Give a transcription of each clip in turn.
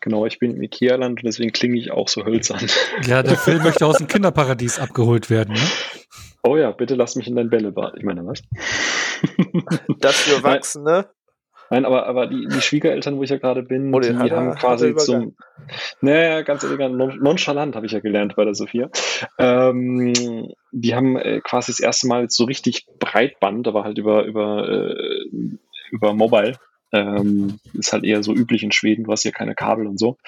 Genau, ich bin im Ikea-Land und deswegen klinge ich auch so hölzern. Ja, der Film möchte aus dem Kinderparadies abgeholt werden, ne? Oh ja, bitte lass mich in dein Bällebad. Ich meine, was? Das für Erwachsene. Nein, aber, aber die, die Schwiegereltern, wo ich ja gerade bin, Oh, die hat haben er quasi zum. Naja, ganz elegant, non- nonchalant habe ich ja gelernt bei der Sophia. Ähm, die haben äh, quasi das erste Mal so richtig Breitband, aber halt über, über, äh, über Mobile. Ähm, ist halt eher so üblich in Schweden, du hast hier keine Kabel und so.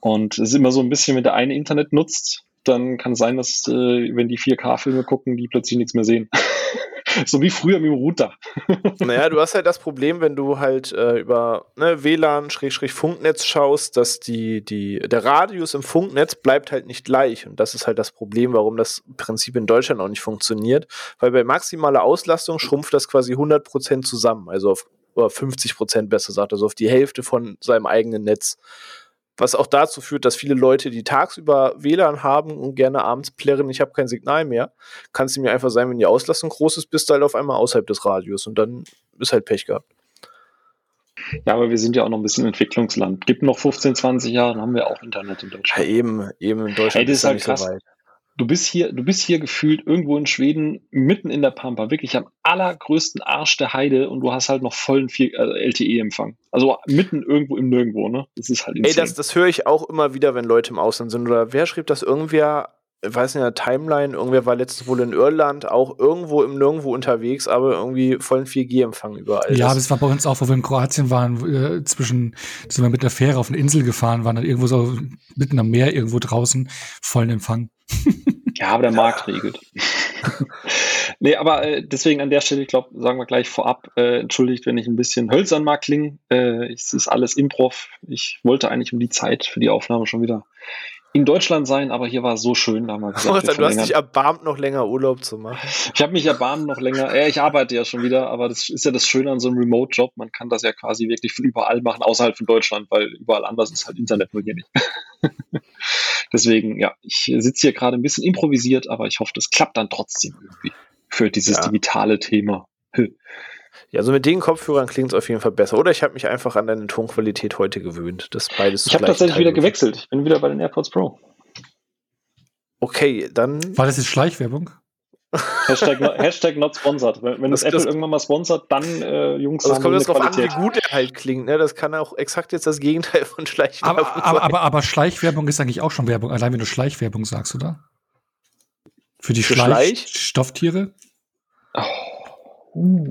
Und es ist immer so ein bisschen, wenn der eine Internet nutzt, dann kann es sein, dass, äh, wenn die 4K-Filme gucken, die plötzlich nichts mehr sehen. so wie früher mit dem Router. Naja, du hast halt das Problem, wenn du halt äh, über ne, WLAN, Schrägstrich Funknetz schaust, dass die, die, der Radius im Funknetz bleibt halt nicht gleich. Und das ist halt das Problem, warum das Prinzip in Deutschland auch nicht funktioniert. Weil bei maximaler Auslastung schrumpft das quasi 100% zusammen. Also auf oder 50% besser gesagt, also auf die Hälfte von seinem eigenen Netz. Was auch dazu führt, dass viele Leute, die tagsüber WLAN haben und gerne abends plärren, ich habe kein Signal mehr, kann es mir einfach sein, wenn die Auslastung groß ist, bist du halt auf einmal außerhalb des Radius und dann ist halt Pech gehabt. Ja, aber wir sind ja auch noch ein bisschen Entwicklungsland. Gibt noch 15, 20 Jahre, dann haben wir auch Internet in Ja, Deutschland. eben, eben in Deutschland Ey, das ist ja halt nicht krass. so weit. Du bist hier, du bist hier gefühlt irgendwo in Schweden, mitten in der Pampa, wirklich am allergrößten Arsch der Heide und du hast halt noch vollen äh, LTE-Empfang. Also mitten irgendwo im Nirgendwo, ne? Das ist halt Ey, insane. das, das höre ich auch immer wieder, wenn Leute im Ausland sind. Oder wer schrieb das? Irgendwer, weiß nicht, in der Timeline, irgendwer war letztens wohl in Irland, auch irgendwo im Nirgendwo unterwegs, aber irgendwie vollen 4G-Empfang überall. Ja, aber Das- es war bei uns auch, wo wir in Kroatien waren, äh, zwischen, sind wir mit der Fähre auf eine Insel gefahren, waren dann irgendwo so mitten am Meer, irgendwo draußen, vollen Empfang. Ja, aber der Markt regelt. nee, aber äh, deswegen an der Stelle, ich glaube, sagen wir gleich vorab, äh, entschuldigt, wenn ich ein bisschen hölzern mag klingen. Äh, es ist alles Improv. Ich wollte eigentlich um die Zeit für die Aufnahme schon wieder in Deutschland sein, aber hier war es so schön, da haben wir gesagt, wir du hast dich erbarmt, noch länger Urlaub zu machen. Ich habe mich erbarmt noch länger. Ja, ich arbeite ja schon wieder, aber das ist ja das Schöne an so einem Remote-Job. Man kann das ja quasi wirklich von überall machen, außerhalb von Deutschland, weil überall anders ist halt Internet nur hier nicht. Deswegen, ja, ich sitze hier gerade ein bisschen improvisiert, aber ich hoffe, das klappt dann trotzdem irgendwie für dieses Ja. digitale Thema. Ja, also mit den Kopfhörern klingt es auf jeden Fall besser. Oder ich habe mich einfach an deine Tonqualität heute gewöhnt. Das beides Ich habe tatsächlich wieder gewechselt. Ich bin wieder bei den AirPods Pro. Okay, dann. War das jetzt Schleichwerbung? Hashtag, not- Hashtag not sponsored. Wenn, Das- das, Apple das- irgendwann mal sponsert, dann, äh, Jungs, Also es haben kommt jetzt drauf an, wie gut er halt klingt. Ne? Das kann auch exakt jetzt das Gegenteil von Schleichwerbung Aber, aber, sein. aber, aber Schleichwerbung ist eigentlich auch schon Werbung, allein wenn du Schleichwerbung sagst, oder? Für die Für Schleich? Schleichstofftiere? Uh. Oh.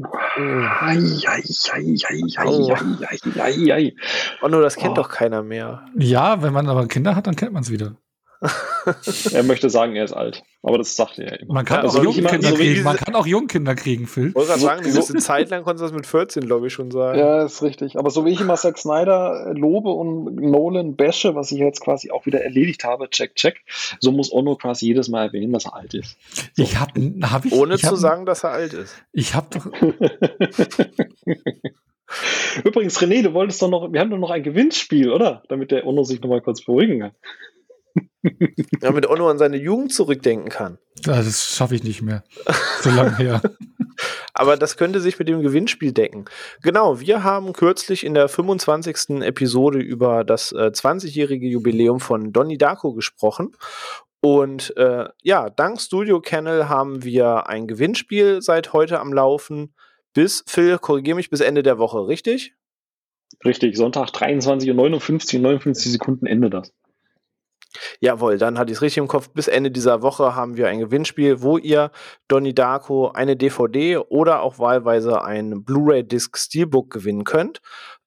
ei, ei, ei, ei. Oh no, das kennt doch keiner mehr. Ja, wenn man aber Kinder hat, dann kennt man es wieder. Er möchte sagen, er ist alt. Aber das sagt er ja immer. Man kann, Ja, auch, Jungkinder so kriegen, man kann auch Jungkinder kriegen, Phil. Ich wollte gerade sagen, so- diese Zeit lang konntest du das mit 14, glaube ich, schon sagen. Ja, ist richtig. Aber so wie ich immer Zack Snyder lobe und Nolan bashe, was ich jetzt quasi auch wieder erledigt habe, check, check, so muss Ono quasi jedes Mal erwähnen, dass er alt ist. So. Ich habe hab ich, Ohne ich zu hab, sagen, dass er alt ist. Ich habe doch. Übrigens, René, du wolltest doch noch, wir haben doch noch ein Gewinnspiel, oder? Damit der Ono sich nochmal kurz beruhigen kann. Damit Onno an seine Jugend zurückdenken kann. Ja, das schaffe ich nicht mehr. So lange her. Aber das könnte sich mit dem Gewinnspiel decken. Genau, wir haben kürzlich in der 25. Episode über das äh, 20-jährige Jubiläum von Donnie Darko gesprochen. Und äh, ja, dank Studio Kennel haben wir ein Gewinnspiel seit heute am Laufen. Bis, Phil, korrigiere mich, bis Ende der Woche, richtig? Richtig, Sonntag 23 und 59, 59 Sekunden Ende das. Jawohl, dann hatte ich es richtig im Kopf. Bis Ende dieser Woche haben wir ein Gewinnspiel, wo ihr Donnie Darko eine DVD oder auch wahlweise ein Blu-ray-Disc Steelbook gewinnen könnt.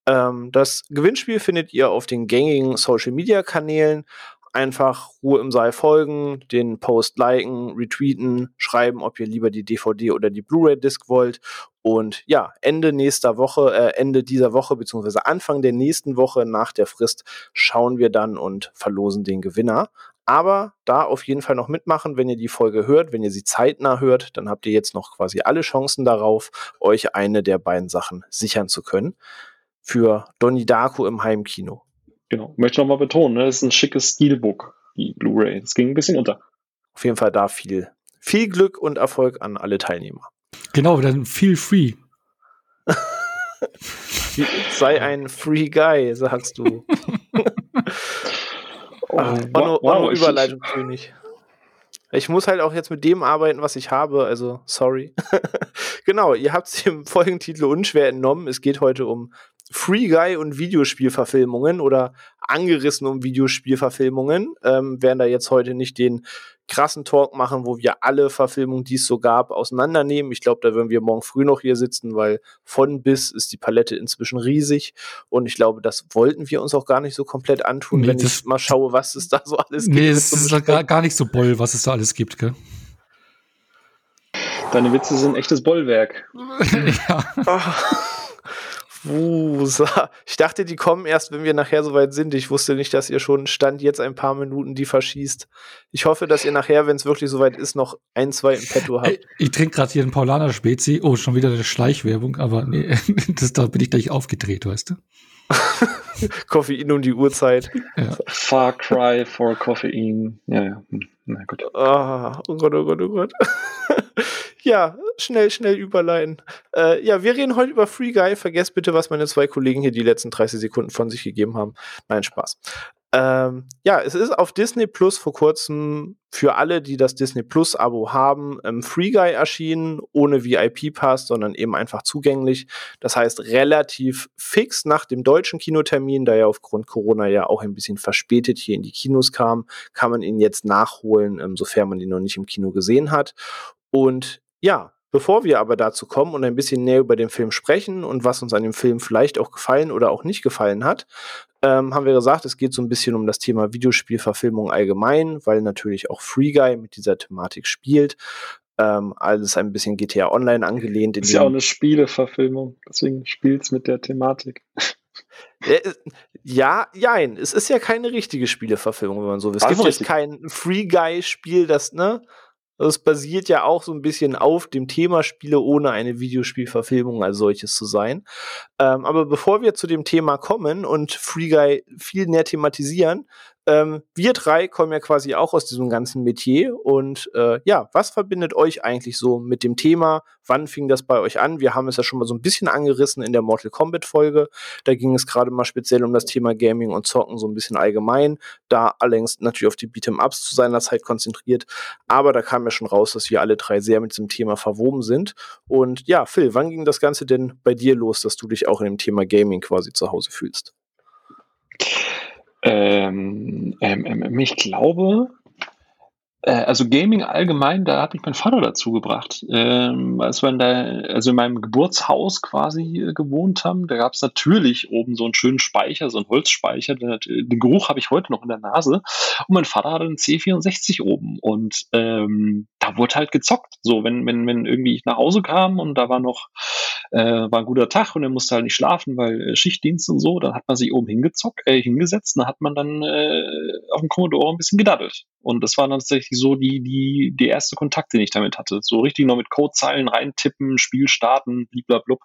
Ähm, das Gewinnspiel findet ihr auf den gängigen Social-Media-Kanälen. Einfach Ruhe im Saal folgen, den Post liken, retweeten, schreiben, ob ihr lieber die DVD oder die Blu-ray-Disc wollt. Und ja, Ende nächster Woche, äh, Ende dieser Woche, beziehungsweise Anfang der nächsten Woche nach der Frist, schauen wir dann und verlosen den Gewinner. Aber da auf jeden Fall noch mitmachen, wenn ihr die Folge hört, wenn ihr sie zeitnah hört, dann habt ihr jetzt noch quasi alle Chancen darauf, euch eine der beiden Sachen sichern zu können. Für Donnie Darko im Heimkino. Genau. Möchte noch mal betonen, ne? das ist ein schickes Steelbook, die Blu-ray. Das ging ein bisschen unter. Auf jeden Fall da viel, viel Glück und Erfolg an alle Teilnehmer. Genau, dann feel free. Sei ein Free Guy, sagst du. Oh, Onno, wow, Onno Überleitung König. Ich muss halt auch jetzt mit dem arbeiten, was ich habe, also sorry. genau, ihr habt es dem Folgentitel unschwer entnommen. Es geht heute um Free Guy und Videospielverfilmungen oder angerissen um Videospielverfilmungen. Ähm, werden da jetzt heute nicht den krassen Talk machen, wo wir alle Verfilmungen, die es so gab, auseinandernehmen. Ich glaube, da würden wir morgen früh noch hier sitzen, weil von bis ist die Palette inzwischen riesig. Und ich glaube, das wollten wir uns auch gar nicht so komplett antun, nee, wenn ich mal schaue, was es da so alles gibt. Nee, es ist gar, gar nicht so boll, was es da alles gibt, gell? Deine Witze sind echtes Bollwerk. ja. Wusa. Ich dachte, die kommen erst, wenn wir nachher soweit sind. Ich wusste nicht, dass ihr schon Stand jetzt ein paar Minuten die verschießt. Ich hoffe, dass ihr nachher, wenn es wirklich soweit ist, noch ein, zwei im Petto habt. Ich, ich trinke gerade hier einen Paulaner Spezi. Oh, schon wieder eine Schleichwerbung, aber nee, das, da bin ich gleich aufgedreht, weißt du? Koffein um die Uhrzeit. Ja. Far Cry for Koffein. Ja, ja. Hm, na gut. Ah, oh Gott, oh Gott, oh Gott. ja, schnell, schnell überleiten. Äh, ja, wir reden heute über Free Guy. Vergesst bitte, was meine zwei Kollegen hier die letzten 30 Sekunden von sich gegeben haben. Nein, Spaß. Ähm, ja, es ist auf Disney Plus vor kurzem für alle, die das Disney Plus Abo haben, ähm, Free Guy erschienen, ohne VIP Pass, sondern eben einfach zugänglich. Das heißt, relativ fix nach dem deutschen Kinotermin, da er aufgrund Corona ja auch ein bisschen verspätet hier in die Kinos kam, kann man ihn jetzt nachholen, ähm, sofern man ihn noch nicht im Kino gesehen hat. Und ja, Bevor wir aber dazu kommen und ein bisschen näher über den Film sprechen und was uns an dem Film vielleicht auch gefallen oder auch nicht gefallen hat, ähm, haben wir gesagt, es geht so ein bisschen um das Thema Videospielverfilmung allgemein, weil natürlich auch Free Guy mit dieser Thematik spielt. Ähm, alles ein bisschen GTA Online angelehnt. ist ja auch eine Spieleverfilmung, deswegen spielt es mit der Thematik. Ja, jein. Es ist ja keine richtige Spieleverfilmung, wenn man so will. Es gibt jetzt kein Free Guy-Spiel, das, ne? Das basiert ja auch so ein bisschen auf dem Thema Spiele ohne eine Videospielverfilmung als solches zu sein. Ähm, aber bevor wir zu dem Thema kommen und Free Guy viel näher thematisieren, ähm, wir drei kommen ja quasi auch aus diesem ganzen Metier. Und äh, ja, was verbindet euch eigentlich so mit dem Thema? Wann fing das bei euch an? Wir haben es ja schon mal so ein bisschen angerissen in der Mortal Kombat Folge. Da ging es gerade mal speziell um das Thema Gaming und Zocken so ein bisschen allgemein. Da allerdings natürlich auf die Beat'em Ups zu seiner Zeit konzentriert. Aber da kam ja schon raus, dass wir alle drei sehr mit diesem Thema verwoben sind. Und ja, Phil, wann ging das Ganze denn bei dir los, dass du dich auch in dem Thema Gaming quasi zu Hause fühlst? Ähm, ähm, ähm, ich glaube, äh, also Gaming allgemein, da hat mich mein Vater dazu gebracht. Ähm, als wir in der, also in meinem Geburtshaus quasi äh, gewohnt haben, da gab es natürlich oben so einen schönen Speicher, so einen Holzspeicher. Den, den Geruch habe ich heute noch in der Nase. Und mein Vater hatte einen C64 oben und ähm, da wurde halt gezockt. So, wenn, wenn, wenn irgendwie ich nach Hause kam und da war noch äh, war ein guter Tag und er musste halt nicht schlafen, weil äh, Schichtdienst und so, dann hat man sich oben hingezockt, äh, hingesetzt, und dann hat man dann äh, auf dem Commodore ein bisschen gedaddelt. Und das war dann tatsächlich so die, die, die erste Kontakt, den ich damit hatte. So richtig noch mit Codezeilen reintippen, Spiel starten, bliblablub.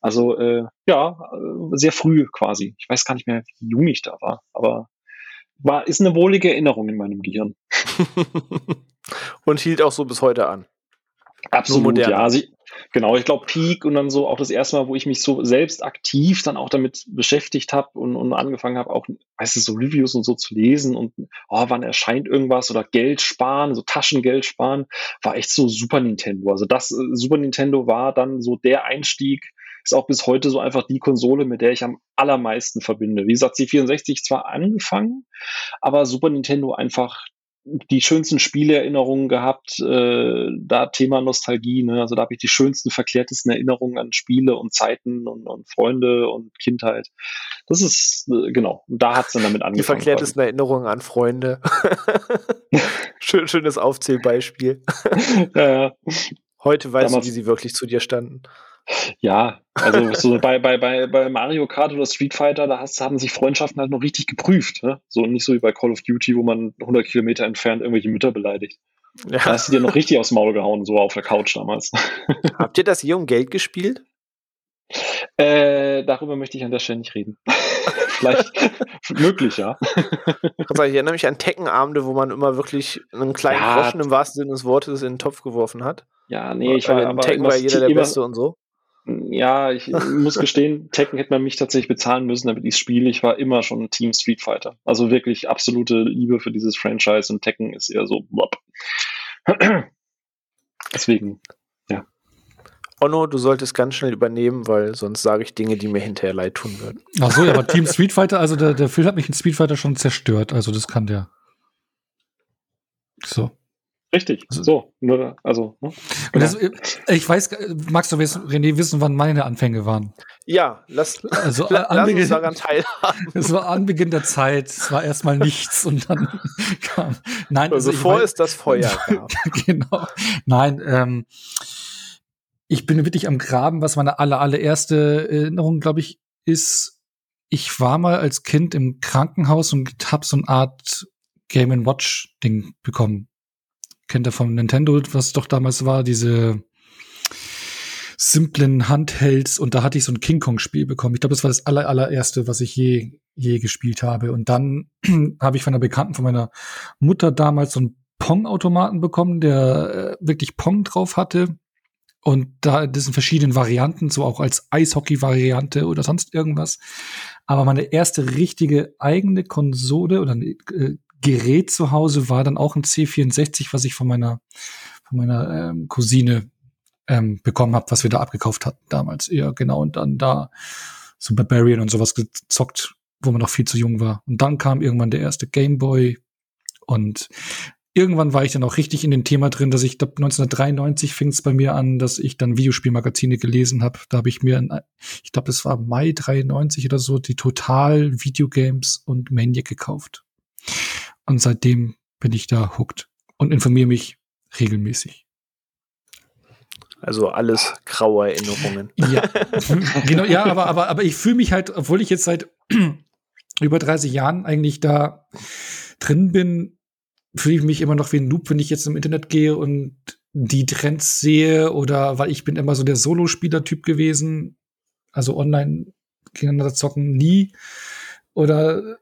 Also äh, ja, äh, sehr früh quasi. Ich weiß gar nicht mehr, wie jung ich da war, aber war, ist eine wohlige Erinnerung in meinem Gehirn. Und hielt auch so bis heute an. Absolut, ja. Sie, genau, ich glaube Peak und dann so auch das erste Mal, wo ich mich so selbst aktiv dann auch damit beschäftigt habe und, und angefangen habe, auch, weißt du, so Reviews und so zu lesen und oh, wann erscheint irgendwas oder Geld sparen, so Taschengeld sparen, war echt so Super Nintendo. Also das äh, Super Nintendo war dann so der Einstieg, ist auch bis heute so einfach die Konsole, mit der ich am allermeisten verbinde. Wie gesagt, C64 zwar angefangen, aber Super Nintendo einfach die schönsten Spieleerinnerungen gehabt, äh, da Thema Nostalgie, ne? also da habe ich die schönsten, verklärtesten Erinnerungen an Spiele und Zeiten und, und Freunde und Kindheit. Das ist, äh, genau, und da hat es dann damit angefangen. Die verklärtesten Erinnerungen an Freunde. Schön, schönes Aufzählbeispiel. ja, ja. Heute weißt Damals, du, wie sie wirklich zu dir standen. Ja, also so bei, bei, bei, bei Mario Kart oder Street Fighter, da hast, haben sich Freundschaften halt noch richtig geprüft. Ne? So nicht so wie bei Call of Duty, wo man 100 Kilometer entfernt irgendwelche Mütter beleidigt. Ja. Da hast du dir noch richtig aufs Maul gehauen, so auf der Couch damals. Habt ihr das hier um Geld gespielt? Äh, darüber möchte ich an der Stelle nicht reden. Vielleicht möglich, ja. Ich erinnere mich an Teckenabende, wo man immer wirklich einen kleinen ja, Groschen im wahrsten Sinne des Wortes in den Topf geworfen hat. Ja, nee, ich war aber Tekken war jeder der Beste und so. Ja, ich muss gestehen, Tekken hätte man mich tatsächlich bezahlen müssen, damit ich spiele. Ich war immer schon Team Street Fighter. Also wirklich absolute Liebe für dieses Franchise und Tekken ist eher so. Blop. Deswegen, ja. Onno, du solltest ganz schnell übernehmen, weil sonst sage ich Dinge, die mir hinterher leid tun würden. Ach so, ja, aber Team Street Fighter, also der, der Phil hat mich in Street Fighter schon zerstört. Also das kann der. So. Richtig, so, nur, also. Ne? Und das, ich weiß, magst du René wissen, wann meine Anfänge waren? Ja, lass, also, lass Anbeginn, uns daran teilhaben. Es war Anbeginn der Zeit, es war erstmal nichts und dann kam. Nein, also, also bevor es das Feuer gab. genau. Nein, ähm, ich bin wirklich am Graben, was meine aller, allererste Erinnerung, glaube ich, ist. Ich war mal als Kind im Krankenhaus und habe so eine Art Game Watch Ding bekommen kennt ihr vom Nintendo, was doch damals war, diese simplen Handhelds und da hatte ich so ein King Kong Spiel bekommen. Ich glaube, das war das aller, allererste, was ich je, je gespielt habe. Und dann habe ich von einer Bekannten von meiner Mutter damals so einen Pong-Automaten bekommen, der äh, wirklich Pong drauf hatte. Und da, das sind verschiedene Varianten, so auch als Eishockey-Variante oder sonst irgendwas. Aber meine erste richtige eigene Konsole oder äh, Gerät zu Hause war dann auch ein C64, was ich von meiner, von meiner ähm, Cousine ähm, bekommen habe, was wir da abgekauft hatten damals. Ja, genau. Und dann da so Barbarian und sowas gezockt, wo man noch viel zu jung war. Und dann kam irgendwann der erste Game Boy und irgendwann war ich dann auch richtig in dem Thema drin, dass ich glaub, 1993 fing es bei mir an, dass ich dann Videospielmagazine gelesen habe. Da habe ich mir, in, ich glaube, das war Mai 93 oder so, die Total Videogames und Maniac gekauft. Und seitdem bin ich da hooked und informiere mich regelmäßig. Also alles graue Erinnerungen. Ja, genau, ja, aber, aber, aber ich fühle mich halt, obwohl ich jetzt seit über 30 Jahren eigentlich da drin bin, fühle ich mich immer noch wie ein Noob, wenn ich jetzt im Internet gehe und die Trends sehe oder weil ich bin immer so der Solospieler-Typ gewesen, also online gegeneinander zocken nie oder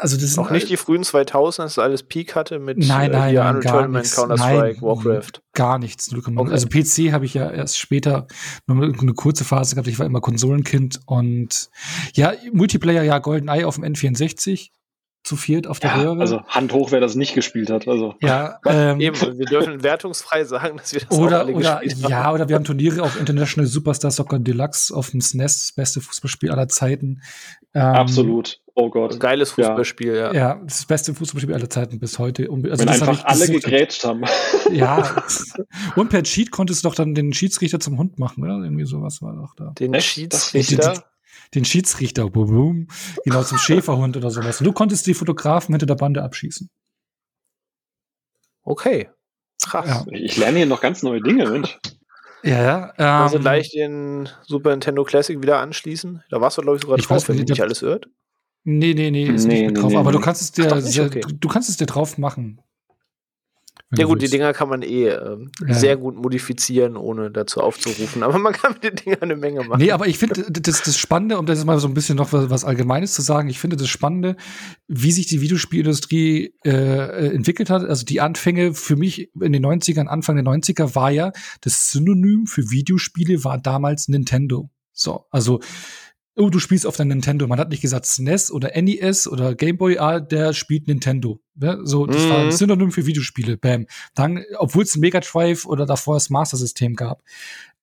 also das ist auch nicht die frühen 2000er, dass alles Peak hatte mit nein, nein, äh, nein, gar nichts. Counter-Strike, Warcraft. Gar nichts. Okay. Also PC habe ich ja erst später nur eine kurze Phase gehabt. Ich war immer Konsolenkind und ja, Multiplayer, ja, GoldenEye auf dem N64 zu viert auf der ja, Röhre. Also Hand hoch, wer das nicht gespielt hat. Also. Ja, ähm, Eben, wir dürfen wertungsfrei sagen, dass wir das oder, auch alle oder, gespielt Ja, haben. oder wir haben Turniere auf International Superstar Soccer Deluxe auf dem SNES, das beste Fußballspiel aller Zeiten. Ähm, Absolut. Oh Gott. Ein geiles Fußballspiel, ja. Ja, das beste Fußballspiel aller Zeiten bis heute. Also Wenn einfach alle gegrätscht haben. Ja. Und per Cheat konntest du doch dann den Schiedsrichter zum Hund machen, oder? Irgendwie sowas war doch da. Den Schiedsrichter? den Schiedsrichter, boom, boom, genau, zum Schäferhund oder sowas. Und du konntest die Fotografen hinter der Bande abschießen. Okay. Krass. Ja. Ich lerne hier noch ganz neue Dinge, Mensch. Ja, ja. Ähm, also gleich den Super Nintendo Classic wieder anschließen. Da warst du, glaube ich, sogar ich drauf, weiß, wenn mich nicht alles irrt. Nee, nee, nee, ist nee, nicht nee, drauf. nee, aber du kannst es dir, Ach, sehr, okay. du, kannst es dir drauf machen. Ja gut, die Dinger kann man eh äh, Ja. sehr gut modifizieren, ohne dazu aufzurufen. Aber man kann mit den Dingern eine Menge machen. Nee, aber ich finde das, das Spannende, um das mal so ein bisschen noch was, was Allgemeines zu sagen, ich finde das Spannende, wie sich die Videospielindustrie äh, entwickelt hat. Also die Anfänge für mich in den 90ern, Anfang der 90er war ja, das Synonym für Videospiele war damals Nintendo. So, also oh, du spielst auf dein Nintendo. Man hat nicht gesagt SNES oder NES oder Game Boy, ah, der spielt Nintendo. Ja, so, das Mhm. war ein Synonym für Videospiele. Bam. Dann, obwohl es Mega Drive oder davor das Master System gab.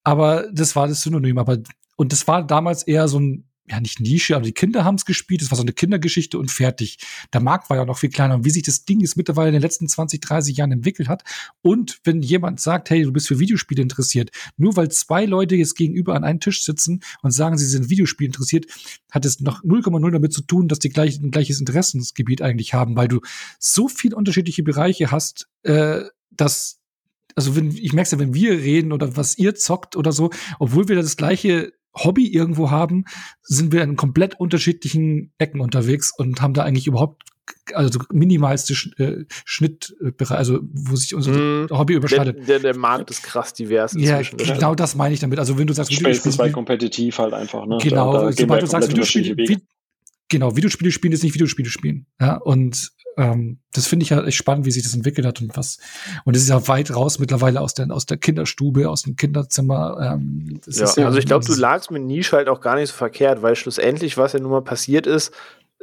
Aber das war das Synonym. Aber, und das war damals eher so ein, ja, nicht Nische, aber die Kinder haben es gespielt. Das war so eine Kindergeschichte und fertig. Der Markt war ja noch viel kleiner. Und wie sich das Ding jetzt mittlerweile in den letzten 20, 30 Jahren entwickelt hat. Und wenn jemand sagt, hey, du bist für Videospiele interessiert, nur weil zwei Leute jetzt gegenüber an einem Tisch sitzen und sagen, sie sind Videospiel interessiert, hat es noch 0,0 damit zu tun, dass die gleich, ein gleiches Interessensgebiet eigentlich haben, weil du so viel unterschiedliche Bereiche hast, äh, dass also wenn ich merke ja, wenn wir reden oder was ihr zockt oder so, obwohl wir das gleiche Hobby irgendwo haben, sind wir in komplett unterschiedlichen Ecken unterwegs und haben da eigentlich überhaupt also minimalste Sch äh, Schnittbereich, also wo sich unser Mhm. Hobby Der, überschneidet. der, der Markt ist krass divers Ja, genau das meine ich damit. Also wenn du sagst, Spätestens bei Videospiele- kompetitiv halt einfach. Ne? Genau, da, da sobald du sagst, Videospiele, Wege. Vi genau, Videospiele spielen ist nicht Videospiele spielen. Ja, und ähm, das finde ich ja echt spannend, wie sich das entwickelt hat und was. Und es ist ja weit raus mittlerweile aus der, aus der Kinderstube, aus dem Kinderzimmer. Ähm, ja, ja, also ich glaube, du lagst mit Nische halt auch gar nicht so verkehrt, weil schlussendlich, was ja nun mal passiert ist,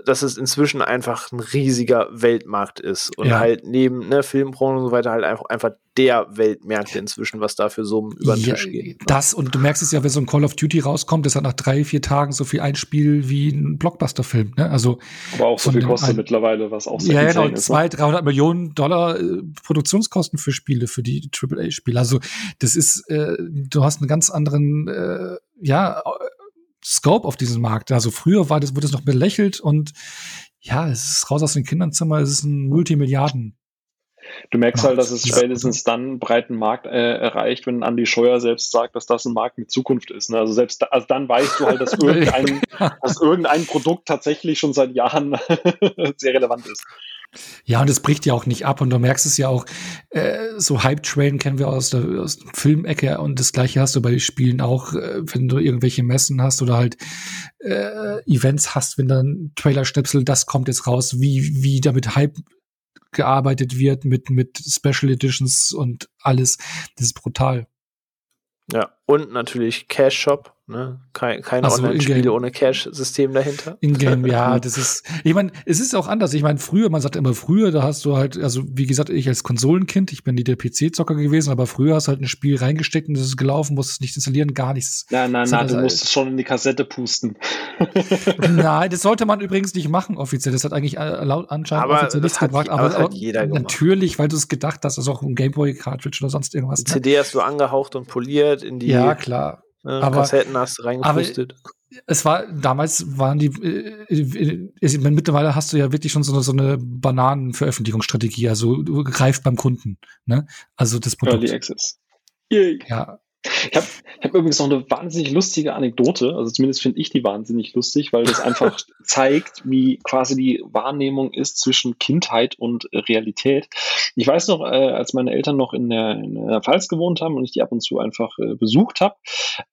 dass es inzwischen einfach ein riesiger Weltmarkt ist und ja. halt neben ne, Filmbranche und so weiter halt einfach, einfach der Weltmärkte inzwischen, was da für Summen über den ja, Tisch geht. Ne? Das und du merkst es ja, wenn so ein Call of Duty rauskommt, das hat nach drei, vier Tagen so viel Einspiel wie ein Blockbuster-Film. Ne? Also aber auch so viel kostet ein, mittlerweile, was auch sehr Ja, genau, ist, 200, 300 Millionen Dollar äh, Produktionskosten für Spiele, für die AAA-Spiele. Also das ist, äh, du hast einen ganz anderen, äh, ja, Scope auf diesem Markt. Also früher war das, wurde es noch belächelt und ja, es ist raus aus dem Kinderzimmer, es ist ein Multimilliarden. Du merkst halt, dass es spätestens dann einen breiten Markt äh, erreicht, wenn Andy Scheuer selbst sagt, dass das ein Markt mit Zukunft ist. Ne? Also selbst da, also dann weißt du halt, dass irgendein, dass irgendein Produkt tatsächlich schon seit Jahren sehr relevant ist. Ja, und es bricht ja auch nicht ab. Und du merkst es ja auch, äh, so Hype-Train kennen wir aus der, aus der Filmecke und das gleiche hast du bei Spielen auch, äh, wenn du irgendwelche Messen hast oder halt äh, Events hast, wenn dann Trailer-Schnipsel, das kommt jetzt raus, wie, wie damit Hype gearbeitet wird mit, mit Special Editions und alles. Das ist brutal. Ja, und natürlich Cash Shop. Ne? Kein, keine so, Online-Spiele ohne Cash-System dahinter. Ingame, ja, das ist, ich meine, es ist auch anders. Ich meine, früher, man sagt immer früher, da hast du halt, also wie gesagt, ich als Konsolenkind, ich bin nie der PC-Zocker gewesen, aber früher hast du halt ein Spiel reingesteckt und das ist gelaufen, musst es nicht installieren, gar nichts. Nein, nein, nein, du musst es schon in die Kassette pusten. nein, das sollte man übrigens nicht machen, offiziell. Das hat eigentlich laut anscheinend aber offiziell nichts gebracht, aber, aber jeder natürlich, weil du es gedacht hast, also auch ein Gameboy-Cartridge oder sonst irgendwas. Die ne? CD hast du angehaucht und poliert in die. Ja, klar ja, aber, Kassetten hast du reingepustet. Es war, damals waren die, äh, äh, mittlerweile hast du ja wirklich schon so eine, so eine Bananenveröffentlichungsstrategie, also du greifst beim Kunden, ne? Also das Produkt. Early Access. Yay. Ja, ich habe hab übrigens noch eine wahnsinnig lustige Anekdote, also zumindest finde ich die wahnsinnig lustig, weil das einfach zeigt, wie quasi die Wahrnehmung ist zwischen Kindheit und Realität. Ich weiß noch, äh, als meine Eltern noch in der, in der Pfalz gewohnt haben und ich die ab und zu einfach äh, besucht habe,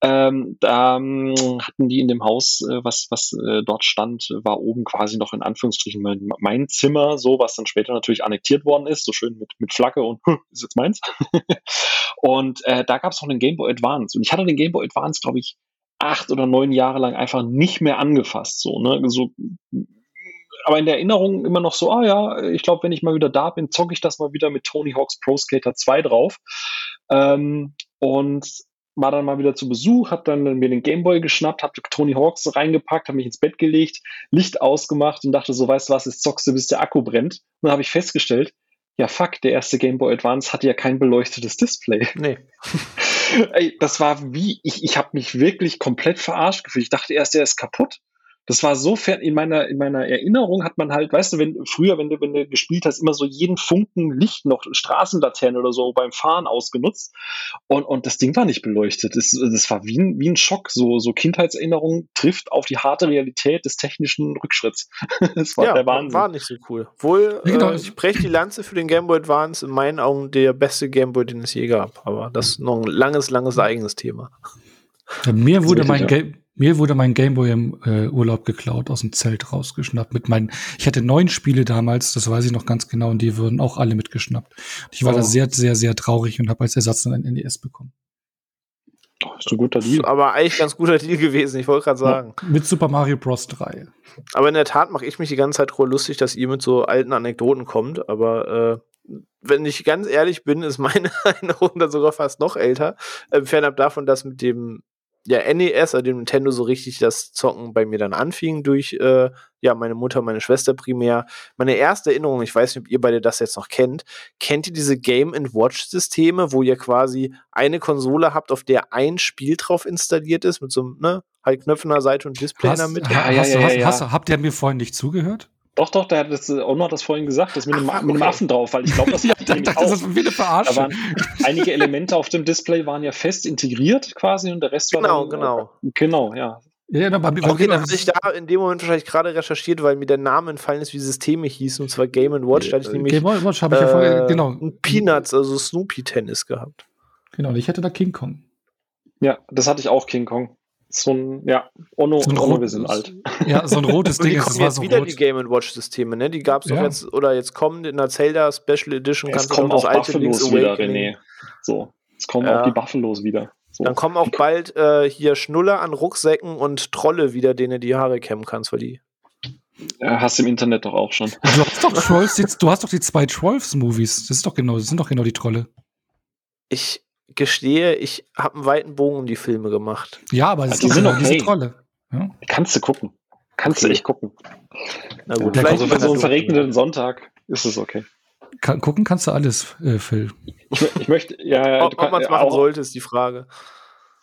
ähm, da ähm, hatten die in dem Haus, äh, was, was äh, dort stand, war oben quasi noch in Anführungsstrichen mein, mein Zimmer, so was dann später natürlich annektiert worden ist, so schön mit, mit Flagge und ist jetzt meins. und äh, da gab es noch einen Game Boy Advance. Und ich hatte den Game Boy Advance, glaube ich, acht oder neun Jahre lang einfach nicht mehr angefasst. So, ne? so, aber in der Erinnerung immer noch so, ah ja, ich glaube, wenn ich mal wieder da bin, zocke ich das mal wieder mit Tony Hawk's Pro Skater 2 drauf. Ähm, und war dann mal wieder zu Besuch, hab dann mir den Gameboy geschnappt, hab Tony Hawks reingepackt, hab mich ins Bett gelegt, Licht ausgemacht und dachte so, weißt du was, jetzt zockst du, bis der Akku brennt. Und dann habe ich festgestellt, ja fuck, der erste Game Boy Advance hat ja kein beleuchtetes Display. Nee. Ey, das war wie, ich, ich habe mich wirklich komplett verarscht gefühlt. Ich dachte erst, der ist kaputt. Das war so fern in meiner, in meiner Erinnerung hat man halt, weißt du, wenn früher, wenn du, wenn du gespielt hast, immer so jeden Funken Licht noch, Straßenlaterne oder so beim Fahren ausgenutzt. Und, und das Ding war nicht beleuchtet. Das, das war wie ein, wie ein Schock. So, so Kindheitserinnerung trifft auf die harte Realität des technischen Rückschritts. das war ja, der Wahnsinn. War nicht so cool. Wohl, genau. äh, ich breche die Lanze für den Game Boy Advance. In meinen Augen der beste Game Boy, den es je gab. Aber das ist noch ein langes, langes eigenes Thema. Mir wurde mein Game mir wurde mein Gameboy im äh, Urlaub geklaut, aus dem Zelt rausgeschnappt. Mit meinen, ich hatte neun Spiele damals, das weiß ich noch ganz genau, und die wurden auch alle mitgeschnappt. Ich war oh. da sehr, sehr, sehr traurig und habe als Ersatz dann ein NES bekommen. Oh, ist ein guter Deal. Aber eigentlich ganz guter Deal gewesen, ich wollte gerade sagen. Ja, mit Super Mario Bros. 3. Aber in der Tat mache ich mich die ganze Zeit drüber lustig, dass ihr mit so alten Anekdoten kommt. Aber äh, wenn ich ganz ehrlich bin, ist meine Erinnerung dann sogar fast noch älter. Äh, fernab davon, dass mit dem ja, NES, also dem Nintendo, so richtig das Zocken bei mir dann anfing durch äh, ja, meine Mutter, meine Schwester primär. Meine erste Erinnerung, ich weiß nicht, ob ihr beide das jetzt noch kennt, kennt ihr diese Game Watch Systeme, wo ihr quasi eine Konsole habt, auf der ein Spiel drauf installiert ist, mit so einem, ne, halt Knöpfen an der Seite und Display hast, in der Mitte? Habt ihr mir vorhin nicht zugehört? Doch, doch, der hat das, auch noch das vorhin gesagt, das mit, dem, Ach, okay. mit dem Affen drauf, weil ich glaube, das ja, dann dachte, auch. Das ist wieder verarscht. Da waren einige Elemente auf dem Display waren ja fest integriert quasi und der Rest genau, war dann, genau, genau, ja. Ja, aber okay, dann hatte ich da in dem Moment wahrscheinlich gerade recherchiert, weil mir der Name entfallen ist, wie Systeme hießen, und zwar Game Watch. Da hatte ich nämlich Game Watch habe ich ja vorher, äh, genau. Peanuts, also Snoopy Tennis gehabt. Genau, ich hätte da King Kong. Ja, das hatte ich auch King Kong. So ein, ja, Ono, So ein Ono rot- wir sind alt. Ja, so ein rotes Und die Ding. kommen Das war jetzt so wieder rot. die Game Watch Systeme, ne? Die gab es doch Ja. jetzt oder jetzt kommen in der Zelda Special Edition. Es kannst du kommen auch Buffalos Link's wieder. René. So, es kommen Ja. auch die Buffalos wieder. So. Dann kommen auch bald äh, hier Schnuller an Rucksäcken und Trolle wieder, denen du die Haare kämmen kannst, weil die. Hast du im Internet doch auch schon. Du hast doch Trolls, jetzt, du hast doch die zwei Trolls-Movies. Das ist doch genau, das sind doch genau die Trolle. Ich gestehe, ich habe einen weiten Bogen um die Filme gemacht. Ja, aber es Ja, ist die doch sind diese okay. Trolle. Ja? Kannst du gucken. Kannst du echt gucken. Na Ja, gut, der also für so einen so- verregneten Sonntag ist es okay. Kann, gucken kannst du alles, äh, Phil. Ich, ich möchte, ja, Ob, ob man es machen auch, sollte, ist die Frage.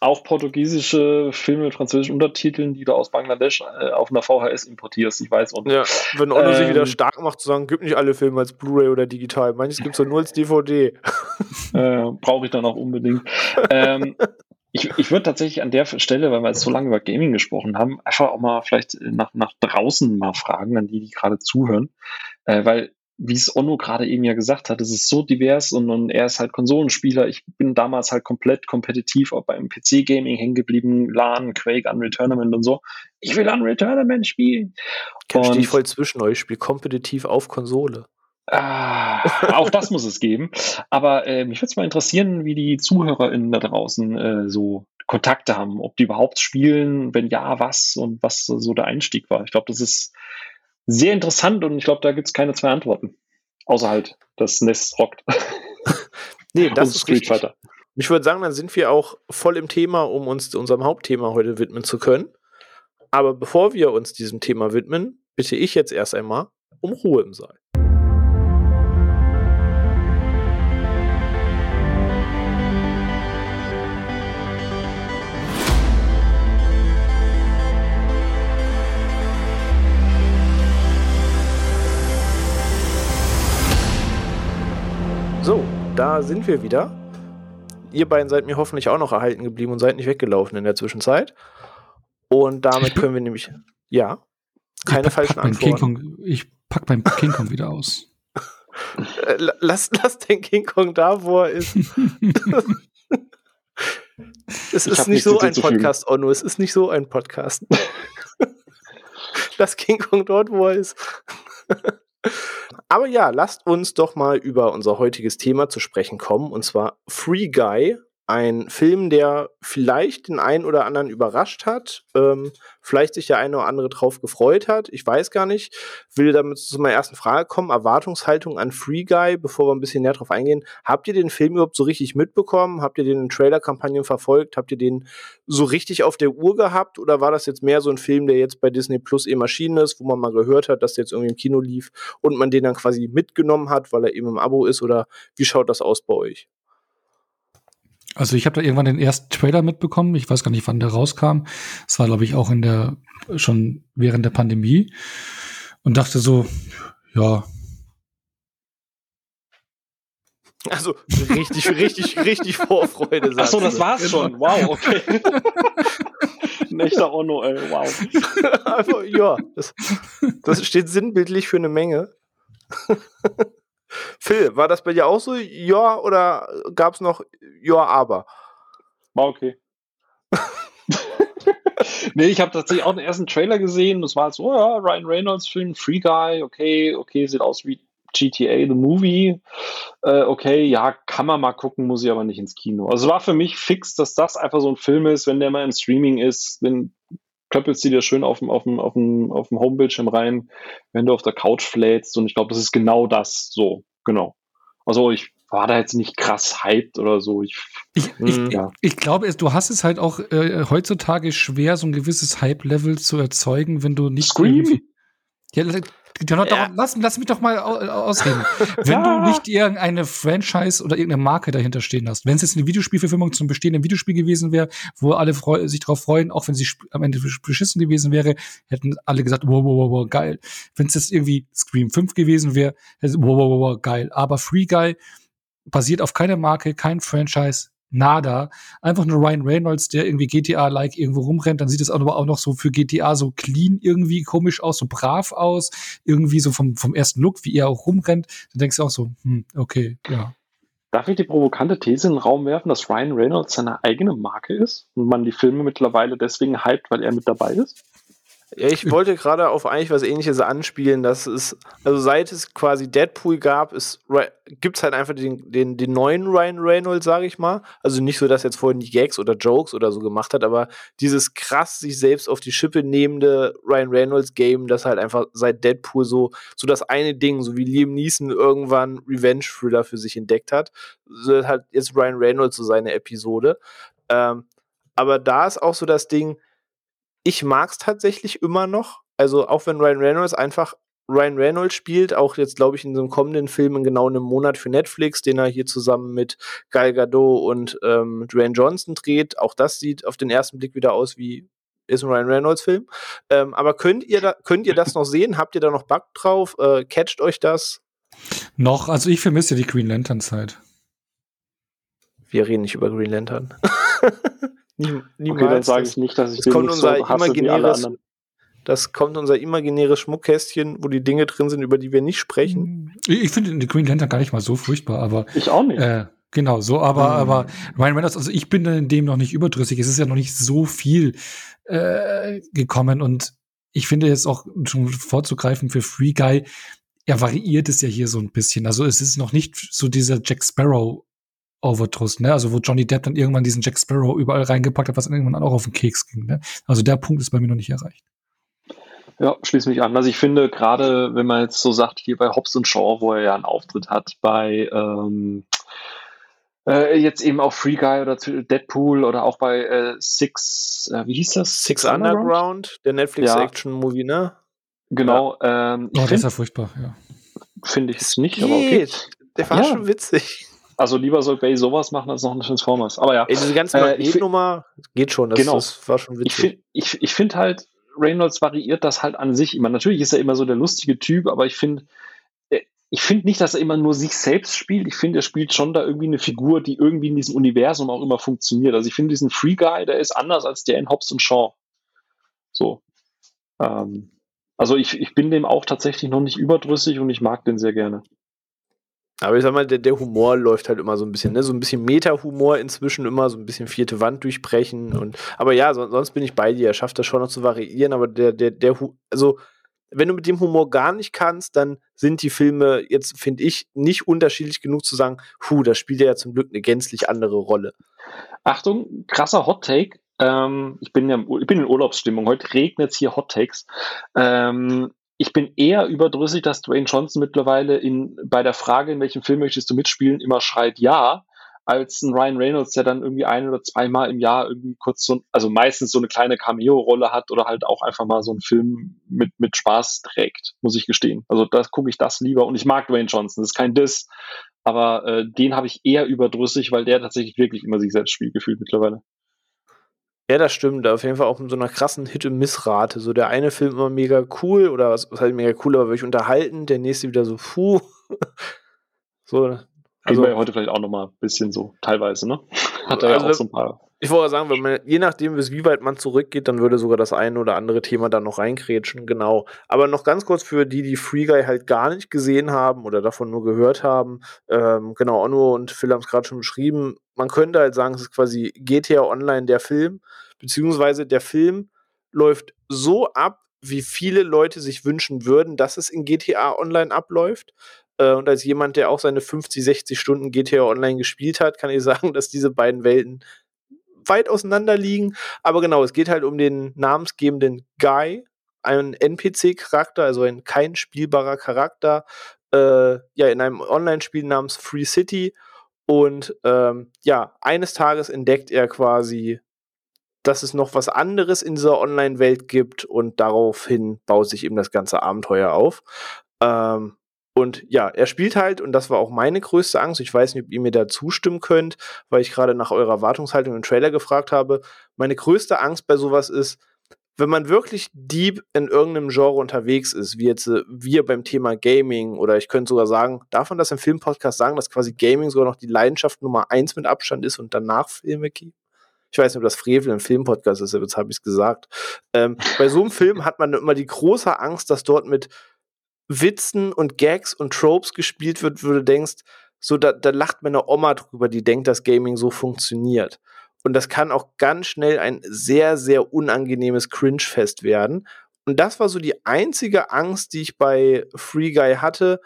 Auch portugiesische Filme mit französischen Untertiteln, die du aus Bangladesch äh, auf einer VHS importierst, ich weiß. Und Ja, wenn Onno sich Ähm, wieder stark macht, zu sagen, gibt nicht alle Filme als Blu-ray oder digital. Manches gibt es nur als DVD. äh, brauche ich dann auch unbedingt. ähm, ich ich würde tatsächlich an der Stelle, weil wir jetzt so lange über Gaming gesprochen haben, einfach auch mal vielleicht nach, nach draußen mal fragen, an die, die gerade zuhören. Äh, weil, wie es Onno gerade eben ja gesagt hat, es ist so divers und, und er ist halt Konsolenspieler. Ich bin damals halt komplett kompetitiv auch beim PC-Gaming hängen geblieben, LAN, Quake, Unreal Tournament und so. Ich will Unreal Tournament spielen. Stehe ich voll zwischen euch, spiele kompetitiv auf Konsole. Ah, auch das muss es geben. Aber äh, mich würde es mal interessieren, wie die ZuhörerInnen da draußen äh, so Kontakte haben, ob die überhaupt spielen, wenn ja, was und was so der Einstieg war. Ich glaube, das ist sehr interessant und ich glaube, da gibt es keine zwei Antworten. Außer halt, dass NES rockt. Nee, das ist Street richtig. Fighter. Ich würde sagen, dann sind wir auch voll im Thema, um uns unserem Hauptthema heute widmen zu können. Aber bevor wir uns diesem Thema widmen, bitte ich jetzt erst einmal um Ruhe im Saal. So, da sind wir wieder. Ihr beiden seid mir hoffentlich auch noch erhalten geblieben und seid nicht weggelaufen in der Zwischenzeit. Und damit können wir nämlich, ja, keine falschen pack meinen King Antworten. Kong, Ich pack meinen King Kong wieder aus. Äh, la- lass, lass den King Kong da, wo er ist. es ist nicht so ein. Podcast, Onno. Es ist nicht so ein Podcast. lass King Kong dort, wo er ist. Aber ja, lasst uns doch mal über unser heutiges Thema zu sprechen kommen, und zwar Free Guy. Ein Film, der vielleicht den einen oder anderen überrascht hat, ähm, vielleicht sich der eine oder andere drauf gefreut hat. Ich weiß gar nicht. Will damit zu meiner ersten Frage kommen. Erwartungshaltung an Free Guy, bevor wir ein bisschen näher drauf eingehen. Habt ihr den Film überhaupt so richtig mitbekommen? Habt ihr den in Trailer-Kampagnen verfolgt? Habt ihr den so richtig auf der Uhr gehabt? Oder war das jetzt mehr so ein Film, der jetzt bei Disney Plus eben erschienen ist, wo man mal gehört hat, dass der jetzt irgendwie im Kino lief und man den dann quasi mitgenommen hat, weil er eben im Abo ist? Oder wie schaut das aus bei euch? Also ich habe da irgendwann den ersten Trailer mitbekommen. Ich weiß gar nicht, wann der rauskam. Es war, glaube ich, auch in der schon während der Pandemie und dachte so, ja, Also richtig, richtig, richtig Vorfreude. Ach so, das war's schon. Wow, okay. Ein echter Onno, ey. Wow. Einfach, ja, das, das steht sinnbildlich für eine Menge. Phil, war das bei dir auch so? Ja, oder gab es noch Ja, aber? War okay. nee, ich habe tatsächlich auch den ersten Trailer gesehen. Das war halt so, ja, Ryan Reynolds Film, Free Guy, okay, okay, sieht aus wie GTA The Movie. Äh, okay, ja, kann man mal gucken, muss ich aber nicht ins Kino. Also war für mich fix, dass das einfach so ein Film ist, wenn der mal im Streaming ist, dann klöppelst du dir schön auf dem, auf dem, auf dem, auf dem Homebildschirm rein, wenn du auf der Couch flätst. Und ich glaube, das ist genau das. So, genau. Also ich war da jetzt nicht krass hyped oder so. Ich, ich, ich, Hm, ja. ich glaube, du hast es halt auch äh, heutzutage schwer, so ein gewisses Hype-Level zu erzeugen, wenn du nicht Scream? Ja, Ja. lass, lass mich doch mal au- ausreden. Wenn du nicht irgendeine Franchise oder irgendeine Marke dahinter stehen hast, wenn es jetzt eine Videospielverfilmung zum bestehenden Videospiel gewesen wäre, wo alle sich drauf freuen, auch wenn sie am Ende beschissen gewesen wäre, hätten alle gesagt, wow, wow, wow, wow geil. Wenn es jetzt irgendwie Scream 5 gewesen wäre, wow, wow, wow, geil. Aber Free Guy basiert auf keiner Marke, kein Franchise, nada. Einfach nur Ryan Reynolds, der irgendwie GTA-like irgendwo rumrennt. Dann sieht es aber auch noch so für GTA so clean irgendwie komisch aus, so brav aus. Irgendwie so vom, vom ersten Look, wie er auch rumrennt. Dann denkst du auch so, hm, okay, ja. darf ich die provokante These in den Raum werfen, dass Ryan Reynolds seine eigene Marke ist und man die Filme mittlerweile deswegen hypt, weil er mit dabei ist? Ja, ich wollte gerade auf eigentlich was ähnliches anspielen, dass es, also seit es quasi Deadpool gab, gibt es halt einfach den, den, den neuen Ryan Reynolds, sage ich mal. Also nicht so, dass er jetzt vorhin die Gags oder Jokes oder so gemacht hat, aber dieses krass sich selbst auf die Schippe nehmende Ryan Reynolds Game, das halt einfach seit Deadpool so, so das eine Ding, so wie Liam Neeson irgendwann Revenge Thriller für sich entdeckt hat, so hat jetzt Ryan Reynolds so seine Episode. Ähm, aber da ist auch so das Ding, ich mag es tatsächlich immer noch. Also auch wenn Ryan Reynolds einfach Ryan Reynolds spielt, auch jetzt glaube ich in so einem kommenden Film in genau einem Monat für Netflix, den er hier zusammen mit Gal Gadot und ähm, Dwayne Johnson dreht. Auch das sieht auf den ersten Blick wieder aus wie ist ein Ryan Reynolds Film. Ähm, aber könnt ihr da, könnt ihr das noch sehen? Habt ihr da noch Bock drauf? Äh, catcht euch das? Noch, also ich vermisse die Green Lantern Zeit. Wir reden nicht über Green Lantern. Nie, niemals. Okay, dann sage ich nicht, dass ich das kommt unser so imaginäres, Das kommt unser imaginäres Schmuckkästchen, wo die Dinge drin sind, über die wir nicht sprechen. Ich, ich finde die Green Lantern gar nicht mal so furchtbar, aber. Ich auch nicht. Äh, genau, so, aber, mhm. aber Ryan Reynolds, also ich bin in dem noch nicht überdrüssig. Es ist ja noch nicht so viel äh, gekommen und ich finde jetzt auch schon vorzugreifen für Free Guy, er variiert es ja hier so ein bisschen. Also es ist noch nicht so dieser Jack Sparrow Overdruss, ne? Also wo Johnny Depp dann irgendwann diesen Jack Sparrow überall reingepackt hat, was dann irgendwann auch auf den Keks ging. Ne? Also der Punkt ist bei mir noch nicht erreicht. Ja, schließe mich an. Also ich finde, gerade wenn man jetzt so sagt, hier bei Hobbs und Shaw, wo er ja einen Auftritt hat, bei ähm, äh, jetzt eben auch Free Guy oder Deadpool oder auch bei äh, Six, äh, wie hieß das? Six, Six Underground? Underground? der Netflix-Action-Movie, ne? Genau. Ja. Ähm, oh, das ist ja furchtbar, ja. Finde ich es nicht, aber okay. Der war ja. schon witzig. Also lieber soll Bay sowas machen als noch ein Transformers. Aber ja. Ey, diese ganze äh, Nummer geht schon. Das, genau. das war schon witzig. Ich finde ich, ich find halt, Reynolds variiert das halt an sich immer. Natürlich ist er immer so der lustige Typ, aber ich finde, äh, ich finde nicht, dass er immer nur sich selbst spielt. Ich finde, er spielt schon da irgendwie eine Figur, die irgendwie in diesem Universum auch immer funktioniert. Also ich finde diesen Free Guy, der ist anders als der in Hobbs und Shaw. So. Ähm, also ich, ich bin dem auch tatsächlich noch nicht überdrüssig und ich mag den sehr gerne. Aber ich sag mal, der, der, Humor läuft halt immer so ein bisschen, ne? So ein bisschen Meta-Humor inzwischen immer, so ein bisschen vierte Wand durchbrechen. Und, aber ja, so, sonst bin ich bei dir. Er schafft das schon noch zu variieren, aber der, der, der, also, wenn du mit dem Humor gar nicht kannst, dann sind die Filme jetzt, finde ich, nicht unterschiedlich genug zu sagen, hu, da spielt ja zum Glück eine gänzlich andere Rolle. Achtung, krasser Hot Take. Ähm, ich, bin ja, ich bin in Urlaubsstimmung. Heute regnet es hier Hot Takes. Ähm, ich bin eher überdrüssig, dass Dwayne Johnson mittlerweile in, bei der Frage, in welchem Film möchtest du mitspielen, immer schreit ja, als ein Ryan Reynolds, der dann irgendwie ein oder zweimal im Jahr irgendwie kurz so, also meistens so eine kleine Cameo-Rolle hat oder halt auch einfach mal so einen Film mit, mit Spaß trägt, muss ich gestehen. Also das gucke ich das lieber und ich mag Dwayne Johnson, das ist kein Diss, aber äh, den habe ich eher überdrüssig, weil der tatsächlich wirklich immer sich selbst spielt, gefühlt mittlerweile. Ja, das stimmt. Auf jeden Fall auch mit so einer krassen Hit-und-Miss-Rate. So der eine Film immer mega cool oder was, was halt mega cool, aber wirklich unterhalten. Der nächste wieder so, puh. so. Also, wir heute vielleicht auch nochmal ein bisschen so, teilweise, ne? Hat er also, ja auch so ein paar. Ich wollte sagen, wenn man, je nachdem, bis wie weit man zurückgeht, dann würde sogar das eine oder andere Thema dann noch reinkrätschen, genau. Aber noch ganz kurz für die, die Free Guy halt gar nicht gesehen haben oder davon nur gehört haben. Ähm, genau, Onno und Phil haben es gerade schon beschrieben. Man könnte halt sagen, es ist quasi GTA Online der Film, beziehungsweise der Film läuft so ab, wie viele Leute sich wünschen würden, dass es in GTA Online abläuft. Äh, und als jemand, der auch seine 50, 60 Stunden GTA Online gespielt hat, kann ich sagen, dass diese beiden Welten weit auseinander liegen. Aber genau, es geht halt um den namensgebenden Guy, einen NPC-Charakter, also ein kein spielbarer Charakter, äh, ja, in einem Online-Spiel namens Free City. Und ähm, ja, eines Tages entdeckt er quasi, dass es noch was anderes in dieser Online-Welt gibt und daraufhin baut sich eben das ganze Abenteuer auf. Ähm, und ja, er spielt halt, und das war auch meine größte Angst, ich weiß nicht, ob ihr mir da zustimmen könnt, weil ich gerade nach eurer Erwartungshaltung im Trailer gefragt habe. Meine größte Angst bei sowas ist, wenn man wirklich deep in irgendeinem Genre unterwegs ist, wie jetzt äh, wir beim Thema Gaming, oder ich könnte sogar sagen, darf man das im Filmpodcast sagen, dass quasi Gaming sogar noch die Leidenschaft Nummer eins mit Abstand ist und danach Filme gibt? Ich weiß nicht, ob das Frevel im Filmpodcast ist, jetzt habe ich es gesagt. Ähm, bei so einem Film hat man immer die große Angst, dass dort mit Witzen und Gags und Tropes gespielt wird, wo du denkst, so da, da lacht meine Oma drüber, die denkt, dass Gaming so funktioniert. Und das kann auch ganz schnell ein sehr, sehr unangenehmes Cringe-Fest werden. Und das war so die einzige Angst, die ich bei Free Guy hatte,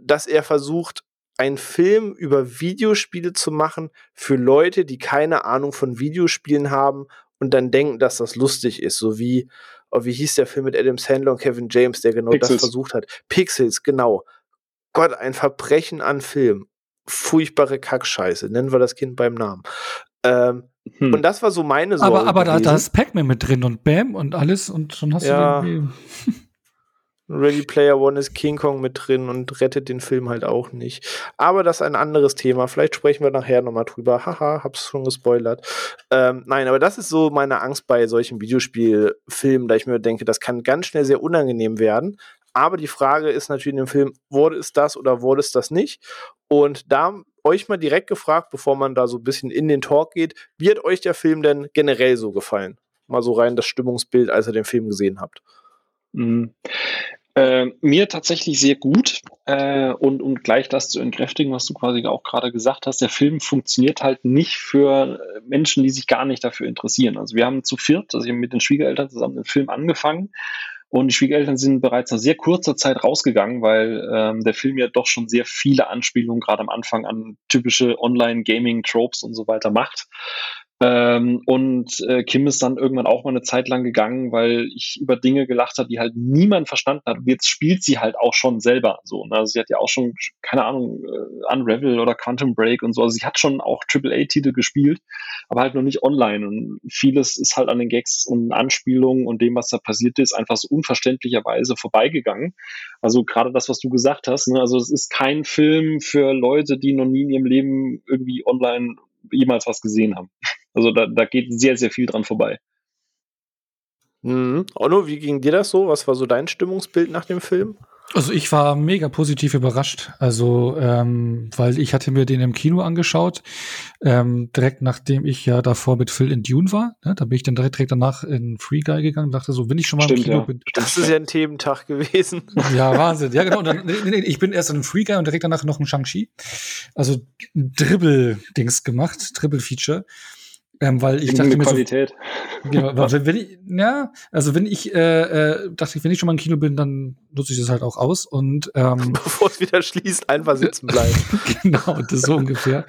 dass er versucht, einen Film über Videospiele zu machen für Leute, die keine Ahnung von Videospielen haben und dann denken, dass das lustig ist. So wie, oh, wie hieß der Film mit Adam Sandler und Kevin James, der genau Pixels. das versucht hat. Pixels, genau. Gott, ein Verbrechen an Film. Furchtbare Kackscheiße. Nennen wir das Kind beim Namen. Ähm, hm. Und das war so meine Sorge. Aber, aber da, da ist Pac-Man mit drin und Bam und alles und schon hast ja. du irgendwie. Ready Player One ist King Kong mit drin und rettet den Film halt auch nicht. Aber das ist ein anderes Thema. Vielleicht sprechen wir nachher nochmal drüber. Haha, hab's schon gespoilert. Ähm, nein, aber das ist so meine Angst bei solchen Videospielfilmen, da ich mir denke, das kann ganz schnell sehr unangenehm werden. Aber die Frage ist natürlich in dem Film, wurde es das oder wurde es das nicht? Und da euch mal direkt gefragt, bevor man da so ein bisschen in den Talk geht, wie hat euch der Film denn generell so gefallen? Mal so rein das Stimmungsbild, als ihr den Film gesehen habt. Mhm. Äh, mir tatsächlich sehr gut. Äh, und um gleich das zu entkräftigen, was du quasi auch gerade gesagt hast, der Film funktioniert halt nicht für Menschen, die sich gar nicht dafür interessieren. Also wir haben zu viert, also ich habe mit den Schwiegereltern zusammen den Film angefangen und die Schwiegereltern sind bereits nach sehr kurzer Zeit rausgegangen, weil ähm, der Film ja doch schon sehr viele Anspielungen gerade am Anfang an typische Online-Gaming-Tropes und so weiter macht. Ähm, und äh, Kim ist dann irgendwann auch mal eine Zeit lang gegangen, weil ich über Dinge gelacht habe, die halt niemand verstanden hat. Und jetzt spielt sie halt auch schon selber so. Ne? Also sie hat ja auch schon, keine Ahnung, äh, Unravel oder Quantum Break und so. Also sie hat schon auch AAA-Titel gespielt, aber halt noch nicht online. Und vieles ist halt an den Gags und Anspielungen und dem, was da passiert ist, einfach so unverständlicherweise vorbeigegangen. Also gerade das, was du gesagt hast, ne? also es ist kein Film für Leute, die noch nie in ihrem Leben irgendwie online jemals was gesehen haben. Also da, da geht sehr, sehr viel dran vorbei. Mhm. Onno, wie ging dir das so? Was war so dein Stimmungsbild nach dem Film? Also ich war mega positiv überrascht. Also, ähm, weil ich hatte mir den im Kino angeschaut, ähm, direkt nachdem ich ja davor mit Phil in Dune war. Ne? Da bin ich dann direkt, direkt danach in Free Guy gegangen und dachte so, wenn ich schon mal Stimmt, im Kino ja. bin. Das ist ja ein Thementag gewesen. Ja, Wahnsinn. Ja, genau. Und dann, nee, nee, ich bin erst in Free Guy und direkt danach noch in Shang-Chi. Also Dribble-Dings gemacht, Dribble-Feature. Ähm, weil ich dachte mir Qualität. So, genau, weil wenn ich, ja, also wenn ich äh, äh, dachte, wenn ich schon mal im Kino bin, dann nutze ich das halt auch aus und ähm, bevor es wieder schließt, einfach sitzen bleiben. genau, das so ungefähr.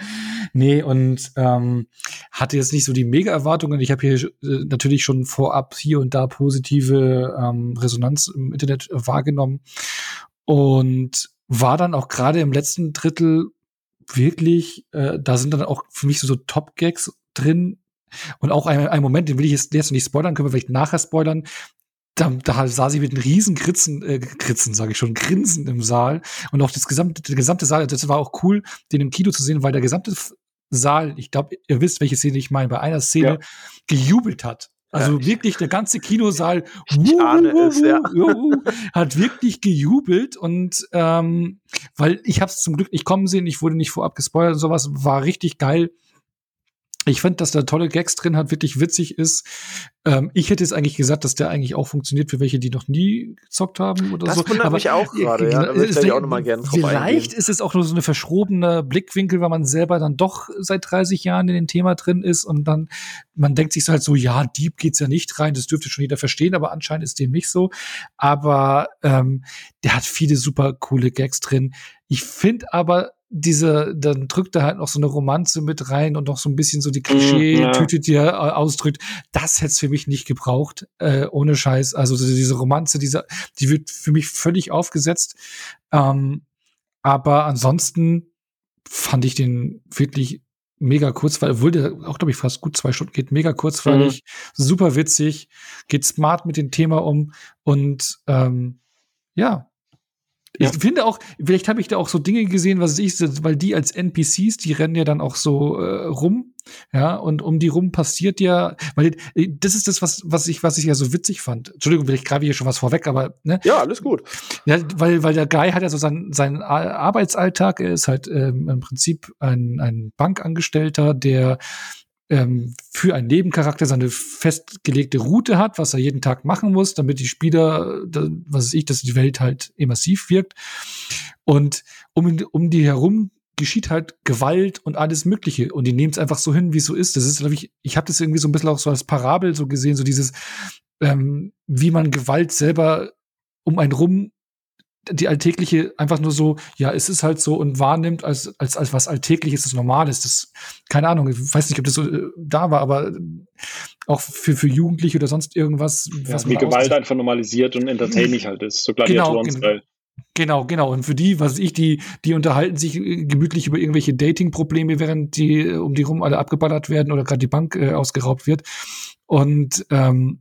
Nee, und ähm, hatte jetzt nicht so die Mega-Erwartungen. Ich habe hier äh, natürlich schon vorab hier und da positive ähm, Resonanz im Internet wahrgenommen und war dann auch gerade im letzten Drittel wirklich, äh, da sind dann auch für mich so, so Top-Gags drin. Und auch ein, ein Moment, den will ich jetzt, jetzt nicht spoilern, können wir vielleicht nachher spoilern. Da, da sah sie mit einem riesen Kritzen, äh, Kritzen, sage ich schon, Grinsen im Saal. Und auch das gesamte, der gesamte Saal, das war auch cool, den im Kino zu sehen, weil der gesamte Saal, ich glaube, ihr wisst, welche Szene ich meine, bei einer Szene ja. gejubelt hat. Also ja, wirklich der ganze Kinosaal wuh, es, ja. hat wirklich gejubelt und ähm, weil ich habe es zum Glück nicht kommen sehen, ich wurde nicht vorab gespoilert und sowas, war richtig geil. Ich fand, dass da tolle Gags drin hat, wirklich witzig ist. Ähm, ich hätte jetzt eigentlich gesagt, dass der eigentlich auch funktioniert für welche, die noch nie gezockt haben oder das so. Das wundert aber, mich auch gerade, ja. Da würde ich auch noch mal gerne Vielleicht ist es auch nur so eine verschrobene Blickwinkel, weil man selber dann doch seit 30 Jahren in dem Thema drin ist und dann, man denkt sich halt so, ja, Dieb geht's ja nicht rein, das dürfte schon jeder verstehen, aber anscheinend ist dem nicht so. Aber ähm, der hat viele super coole Gags drin. Ich finde aber, diese, dann drückt er halt noch so eine Romanze mit rein und noch so ein bisschen so die Klischee-Tüte, mhm, die er äh, ausdrückt. Das hätte es für mich nicht gebraucht, äh, ohne Scheiß. Also diese Romanze, diese, die wird für mich völlig aufgesetzt. Ähm, aber ansonsten fand ich den wirklich mega kurz, weil obwohl der auch, glaube ich, fast gut zwei Stunden geht, mega kurzweilig, mhm. super witzig, geht smart mit dem Thema um und ähm, ja, ich finde auch, vielleicht habe ich da auch so Dinge gesehen, was ich, weil die als NPCs, die rennen ja dann auch so äh, rum, ja, und um die rum passiert ja, weil äh, das ist das, was, was ich, was ich ja so witzig fand. Entschuldigung, vielleicht greife ich hier schon was vorweg, aber ne? Ja, alles gut. Ja, weil, weil der Guy hat ja so seinen, seinen Arbeitsalltag, er ist halt ähm, im Prinzip ein, ein Bankangestellter, der ähm, für einen Nebencharakter seine festgelegte Route hat, was er jeden Tag machen muss, damit die Spieler, was weiß ich, dass die Welt halt immersiv wirkt. Und um, um die herum geschieht halt Gewalt und alles Mögliche und die nehmen es einfach so hin, wie es so ist. Das ist, glaube ich, ich habe das irgendwie so ein bisschen auch so als Parabel so gesehen, so dieses, ähm, wie man Gewalt selber um einen rum die alltägliche einfach nur so, ja, es ist halt so und wahrnimmt als, als, als was alltägliches, das Normales. Das, keine Ahnung, ich weiß nicht, ob das so äh, da war, aber auch für, für Jugendliche oder sonst irgendwas. Ja, was wie Gewalt einfach normalisiert und entertaining halt ist, so Gladiatoren-Style. Genau, Genau, genau. Und für die, was ich, die, die unterhalten sich äh, gemütlich über irgendwelche Dating-Probleme, während die äh, um die rum alle abgeballert werden oder gerade die Bank äh, ausgeraubt wird. Und ähm,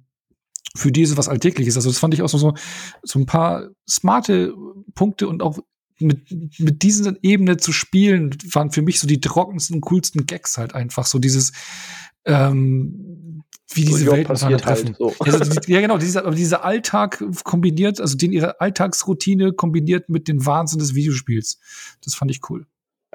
für die ist es was Alltägliches. Also das fand ich auch so, so ein paar smarte Punkte und auch mit, mit diesen Ebene zu spielen, waren für mich so die trockensten, coolsten Gags halt einfach. So dieses, ähm, wie diese so, Welt halt treffen. So. Also, ja, genau, dieser, aber dieser Alltag kombiniert, also den ihre Alltagsroutine kombiniert mit dem Wahnsinn des Videospiels. Das fand ich cool.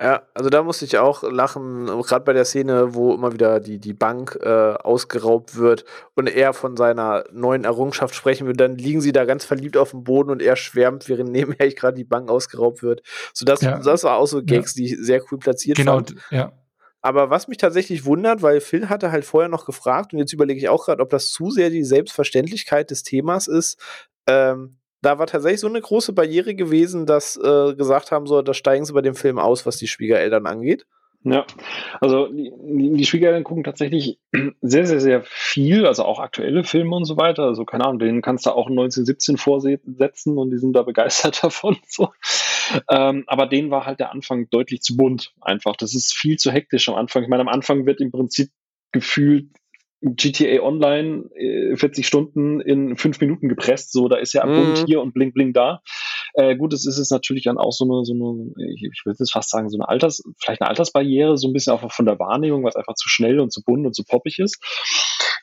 Ja, also da musste ich auch lachen, gerade bei der Szene, wo immer wieder die, die Bank äh, ausgeraubt wird und er von seiner neuen Errungenschaft sprechen will, dann liegen sie da ganz verliebt auf dem Boden und er schwärmt, während nebenher gerade die Bank ausgeraubt wird. So das, ja. das war auch so Gags, ja. die ich sehr cool platziert genau, fand. ja. Aber was mich tatsächlich wundert, weil Phil hatte halt vorher noch gefragt und jetzt überlege ich auch gerade, ob das zu sehr die Selbstverständlichkeit des Themas ist. Ähm, da war tatsächlich so eine große Barriere gewesen, dass äh, gesagt haben, so, da steigen sie bei dem Film aus, was die Schwiegereltern angeht. Ja, also die, die Schwiegereltern gucken tatsächlich sehr, sehr, sehr viel, also auch aktuelle Filme und so weiter. Also keine Ahnung, denen kannst du auch 1917 vorsetzen und die sind da begeistert davon. So. Ähm, aber denen war halt der Anfang deutlich zu bunt einfach. Das ist viel zu hektisch am Anfang. Ich meine, am Anfang wird im Prinzip gefühlt GTA Online äh, 40 Stunden in fünf Minuten gepresst. So, da ist ja mhm. Bund hier und Bling Bling da. Äh, gut, es ist es natürlich dann auch so eine, so eine ich, ich würde jetzt fast sagen, so eine Alters, vielleicht eine Altersbarriere, so ein bisschen auch von der Wahrnehmung, was einfach zu schnell und zu bunt und zu poppig ist.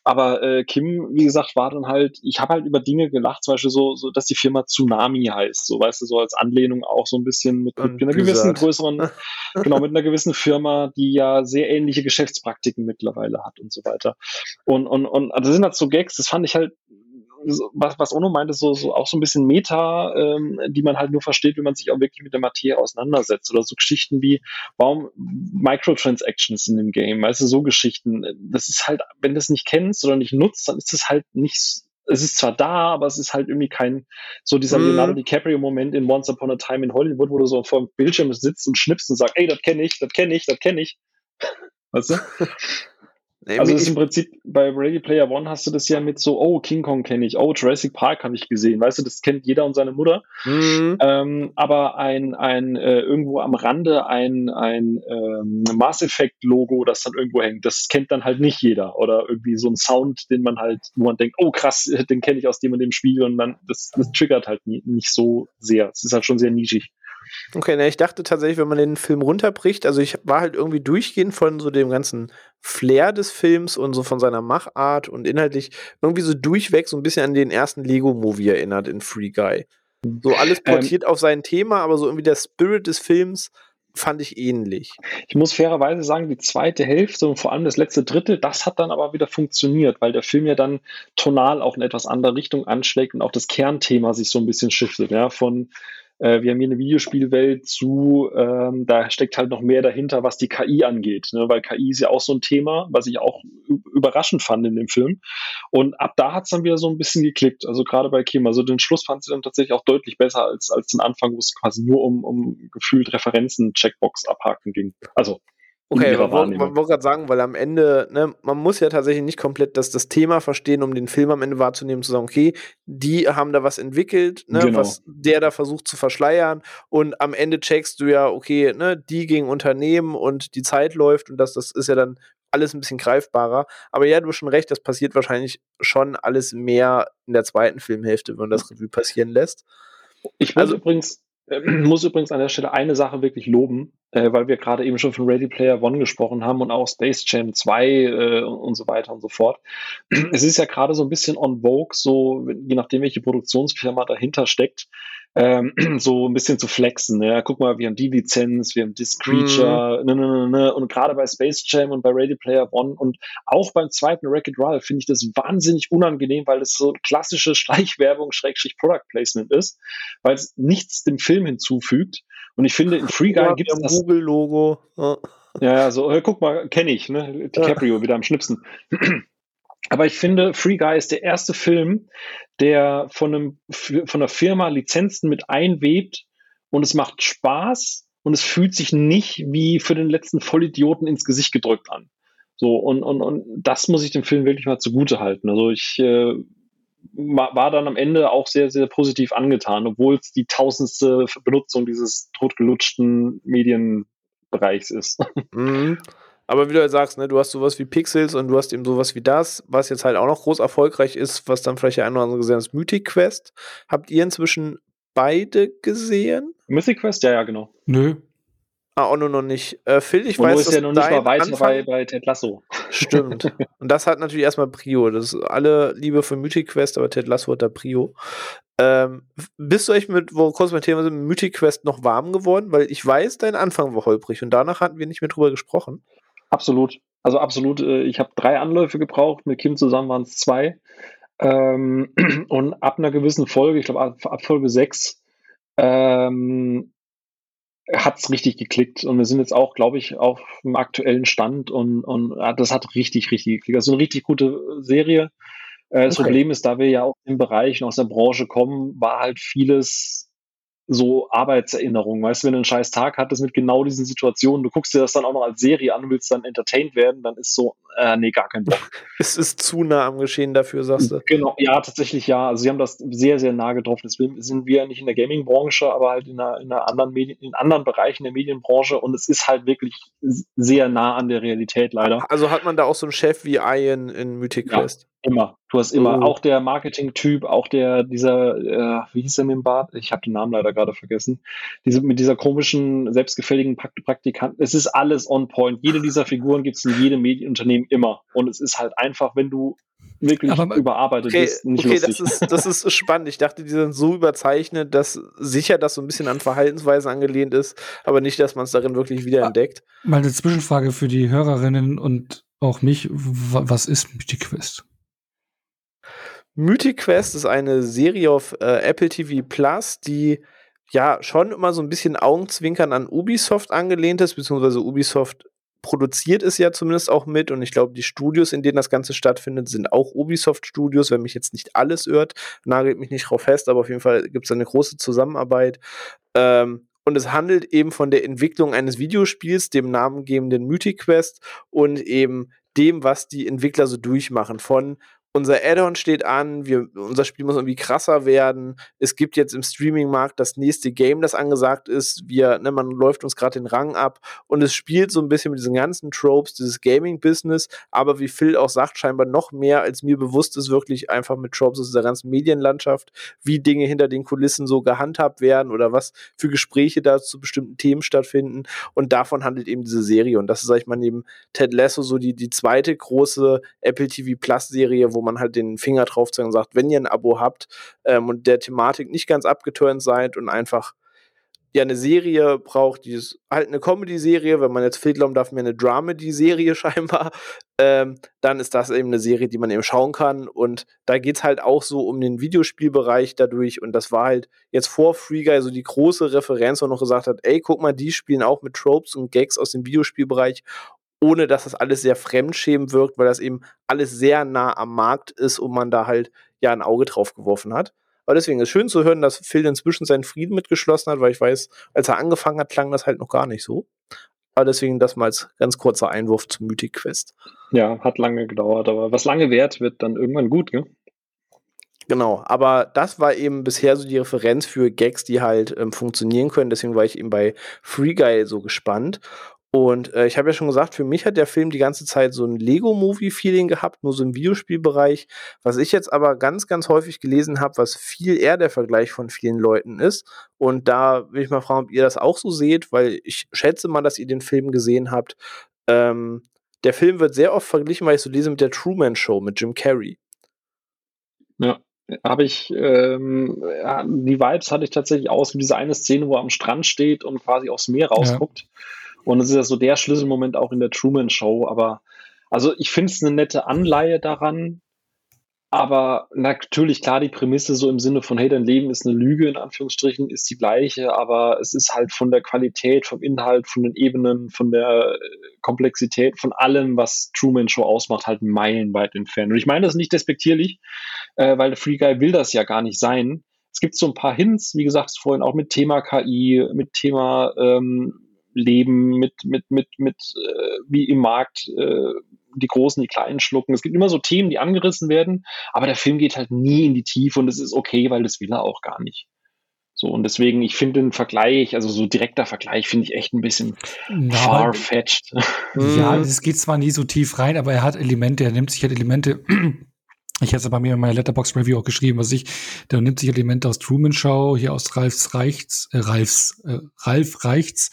Aber äh, Kim, wie gesagt, war dann halt, ich habe halt über Dinge gelacht, zum Beispiel so, so, dass die Firma Tsunami heißt, so weißt du, so als Anlehnung auch so ein bisschen mit, mit einer gewissen größeren, genau, mit einer gewissen Firma, die ja sehr ähnliche Geschäftspraktiken mittlerweile hat und so weiter. Und, und, und also das sind halt so Gags, das fand ich halt was, was Ono meinte, so, so auch so ein bisschen Meta, ähm, die man halt nur versteht, wenn man sich auch wirklich mit der Materie auseinandersetzt. Oder so Geschichten wie, warum Microtransactions in dem Game, weißt du, so Geschichten. Das ist halt, wenn du es nicht kennst oder nicht nutzt, dann ist es halt nicht es ist zwar da, aber es ist halt irgendwie kein, so dieser mm. Leonardo DiCaprio-Moment in Once Upon a Time in Hollywood, wo du so vor dem Bildschirm sitzt und schnippst und sagst, ey, das kenne ich, das kenne ich, das kenne ich. Weißt du? Also ist im Prinzip bei Ready Player One hast du das ja mit so, oh, King Kong kenne ich, oh, Jurassic Park habe ich gesehen, weißt du, das kennt jeder und seine Mutter. Mhm. Ähm, aber ein, ein äh, irgendwo am Rande ein, ein ähm, Mass Effect Logo, das dann irgendwo hängt, das kennt dann halt nicht jeder. Oder irgendwie so ein Sound, den man halt, wo man denkt, oh krass, den kenne ich aus dem und dem Spiel und dann, das, das triggert halt nie, nicht so sehr. Es ist halt schon sehr nischig. Okay, na, ich dachte tatsächlich, wenn man den Film runterbricht, also ich war halt irgendwie durchgehend von so dem ganzen Flair des Films und so von seiner Machart und inhaltlich irgendwie so durchweg so ein bisschen an den ersten Lego-Movie erinnert in Free Guy. So alles ähm, portiert ähm, auf sein Thema, aber so irgendwie der Spirit des Films fand ich ähnlich. Ich muss fairerweise sagen, die zweite Hälfte und vor allem das letzte Drittel, das hat dann aber wieder funktioniert, weil der Film ja dann tonal auch in etwas andere Richtung anschlägt und auch das Kernthema sich so ein bisschen shiftet, ja, von äh, wir haben hier eine Videospielwelt zu, ähm, da steckt halt noch mehr dahinter, was die KI angeht, ne? weil KI ist ja auch so ein Thema, was ich auch überraschend fand in dem Film. Und ab da hat es dann wieder so ein bisschen geklickt, also gerade bei Kim. Also den Schluss fand sie dann tatsächlich auch deutlich besser als, als den Anfang, wo es quasi nur um, um gefühlt Referenzen, Checkbox abhaken ging. Also Okay, man wollte gerade sagen, weil am Ende, ne, man muss ja tatsächlich nicht komplett das, das Thema verstehen, um den Film am Ende wahrzunehmen, zu sagen, okay, die haben da was entwickelt, ne, genau. was der da versucht zu verschleiern und am Ende checkst du ja, okay, ne, die gegen Unternehmen und die Zeit läuft und das, das ist ja dann alles ein bisschen greifbarer. Aber ja, du hast schon recht, das passiert wahrscheinlich schon alles mehr in der zweiten Filmhälfte, wenn man das Revue passieren lässt. Ich muss also, übrigens muss übrigens an der Stelle eine Sache wirklich loben, äh, weil wir gerade eben schon von Ready Player One gesprochen haben und auch Space Jam 2 äh, und so weiter und so fort. Es ist ja gerade so ein bisschen on vogue, so je nachdem, welche Produktionsfirma dahinter steckt, ähm, so ein bisschen zu flexen. Ne? Guck mal, wir haben die Lizenz, wir haben Disc Creature, mhm. ne, ne, ne, ne. und gerade bei Space Jam und bei Ready Player One und auch beim zweiten Wreck-It Ralph finde ich das wahnsinnig unangenehm, weil das so klassische Schleichwerbung, Schrägstrich Product Placement ist, weil es nichts dem Film hinzufügt Und ich finde, in Free Guy Ja, gibt es das. Google-Logo. Ja. Ja, ja, so, äh, guck mal, kenne ich, ne? DiCaprio wieder am Schnipsen. Aber ich finde, Free Guy ist der erste Film, der von, einem, von einer Firma Lizenzen mit einwebt und es macht Spaß und es fühlt sich nicht wie für den letzten Vollidioten ins Gesicht gedrückt an. So, und, und, und das muss ich dem Film wirklich mal zugute halten. Also ich äh, war dann am Ende auch sehr, sehr positiv angetan, obwohl es die tausendste Benutzung dieses totgelutschten Medienbereichs ist. Mhm. Aber wie du halt sagst, ne, du hast sowas wie Pixels und du hast eben sowas wie das, was jetzt halt auch noch groß erfolgreich ist, was dann vielleicht der eine oder andere gesehen hat, ist Mythic Quest. Habt ihr inzwischen beide gesehen? Mythic Quest? Ja, ja, genau. Nö. Ah, auch nur noch nicht. Äh, Phil, ich Und weiß, nur ist ja noch nicht mal weiter Anfang- bei, bei Ted Lasso. Stimmt. Und das hat natürlich erstmal Prio. Das ist alle Liebe für Mythic Quest, aber Ted Lasso hat da Prio. Ähm, bist du euch mit, wo kurz mein Thema sind, mit Mythic Quest noch warm geworden? Weil ich weiß, dein Anfang war holprig und danach hatten wir nicht mehr drüber gesprochen. Absolut. Also absolut. äh, Ich habe drei Anläufe gebraucht. Mit Kim zusammen waren es zwei. Ähm, und ab einer gewissen Folge, ich glaube ab, ab Folge sechs, ähm, hat es richtig geklickt. Und wir sind jetzt auch, glaube ich, auf dem aktuellen Stand und, und ja, das hat richtig, richtig geklickt. Also eine richtig gute Serie. Äh, Das Okay. Problem ist, da wir ja aus dem Bereich und aus der Branche kommen, war halt vieles so Arbeitserinnerungen. Weißt du, wenn du einen scheiß Tag hattest mit genau diesen Situationen, du guckst dir das dann auch noch als Serie an, willst dann entertained werden, dann ist so, äh, nee, gar kein Bock. Es ist zu nah am Geschehen dafür, sagst du. Genau, ja, tatsächlich ja. Also sie haben das sehr, sehr nah getroffen. Deswegen sind wir nicht in der Gaming-Branche, aber halt in einer, in einer anderen Medien, in anderen Bereichen der Medienbranche und es ist halt wirklich sehr nah an der Realität leider. Also hat man da auch so einen Chef wie Ian in Mythic Ja. Immer. Du hast immer, Oh. auch der Marketing-Typ, auch der, dieser, äh, wie hieß der mit dem Bart? Ich habe den Namen leider gerade vergessen. Diese, mit dieser komischen, selbstgefälligen Prakt- Praktikant. Es ist alles on point. Jede dieser Figuren gibt es in jedem Medienunternehmen immer. Und es ist halt einfach, wenn du wirklich Aber- überarbeitet Okay, bist, nicht okay lustig. das, ist, das ist spannend. Ich dachte, die sind so überzeichnet, dass sicher das so ein bisschen an Verhaltensweisen angelehnt ist, aber nicht, dass man es darin wirklich wiederentdeckt. Mal eine Zwischenfrage für die Hörerinnen und auch mich. Was ist Mythic Quest? Mythic Quest ist eine Serie auf äh, Apple TV Plus, die ja schon immer so ein bisschen Augenzwinkern an Ubisoft angelehnt ist, beziehungsweise Ubisoft produziert es ja zumindest auch mit und ich glaube, die Studios, in denen das Ganze stattfindet, sind auch Ubisoft-Studios, wenn mich jetzt nicht alles irrt, nagelt mich nicht drauf fest, aber auf jeden Fall gibt es eine große Zusammenarbeit. Ähm, und es handelt eben von der Entwicklung eines Videospiels, dem namengebenden Mythic Quest und eben dem, was die Entwickler so durchmachen. Von unser Add-on steht an, wir, unser Spiel muss irgendwie krasser werden. Es gibt jetzt im Streaming-Markt das nächste Game, das angesagt ist. Wir, ne, man läuft uns gerade den Rang ab und es spielt so ein bisschen mit diesen ganzen Tropes, dieses Gaming-Business, aber wie Phil auch sagt, scheinbar noch mehr, als mir bewusst ist, wirklich einfach mit Tropes aus dieser ganzen Medienlandschaft, wie Dinge hinter den Kulissen so gehandhabt werden oder was für Gespräche da zu bestimmten Themen stattfinden. Und davon handelt eben diese Serie. Und das ist, sag ich mal, neben Ted Lasso so die, die zweite große Apple TV Plus-Serie, wo man halt den Finger drauf zeigt und sagt, wenn ihr ein Abo habt ähm, und der Thematik nicht ganz abgeturnt seid und einfach ja eine Serie braucht, die ist halt eine Comedy-Serie, wenn man jetzt glauben darf, mehr eine Dramedy-Serie scheinbar, ähm, dann ist das eben eine Serie, die man eben schauen kann. Und da geht's halt auch so um den Videospielbereich dadurch. Und das war halt jetzt vor Free Guy so die große Referenz, wo noch gesagt hat, ey, guck mal, die spielen auch mit Tropes und Gags aus dem Videospielbereich ohne dass das alles sehr fremdschämen wirkt, weil das eben alles sehr nah am Markt ist und man da halt ja ein Auge drauf geworfen hat. Aber deswegen ist schön zu hören, dass Phil inzwischen seinen Frieden mitgeschlossen hat, weil ich weiß, als er angefangen hat, klang das halt noch gar nicht so. Aber deswegen das mal als ganz kurzer Einwurf zum Mythic Quest. Ja, hat lange gedauert, aber was lange währt, wird dann irgendwann gut, gell? Genau, aber das war eben bisher so die Referenz für Gags, die halt ähm, funktionieren können. Deswegen war ich eben bei Free Guy so gespannt. Und äh, ich habe ja schon gesagt, für mich hat der Film die ganze Zeit so ein Lego-Movie-Feeling gehabt, nur so im Videospielbereich. Was ich jetzt aber ganz, ganz häufig gelesen habe, was viel eher der Vergleich von vielen Leuten ist. Und da will ich mal fragen, ob ihr das auch so seht, weil ich schätze mal, dass ihr den Film gesehen habt. Ähm, der Film wird sehr oft verglichen, weil ich so lese, mit der Truman Show mit Jim Carrey. Ja, habe ich, ähm, ja, die Vibes hatte ich tatsächlich aus wie diese eine Szene, wo er am Strand steht und quasi aufs Meer rausguckt. Und das ist ja so der Schlüsselmoment auch in der Truman Show. Aber also ich finde es eine nette Anleihe daran. aber natürlich, klar, die Prämisse so im Sinne von, hey, dein Leben ist eine Lüge, in Anführungsstrichen, ist die gleiche, aber es ist halt von der Qualität, vom Inhalt, von den Ebenen, von der äh, Komplexität, von allem, was Truman Show ausmacht, halt meilenweit entfernt. Und ich meine das nicht despektierlich, äh, weil Free Guy will das ja gar nicht sein. Es gibt so ein paar Hints, wie gesagt, vorhin auch mit Thema KI, mit Thema ähm, Leben, mit, mit, mit, mit äh, wie im Markt äh, die Großen, die Kleinen schlucken. Es gibt immer so Themen, die angerissen werden, aber der Film geht halt nie in die Tiefe und es ist okay, weil das will er auch gar nicht. So, und deswegen, ich finde den Vergleich, also so direkter Vergleich, finde ich echt ein bisschen ja, far-fetched. Ja, es geht zwar nie so tief rein, aber er hat Elemente, er nimmt sich halt Elemente ich hätte es bei mir in meiner Letterbox Review auch geschrieben, was ich, der nimmt sich Elemente aus Truman Show, hier aus Ralfs Reichts, äh, Ralfs, äh, Ralf Reichts.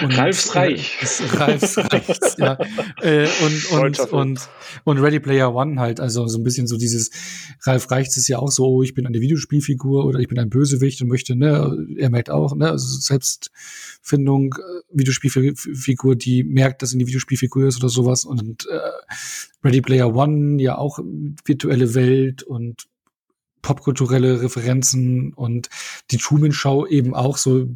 Und, Ralfs Reich. Äh, Ralfs Reichts, ja. Äh, und, und, und, und Ready Player One halt, also so ein bisschen so dieses, Ralf Reichts ist ja auch so, oh, ich bin eine Videospielfigur oder ich bin ein Bösewicht und möchte, ne, er merkt auch, ne, also Selbstfindung, äh, Videospielfigur, die merkt, dass in die Videospielfigur ist oder sowas und äh, Ready Player One ja auch virtuelle Welt und popkulturelle Referenzen und die Truman Show eben auch so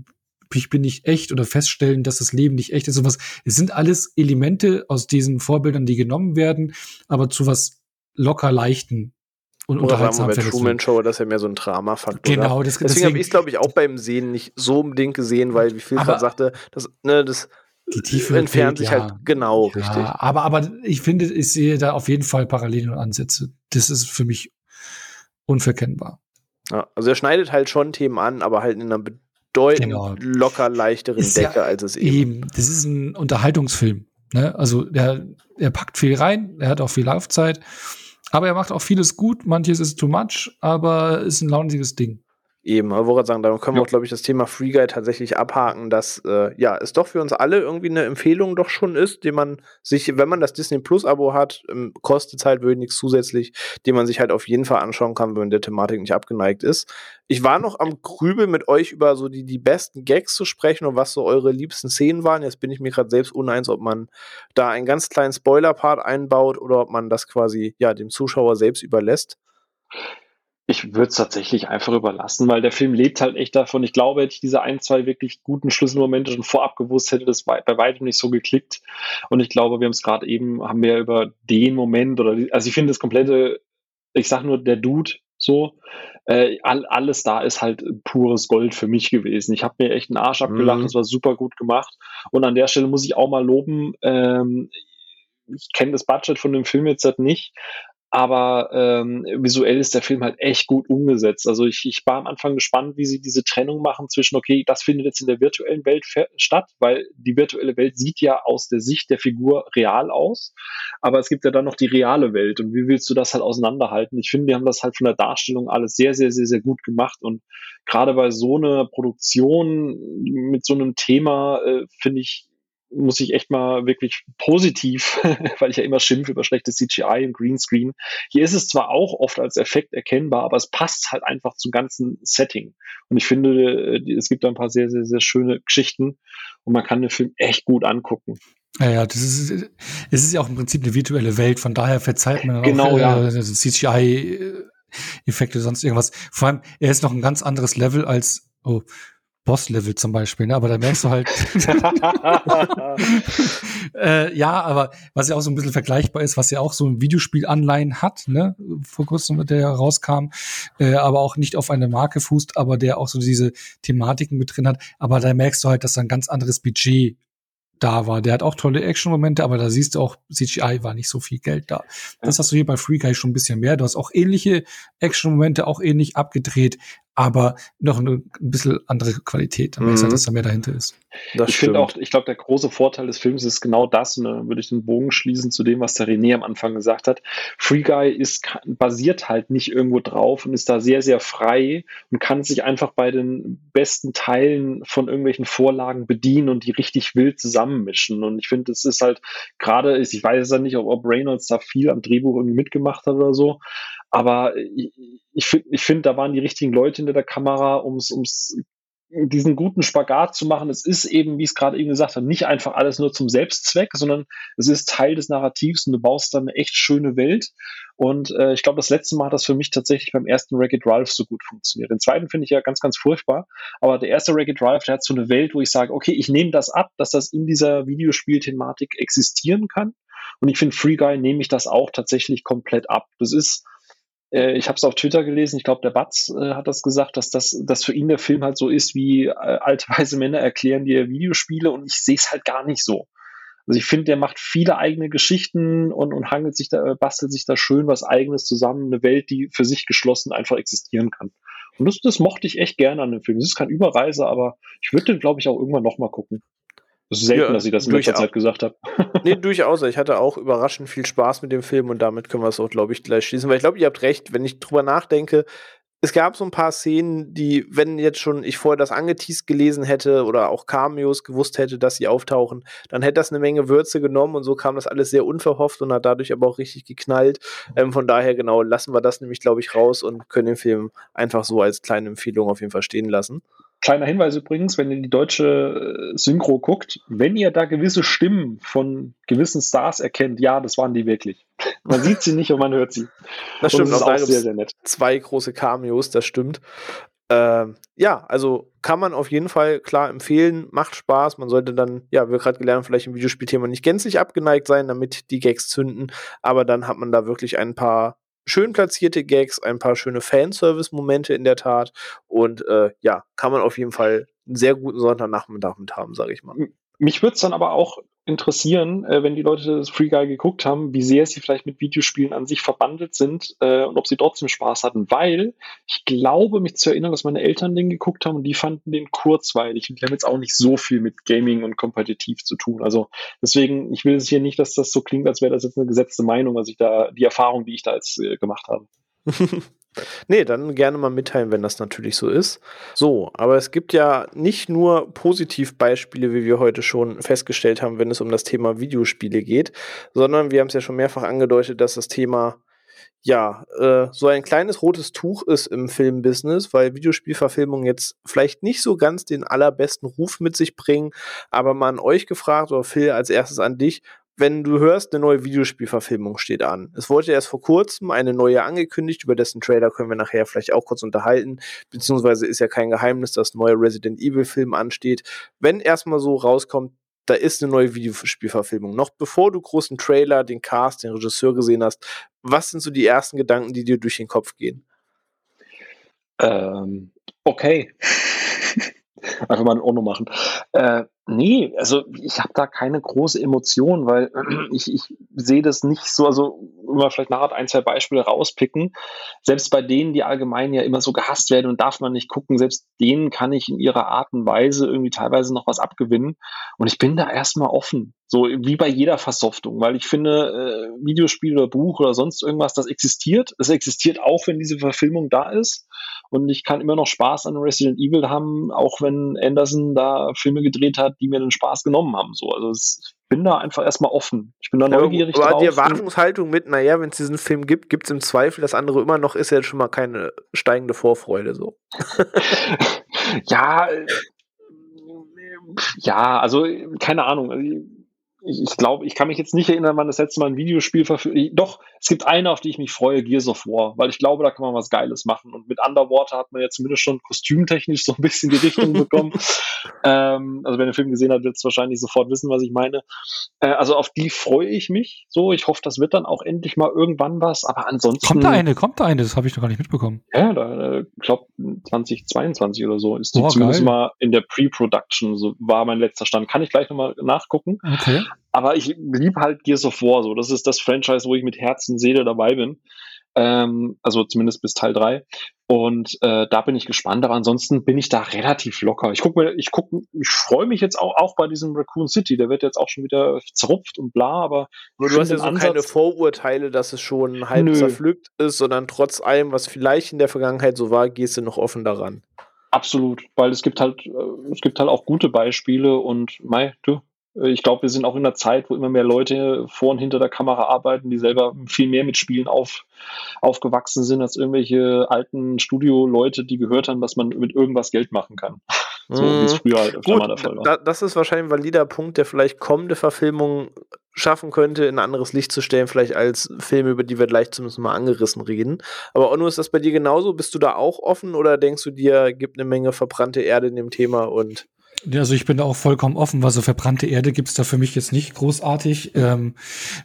ich bin nicht echt oder feststellen, dass das Leben nicht echt ist. Sowas. Es sind alles Elemente aus diesen Vorbildern, die genommen werden, aber zu was locker leichten und unterhaltsam. Bei Truman Show, das ist ja mehr so ein Drama-Faktor. Genau, das, deswegen, deswegen habe ich es, glaube ich, auch beim Sehen nicht so unbedingt gesehen, weil, wie viel gerade sagte, das, ne, das die Tiefe entfernt sich ja. halt genau ja, richtig. Aber, aber ich finde, ich sehe da auf jeden Fall Parallelen und Ansätze. Das ist für mich unverkennbar. Ja, also er schneidet halt schon Themen an, aber halt in einer bedeutend genau. locker leichteren ist Decke, als es eben. eben. Das ist ein Unterhaltungsfilm. Ne? Also er, er packt viel rein, er hat auch viel Laufzeit, aber er macht auch vieles gut. Manches ist too much, aber ist ein launiges Ding. Eben, aber wollte sagen, da können wir auch, glaube ich, das Thema Free Guide tatsächlich abhaken, dass äh, ja, es doch für uns alle irgendwie eine Empfehlung doch schon ist, den man sich, wenn man das Disney Plus Abo hat, ähm, kostet halt wirklich nichts zusätzlich, den man sich halt auf jeden Fall anschauen kann, wenn man der Thematik nicht abgeneigt ist. Ich war noch am Grübel mit euch über so die, die besten Gags zu sprechen und was so eure liebsten Szenen waren. Jetzt bin ich mir gerade selbst uneins, ob man da einen ganz kleinen Spoiler-Part einbaut oder ob man das quasi ja dem Zuschauer selbst überlässt. Ich würde es tatsächlich einfach überlassen, weil der Film lebt halt echt davon. Ich glaube, hätte ich diese ein, zwei wirklich guten Schlüsselmomente schon vorab gewusst, hätte das bei, bei weitem nicht so geklickt. Und ich glaube, wir haben es gerade eben, haben wir über den Moment oder, die, also ich finde das komplette, ich sag nur der Dude so, äh, all, alles da ist halt pures Gold für mich gewesen. Ich habe mir echt einen Arsch abgelacht, mhm. das war super gut gemacht. Und an der Stelle muss ich auch mal loben, ähm, ich kenne das Budget von dem Film jetzt halt nicht, aber ähm, visuell ist der Film halt echt gut umgesetzt. Also ich, ich war am Anfang gespannt, wie sie diese Trennung machen zwischen, okay, das findet jetzt in der virtuellen Welt statt, weil die virtuelle Welt sieht ja aus der Sicht der Figur real aus, aber es gibt ja dann noch die reale Welt und wie willst du das halt auseinanderhalten? Ich finde, die haben das halt von der Darstellung alles sehr, sehr, sehr, sehr gut gemacht und gerade bei so einer Produktion mit so einem Thema äh, finde ich, muss ich echt mal wirklich positiv, weil ich ja immer schimpfe über schlechtes CGI und Greenscreen. Hier ist es zwar auch oft als Effekt erkennbar, aber es passt halt einfach zum ganzen Setting. Und ich finde, äh, es gibt da ein paar sehr, sehr, sehr schöne Geschichten und man kann den Film echt gut angucken. Ja, ja, das ist, es ist ja auch im Prinzip eine virtuelle Welt, von daher verzeiht man genau, auch ja. äh, CGI-Effekte, sonst irgendwas. Vor allem, er ist noch ein ganz anderes Level als, oh, Boss-Level zum Beispiel, ne? aber da merkst du halt, äh, ja, aber was ja auch so ein bisschen vergleichbar ist, was ja auch so ein Videospiel-Anleihen hat, ne? vor kurzem, der rauskam, äh, aber auch nicht auf eine Marke fußt, aber der auch so diese Thematiken mit drin hat, aber da merkst du halt, dass da ein ganz anderes Budget da war. Der hat auch tolle Action-Momente, aber da siehst du auch, CGI war nicht so viel Geld da. Das hast du hier bei Free Guy schon ein bisschen mehr. Du hast auch ähnliche Action-Momente, auch ähnlich abgedreht, aber noch eine ein bisschen andere Qualität. Dann mhm. dass da mehr dahinter ist. Das ich finde auch, ich glaube, der große Vorteil des Films ist genau das, und da würde ich den Bogen schließen zu dem, was der René am Anfang gesagt hat. Free Guy ist, basiert halt nicht irgendwo drauf und ist da sehr, sehr frei und kann sich einfach bei den besten Teilen von irgendwelchen Vorlagen bedienen und die richtig wild zusammenmischen. Und ich finde, es ist halt gerade, ich weiß ja nicht, ob, ob Reynolds da viel am Drehbuch irgendwie mitgemacht hat oder so, aber ich, ich finde, ich find, da waren die richtigen Leute hinter der Kamera, ums, ums diesen guten Spagat zu machen. Es ist eben, wie ich es gerade eben gesagt habe, nicht einfach alles nur zum Selbstzweck, sondern es ist Teil des Narrativs und du baust dann eine echt schöne Welt. Und äh, ich glaube, das letzte Mal hat das für mich tatsächlich beim ersten Wreck-It Ralph so gut funktioniert. Den zweiten finde ich ja ganz, ganz furchtbar. Aber der erste Wreck-It Ralph, der hat so eine Welt, wo ich sage, okay, ich nehme das ab, dass das in dieser Videospielthematik existieren kann. Und ich finde, Free Guy nehme ich das auch tatsächlich komplett ab. Das ist, äh, ich habe es auf Twitter gelesen, ich glaube, der Batz äh, hat das gesagt, dass das dass für ihn der Film halt so ist, wie äh, alte weise Männer erklären dir Videospiele und ich sehe es halt gar nicht so. Also ich finde, der macht viele eigene Geschichten und, und hangelt sich da, äh, bastelt sich da schön was eigenes zusammen, eine Welt, die für sich geschlossen einfach existieren kann. Und das, das mochte ich echt gerne an dem Film. Es ist kein Überreise, aber ich würde den, glaube ich, auch irgendwann nochmal gucken. Das ist selten, ja, dass ich das in letzter Zeit gesagt habe. nee, durchaus. Ich hatte auch überraschend viel Spaß mit dem Film und damit können wir es auch, glaube ich, gleich schließen. Weil ich glaube, ihr habt recht, wenn ich drüber nachdenke, es gab so ein paar Szenen, die, wenn jetzt schon ich vorher das angeteased gelesen hätte oder auch Cameos gewusst hätte, dass sie auftauchen, dann hätte das eine Menge Würze genommen und so kam das alles sehr unverhofft und hat dadurch aber auch richtig geknallt. Ähm, von daher, genau, lassen wir das nämlich, glaube ich, raus und können den Film einfach so als kleine Empfehlung auf jeden Fall stehen lassen. Kleiner Hinweis übrigens, wenn ihr die deutsche äh, Synchro guckt, wenn ihr da gewisse Stimmen von gewissen Stars erkennt, ja, das waren die wirklich. Man sieht sie nicht und man hört sie. Das stimmt, das ist auch sehr, sehr nett. Zwei große Cameos, das stimmt. Ähm, ja, also kann man auf jeden Fall klar empfehlen, macht Spaß. Man sollte dann, ja, wir gerade gelernt, vielleicht im Videospielthema nicht gänzlich abgeneigt sein, damit die Gags zünden. Aber dann hat man da wirklich ein paar schön platzierte Gags, ein paar schöne Fanservice-Momente in der Tat. Und äh, ja, kann man auf jeden Fall einen sehr guten Sonntagnachmittag mit haben, sage ich mal. Mich würde es dann aber auch interessieren, äh, wenn die Leute das Free Guy geguckt haben, wie sehr sie vielleicht mit Videospielen an sich verbandelt sind äh, und ob sie trotzdem Spaß hatten, weil ich glaube, mich zu erinnern, dass meine Eltern den geguckt haben und die fanden den kurzweilig und die haben jetzt auch nicht so viel mit Gaming und kompetitiv zu tun. Also deswegen, ich will es hier nicht, dass das so klingt, als wäre das jetzt eine gesetzte Meinung, was ich da, die Erfahrung, die ich da jetzt äh, gemacht habe. Nee, dann gerne mal mitteilen, wenn das natürlich so ist. So, aber es gibt ja nicht nur Positivbeispiele, wie wir heute schon festgestellt haben, wenn es um das Thema Videospiele geht, sondern wir haben es ja schon mehrfach angedeutet, dass das Thema ja, äh, so ein kleines rotes Tuch ist im Filmbusiness, weil Videospielverfilmungen jetzt vielleicht nicht so ganz den allerbesten Ruf mit sich bringen, aber mal an euch gefragt oder Phil als erstes an dich, wenn du hörst, eine neue Videospielverfilmung steht an. Es wurde erst vor kurzem eine neue angekündigt, über dessen Trailer können wir nachher vielleicht auch kurz unterhalten, beziehungsweise ist ja kein Geheimnis, dass neuer Resident Evil Film ansteht. Wenn erstmal so rauskommt, da ist eine neue Videospielverfilmung. Noch bevor du großen Trailer, den Cast, den Regisseur gesehen hast, was sind so die ersten Gedanken, die dir durch den Kopf gehen? Ähm, okay. Einfach mal ein Ono machen. Äh, Nee, also ich habe da keine große Emotion, weil ich, ich sehe das nicht so, also immer vielleicht nachher ein, zwei Beispiele rauspicken. Selbst bei denen, die allgemein ja immer so gehasst werden und darf man nicht gucken, selbst denen kann ich in ihrer Art und Weise irgendwie teilweise noch was abgewinnen. Und ich bin da erstmal offen. So wie bei jeder Versoftung, weil ich finde, äh, Videospiel oder Buch oder sonst irgendwas, das existiert. Es existiert auch, wenn diese Verfilmung da ist. Und ich kann immer noch Spaß an Resident Evil haben, auch wenn Anderson da Filme gedreht hat, die mir den Spaß genommen haben. So, also es, ich bin da einfach erstmal offen. Ich bin da neugierig. Aber drauf. die Erwartungshaltung mit, naja, wenn es diesen Film gibt, gibt es im Zweifel das andere immer noch, ist ja schon mal keine steigende Vorfreude so. ja, äh, ja, also keine Ahnung. Ich, ich glaube, ich kann mich jetzt nicht erinnern, wann das letzte Mal ein Videospiel verfügt. Doch, es gibt eine, auf die ich mich freue, Gears of War, weil ich glaube, da kann man was Geiles machen. Und mit Underwater hat man ja zumindest schon kostümtechnisch so ein bisschen die Richtung bekommen. ähm, also, ihr den Film gesehen habt, wird es wahrscheinlich sofort wissen, was ich meine. Äh, also, auf die freue ich mich so. Ich hoffe, das wird dann auch endlich mal irgendwann was. Aber ansonsten. Kommt da eine, kommt da eine, das habe ich noch gar nicht mitbekommen. Ja, da, ich glaube, 2022 oder so ist die oh, zumindest geil. mal in der Pre-Production, so war mein letzter Stand. Kann ich gleich nochmal nachgucken. Okay. Aber ich liebe halt Gears of War, so. Das ist das Franchise, wo ich mit Herz und Seele dabei bin. Ähm, also zumindest bis Teil 3. Und äh, da bin ich gespannt, aber ansonsten bin ich da relativ locker. Ich gucke mir, ich gucke, ich freue mich jetzt auch, auch bei diesem Raccoon City. Der wird jetzt auch schon wieder zerrupft und bla, aber. aber du hast ja so Ansatz, keine Vorurteile, dass es schon halb nö. zerpflückt ist, sondern trotz allem, was vielleicht in der Vergangenheit so war, gehst du noch offen daran. Absolut, weil es gibt halt, äh, es gibt halt auch gute Beispiele und mei, du, ich glaube, wir sind auch in einer Zeit, wo immer mehr Leute vor und hinter der Kamera arbeiten, die selber viel mehr mit Spielen auf, aufgewachsen sind als irgendwelche alten Studio-Leute, die gehört haben, dass man mit irgendwas Geld machen kann. So wie es mhm. früher halt Gut, der Fall war. Da, das ist wahrscheinlich ein valider Punkt, der vielleicht kommende Verfilmungen schaffen könnte, in ein anderes Licht zu stellen, vielleicht als Filme, über die wir gleich zumindest mal angerissen reden. Aber Onno, ist das bei dir genauso? Bist du da auch offen oder denkst du dir, gibt eine Menge verbrannte Erde in dem Thema und also ich bin da auch vollkommen offen, weil so verbrannte Erde gibt's da für mich jetzt nicht großartig. Ähm,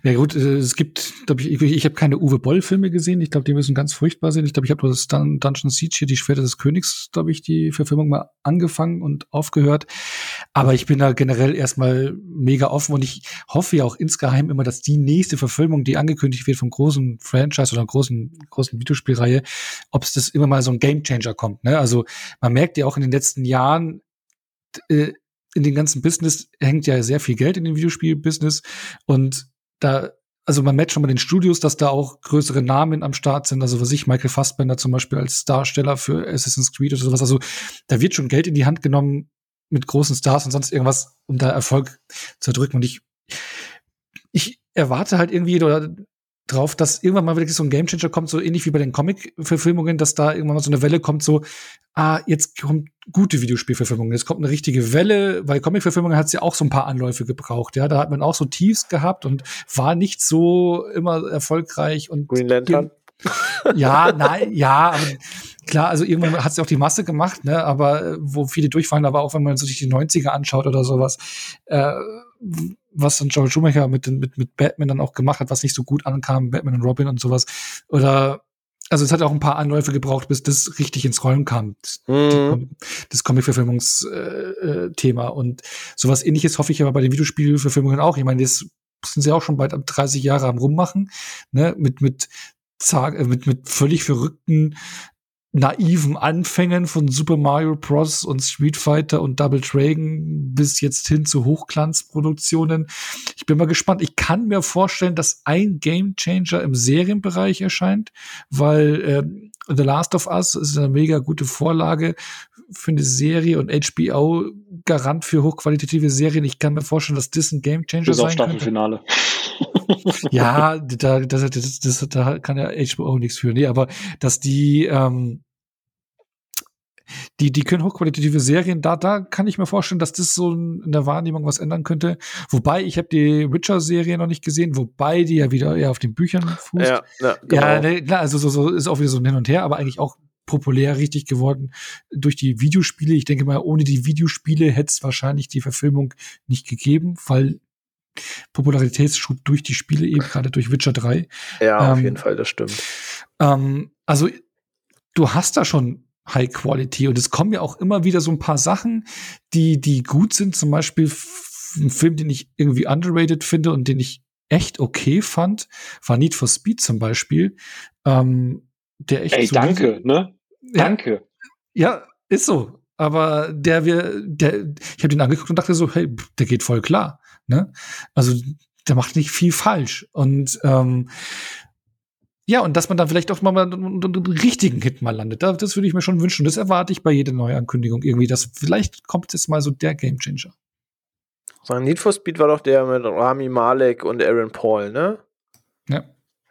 ja gut, äh, es gibt, glaube ich, ich, ich habe keine Uwe Boll-Filme gesehen. Ich glaube, die müssen ganz furchtbar sein. Ich glaube, ich habe das Dun Dungeon Siege hier, die Schwerte des Königs, glaube ich, die Verfilmung mal angefangen und aufgehört. Aber ich bin da generell erstmal mega offen und ich hoffe ja auch insgeheim immer, dass die nächste Verfilmung, die angekündigt wird vom großen Franchise oder großen, großen Videospielreihe, ob es das immer mal so ein Gamechanger kommt. Ne? Also man merkt ja auch in den letzten Jahren, äh, in den ganzen Business hängt ja sehr viel Geld in dem Videospiel-Business und da also man merkt schon bei den Studios, dass da auch größere Namen am Start sind. Also was ich, Michael Fassbender zum Beispiel als Darsteller für Assassin's Creed oder sowas. Also da wird schon Geld in die Hand genommen mit großen Stars und sonst irgendwas, um da Erfolg zu drücken. Und ich, ich erwarte halt irgendwie oder drauf, dass irgendwann mal wirklich so ein Gamechanger kommt, so ähnlich wie bei den Comic-Verfilmungen, dass da irgendwann mal so eine Welle kommt, so, ah, jetzt kommt gute Videospielverfilmungen, jetzt kommt eine richtige Welle, weil Comic-Verfilmungen hat es ja auch so ein paar Anläufe gebraucht, ja, da hat man auch so Tiefs gehabt und war nicht so immer erfolgreich und Green Lantern. Ja, nein, ja, aber klar, also irgendwann hat es ja auch die Masse gemacht, ne, aber äh, wo viele durchfallen, aber auch wenn man sich die 90er anschaut oder sowas, äh, was dann Joel Schumacher mit, mit, mit Batman dann auch gemacht hat, was nicht so gut ankam, Batman und Robin und sowas. Oder also es hat auch ein paar Anläufe gebraucht, bis das richtig ins Rollen kam, mhm. das Comic-Verfilmungsthema. Äh, und sowas ähnliches hoffe ich aber bei den Videospielverfilmungen auch. Ich meine, das sind sie auch schon bald ab 30 Jahre am rummachen, ne, mit, mit, äh, mit, mit völlig verrückten naiven Anfängen von Super Mario Bros. und Street Fighter und Double Dragon bis jetzt hin zu Hochglanzproduktionen. Ich bin mal gespannt. Ich kann mir vorstellen, dass ein Game Changer im Serienbereich erscheint, weil äh, The Last of Us ist eine mega gute Vorlage für eine Serie und HBO Garant für hochqualitative Serien. Ich kann mir vorstellen, dass das ein Game Changer Bis sein auf Staffelfinale. ja, da, das, das, das, da kann ja HBO nichts für. Nee, aber dass die, ähm, die, die können hochqualitative Serien, da, da kann ich mir vorstellen, dass das so in der Wahrnehmung was ändern könnte. Wobei, ich habe die Witcher-Serie noch nicht gesehen, wobei die ja wieder eher auf den Büchern fußt. Ja, ja, genau. ja ne, klar, also so, so ist auch wieder so ein Hin und Her, aber eigentlich auch populär richtig geworden durch die Videospiele. Ich denke mal, ohne die Videospiele hätte es wahrscheinlich die Verfilmung nicht gegeben, weil Popularitätsschub durch die Spiele, eben gerade durch Witcher 3. Ja, ähm, auf jeden Fall, das stimmt. Ähm, also, du hast da schon High Quality und es kommen ja auch immer wieder so ein paar Sachen, die, die gut sind. Zum Beispiel ein Film, den ich irgendwie underrated finde und den ich echt okay fand, war Need for Speed zum Beispiel. Ähm, der echt Ey, so danke, ne? Danke. Ja, ist so. Aber der wir, der, ich habe den angeguckt und dachte so, hey, der geht voll klar. Ne? Also der macht nicht viel falsch. Und ähm, ja, und dass man dann vielleicht auch mal einen richtigen Hit mal landet. Das würde ich mir schon wünschen. Das erwarte ich bei jeder Neuankündigung irgendwie. Dass vielleicht kommt jetzt mal so der Gamechanger. So, Need for Speed war doch der mit Rami Malek und Aaron Paul, ne?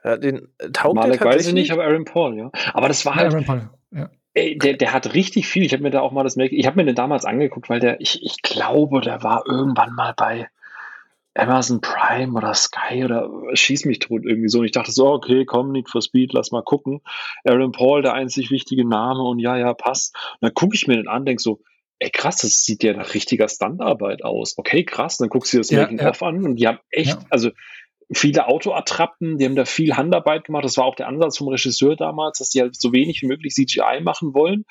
Ja. ja den taugt Malek weiß ich nicht, aber Aaron Paul, ja. Aber das war halt. Aaron Paul, ja. Ey, der, der hat richtig viel. Ich habe mir da auch mal das Ich habe mir den damals angeguckt, weil der, ich, ich glaube, der war irgendwann mal bei Amazon Prime oder Sky oder schieß mich tot irgendwie so. Und ich dachte so, okay, komm, Need for Speed, lass mal gucken. Aaron Paul, der einzig wichtige Name und ja, ja, passt. Und dann gucke ich mir den an, denk so, ey krass, das sieht ja nach richtiger Standarbeit aus. Okay, krass, dann guckst du dir das ja, Making-of ja. an und die haben echt, ja. also viele Autoattrappen, die haben da viel Handarbeit gemacht. Das war auch der Ansatz vom Regisseur damals, dass die halt so wenig wie möglich CGI machen wollen.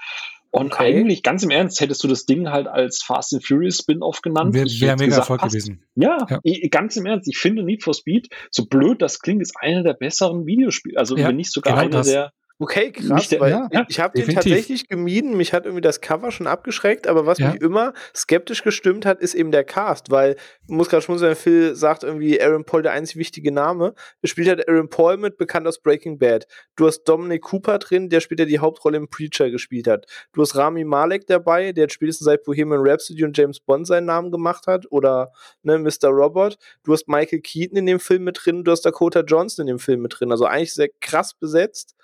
Und okay. eigentlich, ganz im Ernst, hättest du das Ding halt als Fast and Furious Spin-off genannt. Wäre wär mega gesagt, Erfolg passt. gewesen. Ja, ja. Ich, ganz im Ernst, ich finde Need for Speed, so blöd das klingt, ist einer der besseren Videospiele. Also ja, wenn nicht sogar genau einer das. der Okay, krass, der, weil ja, ich habe den tatsächlich gemieden. Mich hat irgendwie das Cover schon abgeschreckt, aber was ja. mich immer skeptisch gestimmt hat, ist eben der Cast, weil ich muss gerade schon sagen, Phil sagt irgendwie Aaron Paul der einzig wichtige Name. Er spielt halt Aaron Paul mit, bekannt aus Breaking Bad. Du hast Dominic Cooper drin, der später die Hauptrolle im Preacher gespielt hat. Du hast Rami Malek dabei, der spätestens seit Bohemian Rhapsody und James Bond seinen Namen gemacht hat oder ne, Mr. Robert. Du hast Michael Keaton in dem Film mit drin, du hast Dakota Johnson in dem Film mit drin. Also eigentlich sehr krass besetzt.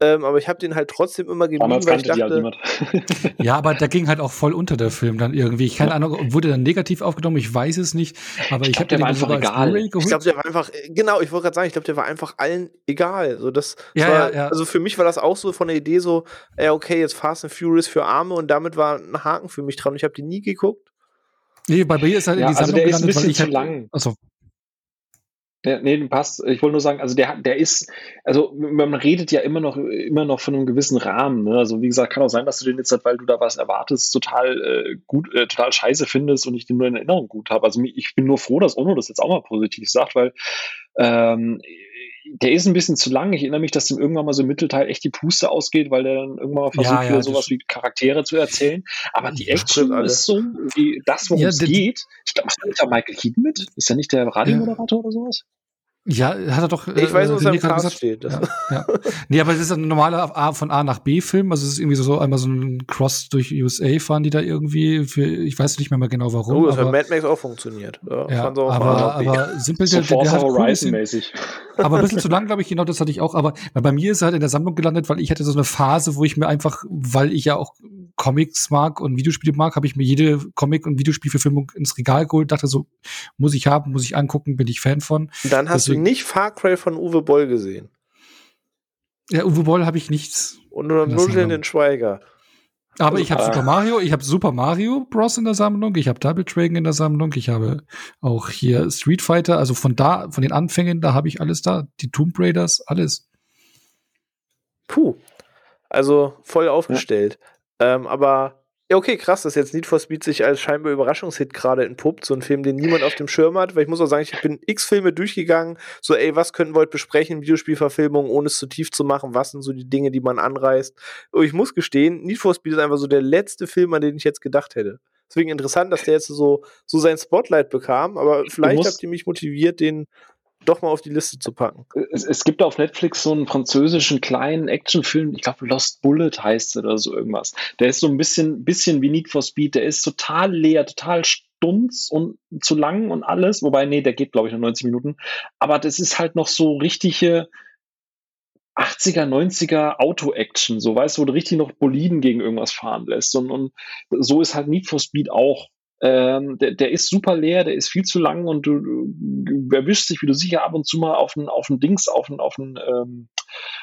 Ähm, aber ich habe den halt trotzdem immer gemieden, Damals weil ich halt dachte, niemand. Ja, aber der ging halt auch voll unter der Film dann irgendwie. Ich keine Ahnung, wurde dann negativ aufgenommen, ich weiß es nicht, aber ich, glaub, habe den war einfach als egal. Ich glaube, der war einfach, äh, genau, ich wollte gerade sagen, ich glaube, der war einfach allen egal. So, das, das Ja, war, ja, ja. Also für mich war das auch so von der Idee so, ja, okay, jetzt Fast and Furious für Arme und damit war ein Haken für mich dran. Ich habe die nie geguckt. Nee, bei mir ist halt Ja, in die also Sammlung der ist ein gelandet, bisschen ich zu halt, lang. Achso, Ja, nee, passt. Ich wollte nur sagen, also der, der ist, also man redet ja immer noch, immer noch von einem gewissen Rahmen. Ne? Also wie gesagt, kann auch sein, dass du den jetzt, weil du da was erwartest, total äh, gut, äh, total scheiße findest und ich den nur in Erinnerung gut habe. Also ich bin nur froh, dass Ono das jetzt auch mal positiv sagt, weil ähm, der ist ein bisschen zu lang. Ich erinnere mich, dass dem irgendwann mal so im Mittelteil echt die Puste ausgeht, weil der dann irgendwann mal versucht, Ja, ja, wieder sowas wie Charaktere zu erzählen. Aber die Action stimmt ist so, wie das, worum Ja, es der- geht. Ich glaube, macht nicht da Michael Keaton mit? Ist er nicht der Radiomoderator oder sowas? ja, hat er doch. Ich weiß, was René am gerade Cast steht. Ja, ja. Nee, aber es ist ein normaler A von A nach B-Film. Also es ist irgendwie so einmal so ein Cross durch USA fahren die da irgendwie für, ich weiß nicht mehr, mal genau warum. Oh, das hat aber, Mad Max auch funktioniert. Ja, ja, aber, aber simpel, So der, der, der Forza hat Horizon mäßig. Aber ein bisschen zu lang, glaube ich, genau das hatte ich auch. Aber bei mir ist er halt in der Sammlung gelandet, weil ich hatte so eine Phase, wo ich mir einfach, weil ich ja auch Comics mag und Videospiele mag, habe ich mir jede Comic- und Videospielverfilmung ins Regal geholt, dachte so, muss ich haben, muss ich angucken, bin ich Fan von. Dann hast deswegen- du nicht Far Cry von Uwe Boll gesehen. Ja, Uwe Boll habe ich nichts. Und nur Sammlung. den Schweiger. Aber ich habe Super Mario, ich habe Super Mario Bros. in der Sammlung, ich habe Double Dragon in der Sammlung, ich habe auch hier Street Fighter, also von da, von den Anfängen, da habe ich alles da. Die Tomb Raiders, alles. Puh. Also voll aufgestellt. Ähm, aber ja, okay, krass, dass jetzt Need for Speed sich als scheinbar Überraschungshit gerade entpuppt. So ein Film, den niemand auf dem Schirm hat. Weil ich muss auch sagen, ich bin x Filme durchgegangen. So, ey, was könnten wir heute besprechen? Videospielverfilmung, ohne es zu tief zu machen. Was sind so die Dinge, die man anreißt? Und ich muss gestehen, Need for Speed ist einfach so der letzte Film, an den ich jetzt gedacht hätte. Deswegen interessant, dass der jetzt so, so sein Spotlight bekam. Aber vielleicht habt ihr mich motiviert, den doch mal auf die Liste zu packen. Es, es gibt auf Netflix so einen französischen kleinen Actionfilm, ich glaube Lost Bullet heißt er oder so irgendwas. Der ist so ein bisschen, bisschen wie Need for Speed, der ist total leer, total stunz und zu lang und alles, wobei, nee, der geht, glaube ich, nur 90 Minuten. Aber das ist halt noch so richtige 80er, 90er Auto-Action, so weißt du, wo du richtig noch Boliden gegen irgendwas fahren lässt. Und, und so ist halt Need for Speed auch. Ähm, der, der ist super leer, der ist viel zu lang und du, du erwischst dich, wie du sicher ab und zu mal auf einen auf einen Dings, auf einen auf einen ähm,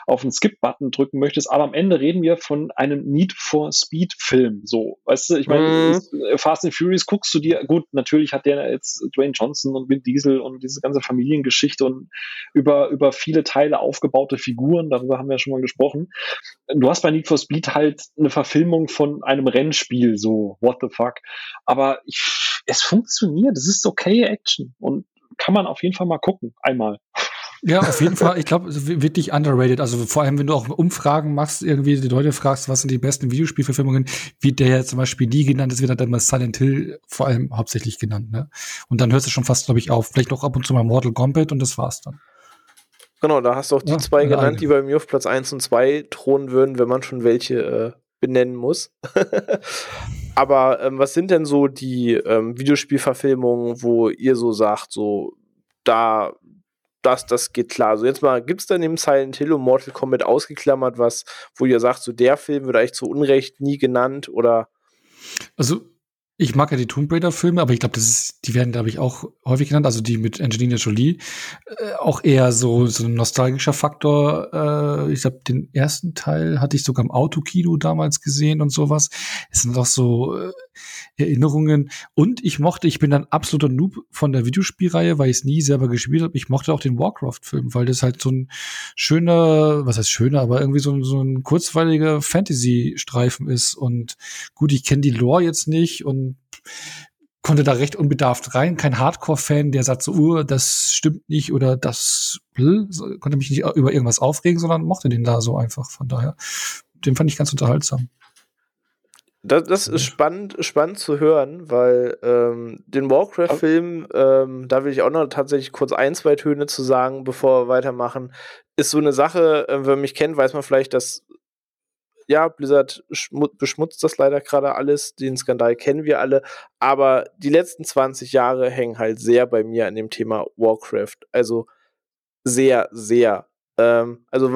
auf einen Skip-Button drücken möchtest. Aber am Ende reden wir von einem Need for Speed-Film. So, weißt du, ich meine, Mhm. Fast and Furious guckst du dir, gut, natürlich hat der jetzt Dwayne Johnson und Vin Diesel und diese ganze Familiengeschichte und über, über viele Teile aufgebaute Figuren, darüber haben wir ja schon mal gesprochen. Du hast bei Need for Speed halt eine Verfilmung von einem Rennspiel, so, what the fuck. Aber ich, es funktioniert, es ist okay Action und kann man auf jeden Fall mal gucken, einmal. Ja, auf jeden Fall. Ich glaube, wirklich underrated. Also vor allem, wenn du auch Umfragen machst, irgendwie die Leute fragst, was sind die besten Videospielverfilmungen, wie der ja zum Beispiel nie genannt ist, wird dann immer Silent Hill vor allem hauptsächlich genannt. Ne? Und dann hörst du schon fast, glaube ich, auf. Vielleicht noch ab und zu mal Mortal Kombat und das war's dann. Genau, da hast du auch die Ja, zwei genannt, eine. die bei mir auf Platz 1 und 2 thronen würden, wenn man schon welche äh, benennen muss. Aber ähm, was sind denn so die ähm, Videospielverfilmungen, wo ihr so sagt, so da, das, das geht klar. So jetzt mal, gibt es da neben Silent Hill und Mortal Kombat ausgeklammert was, wo ihr sagt, so der Film wird eigentlich zu Unrecht nie genannt oder Also, ich mag ja die Tomb Raider-Filme, aber ich glaube, das ist, die werden, glaube ich, auch häufig genannt, also die mit Angelina Jolie. Äh, auch eher so, so ein nostalgischer Faktor. Äh, ich glaube, den ersten Teil hatte ich sogar im Autokino damals gesehen und sowas. Es sind doch so äh, Erinnerungen. Und ich mochte, ich bin dann absoluter Noob von der Videospielreihe, weil ich es nie selber gespielt habe. Ich mochte auch den Warcraft-Film, weil das halt so ein schöner, was heißt schöner, aber irgendwie so, ein- so ein kurzweiliger Fantasy-Streifen ist. Und gut, ich kenne die Lore jetzt nicht und konnte da recht unbedarft rein. Kein Hardcore-Fan, der sagt so, uh, das stimmt nicht oder das bl, so, konnte mich nicht über irgendwas aufregen, sondern mochte den da so einfach. Von daher, den fand ich ganz unterhaltsam. Das, das ist spannend, spannend zu hören, weil ähm, den Warcraft-Film, ähm, da will ich auch noch tatsächlich kurz ein, zwei Töne zu sagen, bevor wir weitermachen, ist so eine Sache, äh, wenn man mich kennt, weiß man vielleicht, dass ja, Blizzard schmu- beschmutzt das leider gerade alles, den Skandal kennen wir alle, aber die letzten 20 Jahre hängen halt sehr bei mir an dem Thema Warcraft. Also sehr, sehr. Ähm, also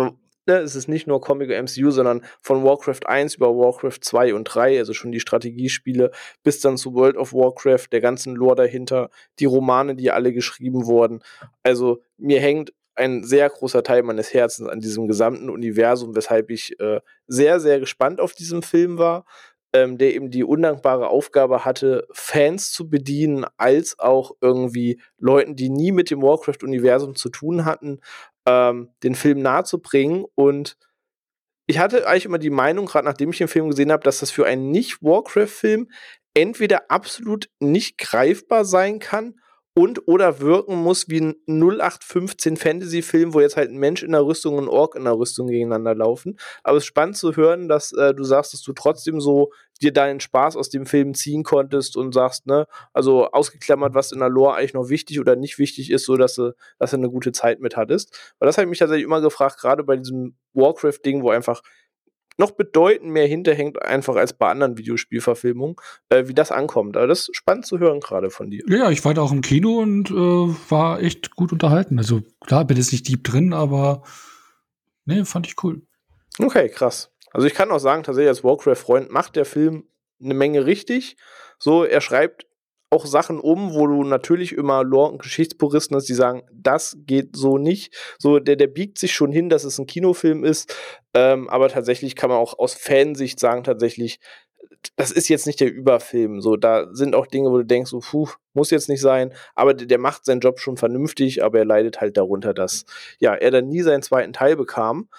ne, es ist nicht nur Comic MCU, sondern von Warcraft 1 über Warcraft 2 und 3, also schon die Strategiespiele, bis dann zu World of Warcraft, der ganzen Lore dahinter, die Romane, die alle geschrieben wurden. Also mir hängt ein sehr großer Teil meines Herzens an diesem gesamten Universum, weshalb ich äh, sehr, sehr gespannt auf diesen Film war, ähm, der eben die undankbare Aufgabe hatte, Fans zu bedienen, als auch irgendwie Leuten, die nie mit dem Warcraft-Universum zu tun hatten, ähm, den Film nahezubringen. Und ich hatte eigentlich immer die Meinung, gerade nachdem ich den Film gesehen habe, dass das für einen Nicht-Warcraft-Film entweder absolut nicht greifbar sein kann und oder wirken muss wie ein 0815 Fantasy-Film, wo jetzt halt ein Mensch in der Rüstung und ein Ork in der Rüstung gegeneinander laufen. Aber es ist spannend zu hören, dass äh, du sagst, dass du trotzdem so dir deinen Spaß aus dem Film ziehen konntest und sagst, ne, also ausgeklammert, was in der Lore eigentlich noch wichtig oder nicht wichtig ist, so dass du, dass du eine gute Zeit mit hattest. Weil das habe ich mich tatsächlich immer gefragt, gerade bei diesem Warcraft-Ding, wo einfach noch bedeutend mehr hinterhängt, einfach als bei anderen Videospielverfilmungen, äh, wie das ankommt. Aber das ist spannend zu hören gerade von dir. Ja, ich war da auch im Kino und äh, war echt gut unterhalten. Also klar, bin jetzt nicht deep drin, aber ne, fand ich cool. Okay, krass. Also ich kann auch sagen, tatsächlich als Warcraft-Freund macht der Film eine Menge richtig. So, er schreibt auch Sachen um, wo du natürlich immer Lore- und Geschichtspuristen hast, die sagen, das geht so nicht. So, der, der biegt sich schon hin, dass es ein Kinofilm ist. Ähm, aber tatsächlich kann man auch aus Fansicht sagen, tatsächlich, das ist jetzt nicht der Überfilm. So, da sind auch Dinge, wo du denkst, so, puh, muss jetzt nicht sein. Aber der, der macht seinen Job schon vernünftig, aber er leidet halt darunter, dass ja, er dann nie seinen zweiten Teil bekam.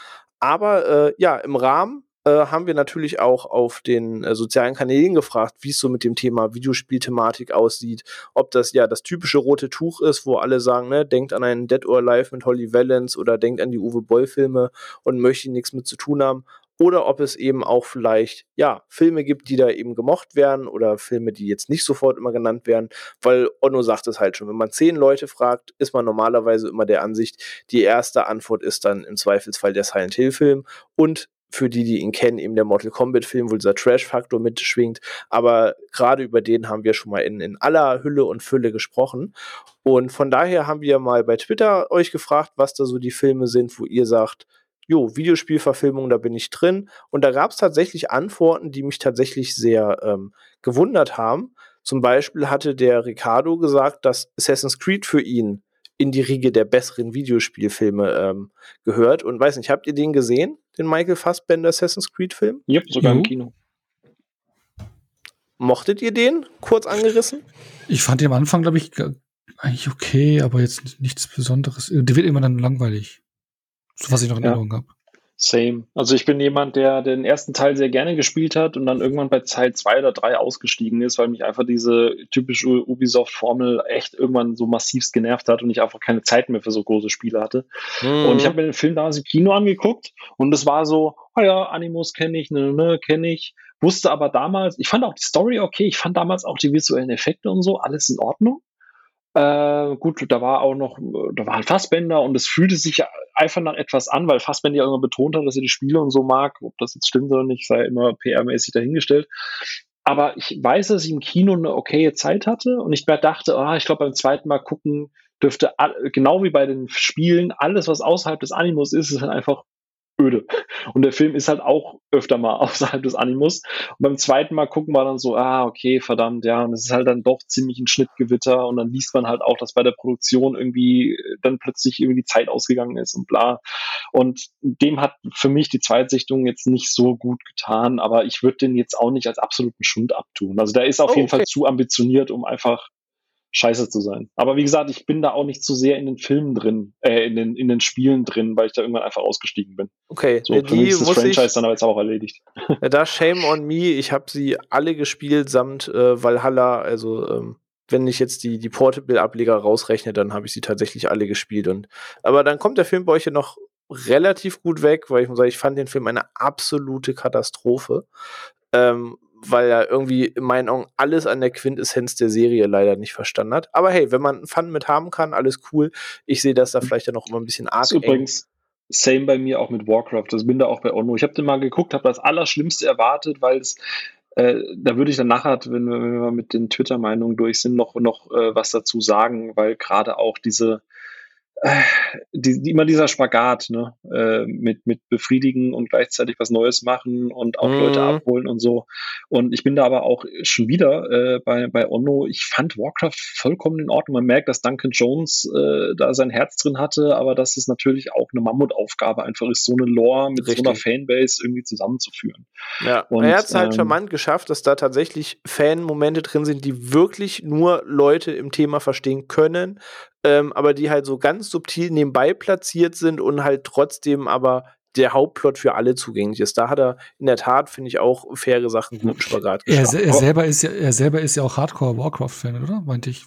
Aber äh, ja, im Rahmen haben wir natürlich auch auf den äh, sozialen Kanälen gefragt, wie es so mit dem Thema Videospielthematik aussieht. Ob das ja das typische rote Tuch ist, wo alle sagen, ne, denkt an einen Dead or Alive mit Holly Valance oder denkt an die Uwe Boll-Filme und möchte nichts mit zu tun haben. Oder ob es eben auch vielleicht, ja, Filme gibt, die da eben gemocht werden oder Filme, die jetzt nicht sofort immer genannt werden, weil Onno sagt es halt schon, wenn man zehn Leute fragt, ist man normalerweise immer der Ansicht, die erste Antwort ist dann im Zweifelsfall der Silent Hill Film und für die, die ihn kennen, eben der Mortal Kombat-Film, wo dieser Trash-Faktor mitschwingt. Aber gerade über den haben wir schon mal in, in aller Hülle und Fülle gesprochen. Und von daher haben wir mal bei Twitter euch gefragt, was da so die Filme sind, wo ihr sagt, jo, Videospielverfilmung, da bin ich drin. Und da gab es tatsächlich Antworten, die mich tatsächlich sehr ähm, gewundert haben. Zum Beispiel hatte der Ricardo gesagt, dass Assassin's Creed für ihn in die Riege der besseren Videospielfilme ähm, gehört. Und weiß nicht, habt ihr den gesehen, den Michael Fassbender Assassin's Creed-Film? Ja, sogar im Kino. Mochtet ihr den? Kurz angerissen? Ich fand den am Anfang, glaube ich, eigentlich okay, aber jetzt nichts Besonderes. Der wird immer dann langweilig. So was ich noch in ja. Erinnerung habe. Same. Also ich bin jemand, der den ersten Teil sehr gerne gespielt hat und dann irgendwann bei Teil zwei oder drei ausgestiegen ist, weil mich einfach diese typische Ubisoft-Formel echt irgendwann so massivst genervt hat und ich einfach keine Zeit mehr für so große Spiele hatte. Mhm. Und ich habe mir den Film damals im Kino angeguckt und es war so, oh ja, Animus kenne ich, ne, ne, kenne ich. Wusste aber damals, ich fand auch die Story okay, ich fand damals auch die visuellen Effekte und so, alles in Ordnung. Äh, gut, da war auch noch, da war halt Fassbender und es fühlte sich einfach nach etwas an, weil Fassbender ja immer betont hat, dass er die Spiele und so mag. Ob das jetzt stimmt oder nicht, sei immer PR-mäßig dahingestellt. Aber ich weiß, dass ich im Kino eine okaye Zeit hatte und ich mir dachte, ah, ich glaube, beim zweiten Mal gucken dürfte, genau wie bei den Spielen, alles, was außerhalb des Animus ist, ist halt einfach öde. Und der Film ist halt auch öfter mal außerhalb des Animus. Und beim zweiten Mal gucken wir dann so, ah, okay, verdammt, ja, und es ist halt dann doch ziemlich ein Schnittgewitter und dann liest man halt auch, dass bei der Produktion irgendwie dann plötzlich irgendwie die Zeit ausgegangen ist und bla. Und dem hat für mich die Zweitsichtung jetzt nicht so gut getan, aber ich würde den jetzt auch nicht als absoluten Schund abtun. Also der ist auf oh, jeden Fall zu ambitioniert, um einfach scheiße zu sein. Aber wie gesagt, ich bin da auch nicht zu sehr in den Filmen drin, äh, in den, in den Spielen drin, weil ich da irgendwann einfach ausgestiegen bin. Okay, so, für mich ist das Franchise ich, dann aber jetzt auch erledigt. Da Shame on Me, ich habe sie alle gespielt samt äh, Valhalla, also ähm, wenn ich jetzt die, die Portable-Ableger rausrechne, dann habe ich sie tatsächlich alle gespielt. Und, aber dann kommt der Film bei euch ja noch relativ gut weg, weil ich muss sagen, ich fand den Film eine absolute Katastrophe. Ähm, weil er irgendwie in meinen Augen alles an der Quintessenz der Serie leider nicht verstanden hat. Aber hey, wenn man Fun mit haben kann, alles cool. Ich sehe das da vielleicht ja noch immer ein bisschen arg. Übrigens, same bei mir auch mit Warcraft. Das bin da auch bei Onno. Ich habe den mal geguckt, habe das Allerschlimmste erwartet, weil es äh, da würde ich dann nachher, wenn wir, wenn wir mit den Twitter-Meinungen durch sind, noch, noch äh, was dazu sagen, weil gerade auch diese die, immer dieser Spagat, ne? Äh, mit, mit befriedigen und gleichzeitig was Neues machen und auch mhm. Leute abholen und so. Und ich bin da aber auch schon wieder äh, bei, bei Onno. Ich fand Warcraft vollkommen in Ordnung. Man merkt, dass Duncan Jones äh, da sein Herz drin hatte, aber dass es natürlich auch eine Mammutaufgabe einfach ist, so eine Lore mit Richtig. so einer Fanbase irgendwie zusammenzuführen. Ja, und, er hat es halt ähm, charmant geschafft, dass da tatsächlich Fan-Momente drin sind, die wirklich nur Leute im Thema verstehen können, ähm, aber die halt so ganz subtil nebenbei platziert sind und halt trotzdem aber der Hauptplot für alle zugänglich ist. Da hat er in der Tat, finde ich, auch faire Sachen guten Spagat geschafft. Er, er, selber ist ja, er selber ist ja auch Hardcore-Warcraft-Fan, oder? Meinte ich.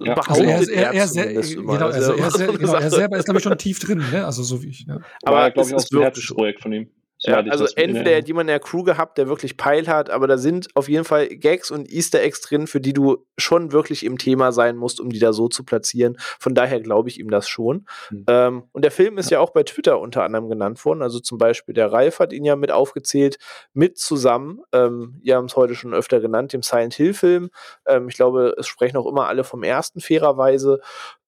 Ja, also er, er, er, genau, also er, genau, er selber ist, glaube ich, schon tief drin, ne? Also so wie ich. Ja. Aber, glaube ich, auch ein Herzensprojekt von ihm. Ja, also entweder hat jemand in der Crew gehabt, der wirklich Peil hat, aber da sind auf jeden Fall Gags und Easter Eggs drin, für die du schon wirklich im Thema sein musst, um die da so zu platzieren. Von daher glaube ich ihm das schon. Mhm. Ähm, und der Film ist ja. ja auch bei Twitter unter anderem genannt worden. Also zum Beispiel der Ralf hat ihn ja mit aufgezählt, mit zusammen, ähm, ihr haben es heute schon öfter genannt, dem Silent Hill Film. Ähm, ich glaube, es sprechen auch immer alle vom ersten fairerweise.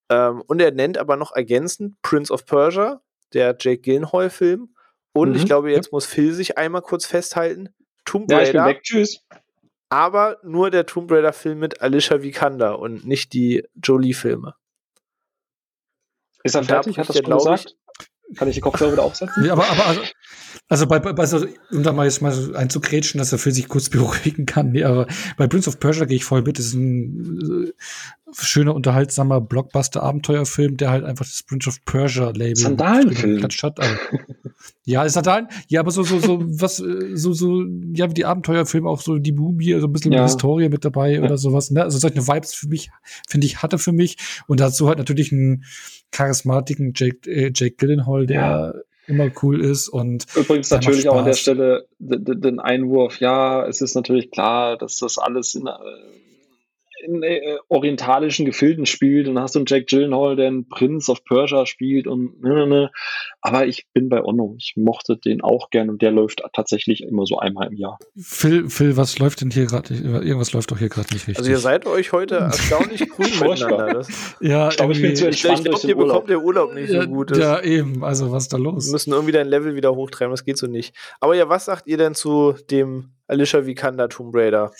Ähm, und er nennt aber noch ergänzend Prince of Persia, der Jake Gyllenhaal Film und mhm. ich glaube, jetzt muss Phil sich einmal kurz festhalten. Tomb Raider. Ja, ich bin weg. Tschüss. Aber nur der Tomb Raider-Film mit Alicia Vikander und nicht die Jolie-Filme. Ist er fertig? Hat das schon gesagt? Kann ich die Kopfhörer wieder aufsetzen? Ja, aber, aber also, also bei, bei so, um da mal jetzt mal so einzugrätschen, dass er für sich kurz beruhigen kann. Nee, aber bei Prince of Persia gehe ich voll mit. Das ist ein äh, schöner, unterhaltsamer Blockbuster-Abenteuerfilm, der halt einfach das Prince of Persia-Label Sandalenfilm. hat. Also, ja, ist Sandalen. Ja, aber so, so, so, was, äh, so, so, ja, wie die Abenteuerfilme, auch so die Mumie, so ein bisschen ja. Historie mit dabei ja. oder sowas. Ne? Also solche Vibes für mich, finde ich, hatte für mich. Und dazu halt natürlich einen charismatischen Jake, äh, Jake Gyllenhaal, der ja immer cool ist und übrigens natürlich auch an der Stelle den Einwurf, ja, es ist natürlich klar, dass das alles in, äh, in äh, orientalischen Gefilden spielt und hast du einen Jack Gyllenhaal, der einen Prince of Persia spielt und ne, ne, ne. aber ich bin bei Onno. Ich mochte den auch gern und der läuft tatsächlich immer so einmal im Jahr. Phil, Phil, was läuft denn hier gerade? Irgendwas läuft doch hier gerade nicht richtig. Also ihr seid euch heute erstaunlich grün miteinander. Das ja, ich glaube, ich bin zu entspannt. Ich glaube, ihr bekommt der Urlaub nicht so gut. Ja, eben. Also was ist da los? Wir müssen irgendwie dein Level wieder hochtreiben. Das geht so nicht. Aber ja, was sagt ihr denn zu dem Alicia Vikander Tomb Raider.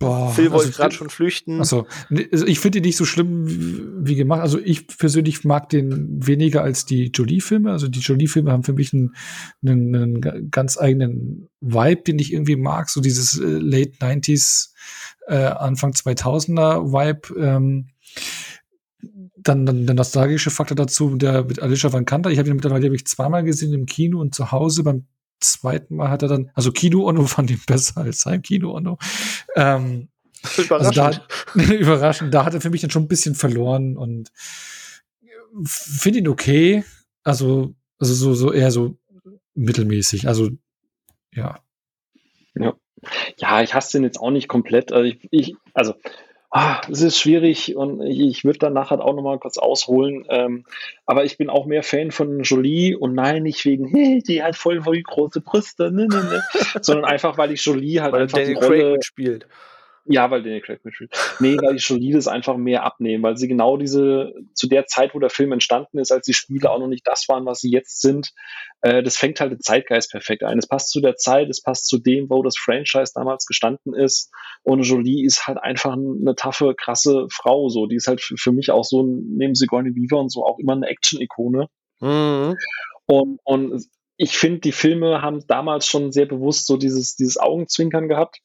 Boah, Phil wollte also gerade schon flüchten. Also, also ich finde ihn nicht so schlimm wie, gemacht. Also ich persönlich mag den weniger als die Jolie-Filme. Also die Jolie-Filme haben für mich einen, einen, einen, ganz eigenen Vibe, den ich irgendwie mag. So dieses äh, Late 90s, äh, Anfang 2000er Vibe. Ähm, dann, dann der nostalgische Faktor dazu, der mit Alicia Vikander. Ich habe ihn mittlerweile ich zweimal gesehen im Kino und zu Hause beim zweiten Mal hat er dann, also Kino Ono fand ihn besser als sein Kino Ono. Ähm, überraschend. Also da, überraschend. Da hat er für mich dann schon ein bisschen verloren und finde ihn okay. Also, also so, so eher so mittelmäßig. Also, ja. Ja. Ja, ich hasse den jetzt auch nicht komplett. Also ich, ich also ah, es ist schwierig und ich, ich würde dann nachher auch nochmal kurz ausholen. Ähm, aber ich bin auch mehr Fan von Jolie und nein, nicht wegen, hey, die hat voll, voll große Brüste, ne, ne, ne, sondern einfach, weil ich Jolie halt weil einfach die Rolle spielt. Ja, weil Daniel Craig mitspielt. Nee, weil die Jolie das einfach mehr abnehmen, weil sie genau diese, zu der Zeit, wo der Film entstanden ist, als die Spiele auch noch nicht das waren, was sie jetzt sind, äh, das fängt halt den Zeitgeist perfekt ein. Es passt zu der Zeit, es passt zu dem, wo das Franchise damals gestanden ist. Und Jolie ist halt einfach eine taffe, krasse Frau, so. Die ist halt für, für mich auch so, neben Sigourney Weaver und so, auch immer eine Action-Ikone. Mhm. Und, und ich finde, die Filme haben damals schon sehr bewusst so dieses, dieses Augenzwinkern gehabt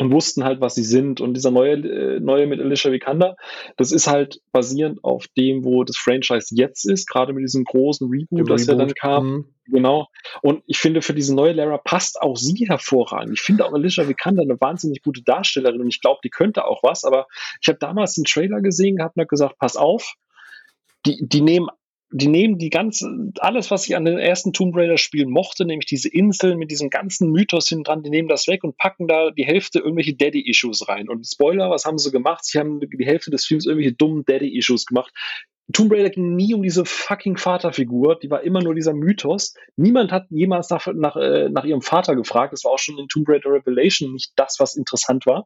und wussten halt, was sie sind. Und dieser neue, äh, neue mit Alicia Vikander, das ist halt basierend auf dem, wo das Franchise jetzt ist, gerade mit diesem großen Reboot, das ja dann kam. Mhm. Genau. Und ich finde, für diese neue Lara passt auch sie hervorragend. Ich finde auch Alicia Vikander eine wahnsinnig gute Darstellerin und ich glaube, die könnte auch was. Aber ich habe damals einen Trailer gesehen gehabt und habe gesagt, pass auf, die, die nehmen die nehmen die ganze, alles, was ich an den ersten Tomb Raider Spielen mochte, nämlich diese Inseln mit diesem ganzen Mythos hin dran, die nehmen das weg und packen da die Hälfte irgendwelche Daddy-Issues rein. Und Spoiler, was haben sie gemacht? Sie haben die Hälfte des Films irgendwelche dummen Daddy-Issues gemacht. Tomb Raider ging nie um diese fucking Vaterfigur, die war immer nur dieser Mythos. Niemand hat jemals nach, nach, äh, nach ihrem Vater gefragt. Das war auch schon in Tomb Raider Revelation nicht das, was interessant war.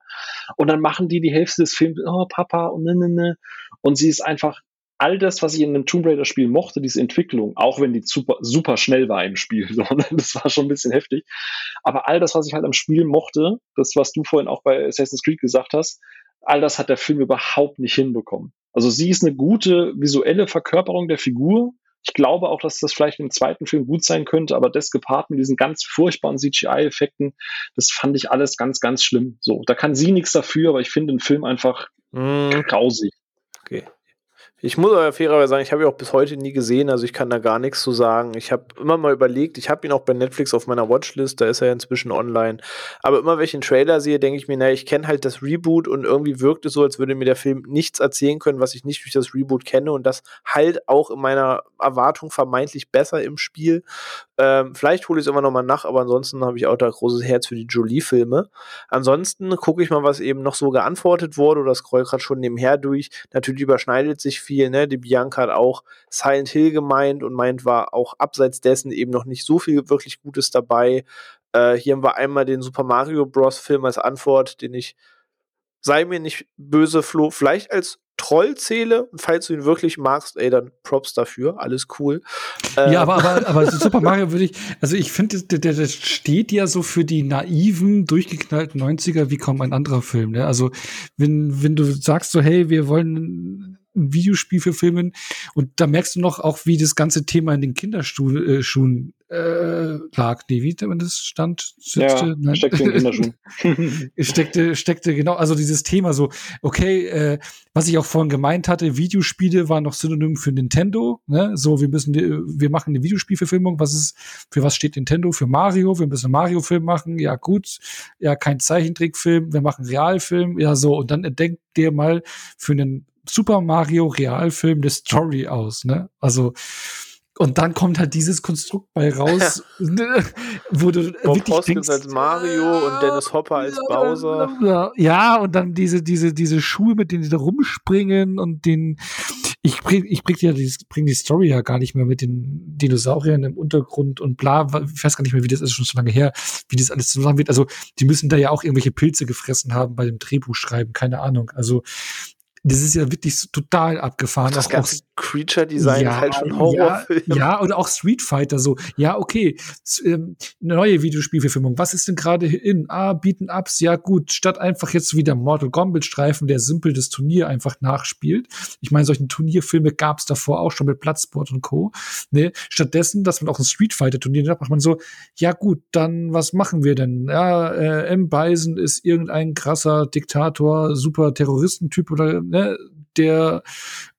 Und dann machen die die Hälfte des Films, oh Papa und ne, ne, ne. Und sie ist einfach all das, was ich in einem Tomb Raider Spiel mochte, diese Entwicklung, auch wenn die super, super schnell war im Spiel, ne? das war schon ein bisschen heftig. Aber all das, was ich halt am Spiel mochte, das, was du vorhin auch bei Assassin's Creed gesagt hast, all das hat der Film überhaupt nicht hinbekommen. Also sie ist eine gute visuelle Verkörperung der Figur. Ich glaube auch, dass das vielleicht im zweiten Film gut sein könnte, aber das gepaart mit diesen ganz furchtbaren CGI-Effekten, das fand ich alles ganz, ganz schlimm. So, da kann sie nichts dafür, aber ich finde den Film einfach mm. grausig. Okay. Ich muss aber fairerweise sagen, ich habe ihn auch bis heute nie gesehen, also ich kann da gar nichts zu sagen. Ich habe immer mal überlegt, ich habe ihn auch bei Netflix auf meiner Watchlist, da ist er inzwischen online. Aber immer wenn ich einen Trailer sehe, denke ich mir, naja, ich kenne halt das Reboot und irgendwie wirkt es so, als würde mir der Film nichts erzählen können, was ich nicht durch das Reboot kenne und das halt auch in meiner Erwartung vermeintlich besser im Spiel. Ähm, vielleicht hole ich es immer noch mal nach, aber ansonsten habe ich auch da großes Herz für die Jolie-Filme. Ansonsten gucke ich mal, was eben noch so geantwortet wurde oder scroll gerade schon nebenher durch. Natürlich überschneidet sich viel viel, ne? Die Bianca hat auch Silent Hill gemeint und meint, war auch abseits dessen eben noch nicht so viel wirklich Gutes dabei. Äh, hier haben wir einmal den Super Mario Bros. Film als Antwort, den ich, sei mir nicht böse, Flo, vielleicht als Troll zähle. Und falls du ihn wirklich magst, ey, dann Props dafür. Alles cool. Ja, ähm. aber, aber, aber Super Mario würde ich, also ich finde, der, der, der steht ja so für die naiven, durchgeknallten 90er wie kaum ein anderer Film. Ne? Also, wenn, wenn du sagst so, hey, wir wollen ein Videospiel für Filmen. Und da merkst du noch auch, wie das ganze Thema in den Kinderschuhen äh, äh, lag. Nee, wie das stand? Sitzte, ja, steckte in Kinderschuhen. steckte, steckte, genau, also dieses Thema so, okay, äh, was ich auch vorhin gemeint hatte, Videospiele waren noch Synonym für Nintendo, ne? So, wir müssen, wir machen eine Videospielverfilmung. Was ist, für was steht Nintendo? Für Mario. Wir müssen einen Mario-Film machen. Ja, gut. Ja, kein Zeichentrickfilm. Wir machen Realfilm. Ja, so. Und dann entdenkt dir mal für einen Super Mario Realfilm eine Story aus, ne? Also und dann kommt halt dieses Konstrukt bei raus, ne, wo du Bob wirklich Hoskins denkst, als Mario und Dennis Hopper als Bowser. Ja, und dann diese, diese, diese Schuhe, mit denen die da rumspringen und den, ich bring, ich bring ja die, bring die Story ja gar nicht mehr mit den Dinosauriern im Untergrund und bla, ich weiß gar nicht mehr, wie das ist schon so lange her, wie das alles zusammen wird. Also, die müssen da ja auch irgendwelche Pilze gefressen haben bei dem Drehbuchschreiben, keine Ahnung. Also, das ist ja wirklich total abgefahren. Das auch, ganze Creature-Design ja, halt schon Horrorfilm. Ja, ja, oder auch Street Fighter so. Ja, okay, ähm, neue Videospielverfilmung. Was ist denn gerade in? Ah, bieten Ups. Ja, gut, statt einfach jetzt wieder Mortal Kombat Streifen, der simpel das Turnier einfach nachspielt. Ich meine, solchen Turnierfilme gab es davor auch schon mit Platzsport und Co. Ne? Stattdessen, dass man auch ein Street Fighter Turnier hat, macht man so, ja gut, dann was machen wir denn? Ja, äh, M. Bison ist irgendein krasser Diktator, super Terroristentyp oder ne, der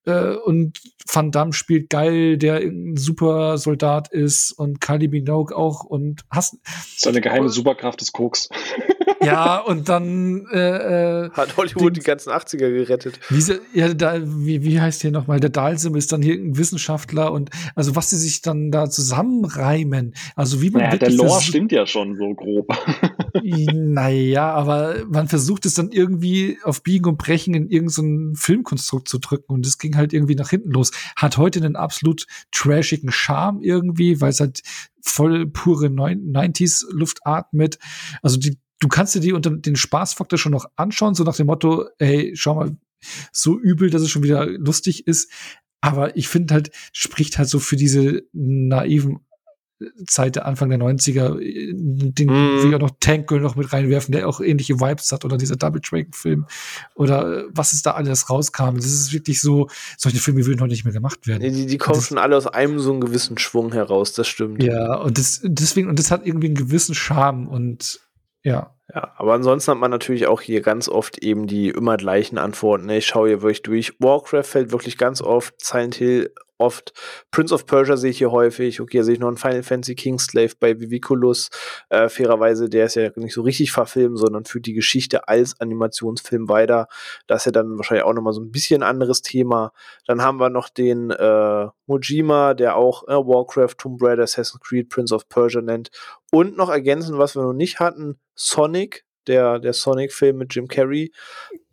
äh, und Van Damme spielt geil, der ein super Soldat ist und Kylie Minogue auch und hast seine geheime Superkraft des Koks. Ja, und dann äh, äh, hat Hollywood den, die ganzen 80er gerettet. Wie, ja, da, wie, wie heißt hier nochmal? Der Dalsim ist dann hier ein Wissenschaftler und also was sie sich dann da zusammenreimen. Also wie man. Naja, der Lore stimmt ja schon so grob. naja, aber man versucht es dann irgendwie auf Biegen und Brechen in irgendein so Filmkonstrukt zu drücken und es ging halt irgendwie nach hinten los. Hat heute einen absolut trashigen Charme irgendwie, weil es halt voll pure 90s Luft atmet. Also die, du kannst dir die unter den Spaßfaktor schon noch anschauen, so nach dem Motto, hey, schau mal, so übel, dass es schon wieder lustig ist. Aber ich finde halt, spricht halt so für diese naiven Zeit der Anfang der 90er, den mm. will ich auch noch Tank Girl noch mit reinwerfen, der auch ähnliche Vibes hat oder dieser Double Dragon Film oder was ist da alles rauskam. Das ist wirklich so, solche Filme würden heute nicht mehr gemacht werden. Die, die kommen das, schon alle aus einem so einen gewissen Schwung heraus, das stimmt. Ja, und das, deswegen, und das hat irgendwie einen gewissen Charme und ja. Ja, aber ansonsten hat man natürlich auch hier ganz oft eben die immer gleichen Antworten. Ich schaue hier wirklich durch. Warcraft fällt wirklich ganz oft. Silent Hill oft. Prince of Persia sehe ich hier häufig. Okay, sehe ich noch einen Final Fantasy Kingslave bei Viviculus. Äh, fairerweise, der ist ja nicht so richtig verfilmt, sondern führt die Geschichte als Animationsfilm weiter. Das ist ja dann wahrscheinlich auch nochmal so ein bisschen anderes Thema. Dann haben wir noch den äh, Mojima, der auch äh, Warcraft, Tomb Raider, Assassin's Creed, Prince of Persia nennt. Und noch ergänzen, was wir noch nicht hatten, Sonic, der, der Sonic-Film mit Jim Carrey.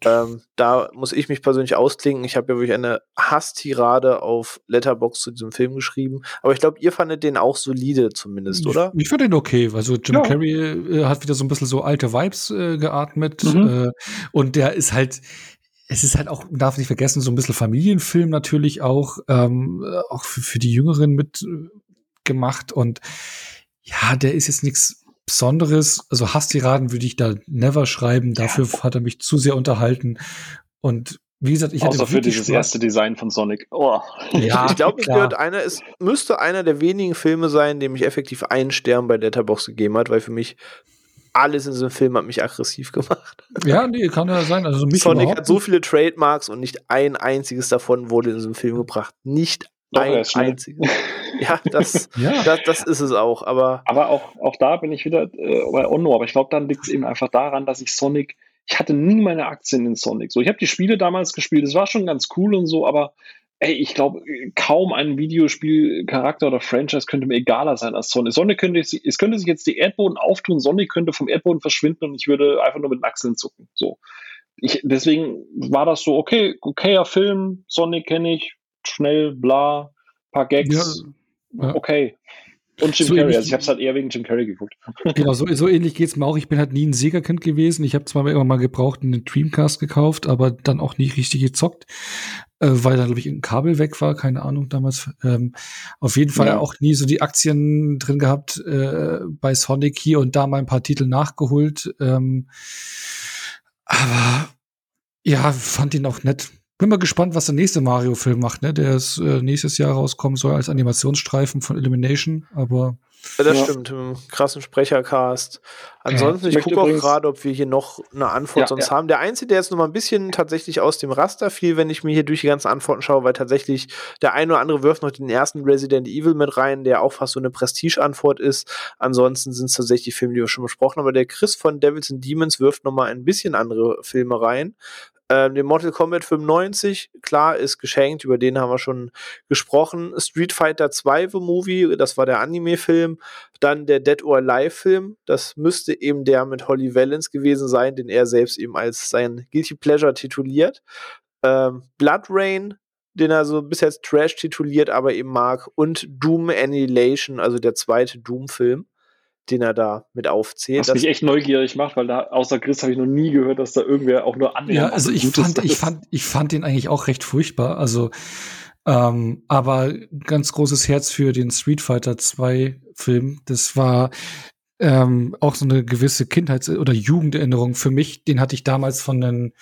Ähm, da muss ich mich persönlich ausklinken. Ich habe ja wirklich eine Hasstirade auf Letterbox zu diesem Film geschrieben. Aber ich glaube, ihr fandet den auch solide zumindest, oder? Ich, ich fand den okay. Also Jim ja. Carrey äh, hat wieder so ein bisschen so alte Vibes äh, geatmet. Mhm. Äh, und der ist halt, es ist halt auch, man darf nicht vergessen, so ein bisschen Familienfilm natürlich auch, ähm, auch für, für die Jüngeren mit äh, gemacht und ja, der ist jetzt nichts Besonderes. Also Hasstiraden würde ich da never schreiben. Dafür ja. hat er mich zu sehr unterhalten. Und wie gesagt, ich Außer hatte für dieses Spaß. erste Design von Sonic. Oh. Ja, ich glaube, es gehört einer, es müsste einer der wenigen Filme sein, dem ich effektiv einen Stern bei Letterbox gegeben hat, weil für mich alles in diesem Film hat mich aggressiv gemacht. Ja, nee, kann ja sein. Also mich Sonic hat so viele Trademarks und nicht ein einziges davon wurde in diesem Film gebracht. Nicht Doch, ein einziges. ja, das, ja. Das, das ist es auch. Aber, aber auch, auch da bin ich wieder äh, bei Onno. Aber ich glaube, dann liegt es eben einfach daran, dass ich Sonic, ich hatte nie meine Aktien in Sonic. So, ich habe die Spiele damals gespielt, es war schon ganz cool und so, aber ey, ich glaube, kaum ein Videospielcharakter oder Franchise könnte mir egaler sein als Sonic. Sonic könnte, es könnte sich jetzt die Erdboden auftun, Sonic könnte vom Erdboden verschwinden und ich würde einfach nur mit den Achseln zucken. So. Ich, deswegen war das so, okay, okayer Film, Sonic kenne ich, schnell, bla, paar Gags, ja, ja. okay. Und Jim so Carrey, also ich habe es halt eher wegen Jim Carrey geguckt. Genau, so, so ähnlich geht's mir auch. Ich bin halt nie ein Sega-Kind gewesen. Ich habe zwar immer mal gebraucht einen Dreamcast gekauft, aber dann auch nie richtig gezockt, äh, weil dann, glaube ich, ein Kabel weg war, keine Ahnung damals. Ähm, auf jeden Fall ja. auch nie so die Aktien drin gehabt äh, bei Sonic hier und da mal ein paar Titel nachgeholt. Ähm, aber ja, fand ihn auch nett. Bin mal gespannt, was der nächste Mario-Film macht, ne? Der ist, äh, nächstes Jahr rauskommen soll als Animationsstreifen von Illumination, aber. Ja, das ja. stimmt, im krassen Sprechercast. Ansonsten, ja, ich, ich gucke auch gerade, ob wir hier noch eine Antwort ja, sonst haben. Der Einzige, der jetzt noch mal ein bisschen tatsächlich aus dem Raster fiel, wenn ich mir hier durch die ganzen Antworten schaue, weil tatsächlich der eine oder andere wirft noch den ersten Resident Evil mit rein, der auch fast so eine Prestige-Antwort ist. Ansonsten sind es tatsächlich die Filme, die wir schon besprochen haben. Aber der Chris von Devils and Demons wirft noch mal ein bisschen andere Filme rein. Ähm, den Mortal Kombat 95, klar, ist geschenkt, über den haben wir schon gesprochen. Street Fighter 2 The Movie, das war der Anime-Film. Dann der Dead or Alive-Film, das müsste eben der mit Holly Valence gewesen sein, den er selbst eben als sein Guilty Pleasure tituliert. Ähm, Blood Rain, den er so bis jetzt Trash tituliert, aber eben mag. Und Doom Annihilation, also der zweite Doom-Film den er da mit aufzählt. Was mich echt neugierig macht, weil da außer Chris habe ich noch nie gehört, dass da irgendwer auch nur annähernd. Ja, also ich fand, ich fand, ich fand den eigentlich auch recht furchtbar. Also, ähm, aber ganz großes Herz für den Street Fighter 2 Film. Das war ähm, auch so eine gewisse Kindheits- oder Jugenderinnerung für mich. Den hatte ich damals von den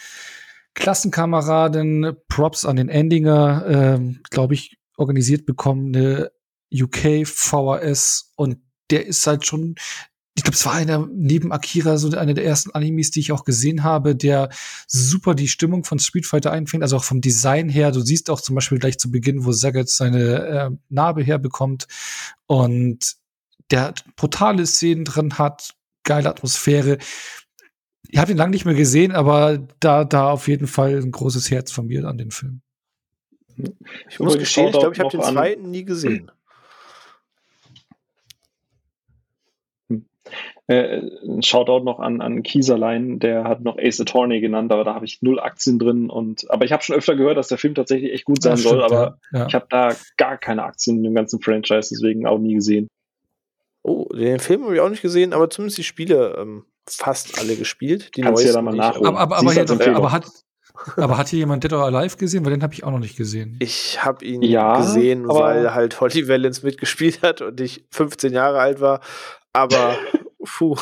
Klassenkameraden Props an den Endinger, ähm, glaube ich, organisiert bekommen, eine UK VHS und der ist halt schon, ich glaube, es war einer neben Akira so einer der ersten Animes, die ich auch gesehen habe, der super die Stimmung von Street Fighter einfängt, also auch vom Design her. Du siehst auch zum Beispiel gleich zu Beginn, wo Sagat seine äh, Narbe herbekommt und der brutale Szenen drin hat, geile Atmosphäre. Ich habe ihn lange nicht mehr gesehen, aber da, da auf jeden Fall ein großes Herz von mir an den Film. Ich muss gestehen, ich glaube, ich habe den zweiten nie gesehen. Äh, ein Shoutout noch an, an Kieserlein, der hat noch Ace Attorney genannt, aber da habe ich null Aktien drin. Und, aber ich habe schon öfter gehört, dass der Film tatsächlich echt gut sein ja, soll, aber ja. ich habe da gar keine Aktien in dem ganzen Franchise, deswegen auch nie gesehen. Oh, den Film habe ich auch nicht gesehen, aber zumindest die Spiele ähm, fast alle gespielt. Die Kannst du ja da mal nachholen. Aber, aber, aber, jetzt, aber, hat, aber hat hier jemand Dead or Alive gesehen? Weil den habe ich auch noch nicht gesehen. Ich habe ihn ja, gesehen, weil halt Holly Valens mitgespielt hat und ich 15 Jahre alt war. Aber Puh.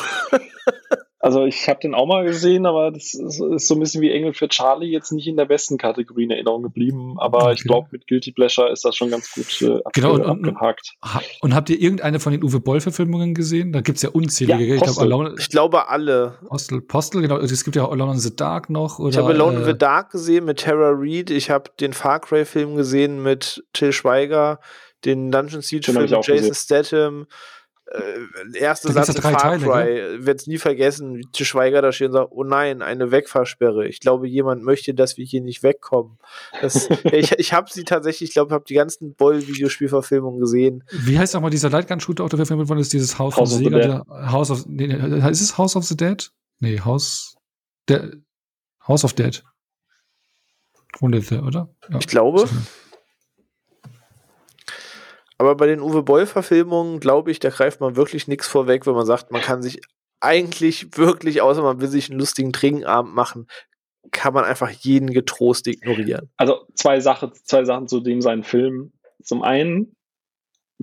Also ich habe den auch mal gesehen, aber das ist, so ein bisschen wie Engel für Charlie jetzt nicht in der besten Kategorie in Erinnerung geblieben. Aber okay. ich glaube, mit Guilty Pleasure ist das schon ganz gut äh, genau, und, abgehakt. Und, habt ihr irgendeine von den Uwe Boll-Verfilmungen gesehen? Da gibt es ja unzählige. Ja, ich, glaub, Alone, ich, glaube alle. Postel, Postel, genau. Es gibt ja auch Alone in the Dark noch. Oder, ich habe Alone in the äh, Dark gesehen mit Tara Reid. Ich habe den Far Cry-Film gesehen mit Till Schweiger. Den Dungeon Siege-Film mit Jason gesehen. Statham äh, erste Satz in Far Teile, Cry, wird es nie vergessen, wie Til Schweiger da steht und sagt, oh nein, eine Wegfahrsperre. Ich glaube, jemand möchte, dass wir hier nicht wegkommen. Das, ich ich habe sie tatsächlich, ich glaube, habe die ganzen Boll-Videospielverfilmungen gesehen. Wie heißt nochmal dieser Lightgun-Shooter, auf der verfilmt worden ist, dieses House, House of, of the Dead? House of, nee, ist es House of the Dead? Nee, House, der, House of Dead. Hunderte, oder? Ja. Ich glaube. Aber bei den Uwe Boll-Verfilmungen, glaube ich, da greift man wirklich nichts vorweg, wenn man sagt, man kann sich eigentlich wirklich, außer man will sich einen lustigen Trinkabend machen, kann man einfach jeden getrost ignorieren. Also zwei, Sache, zwei Sachen zu dem seinen Film. Zum einen,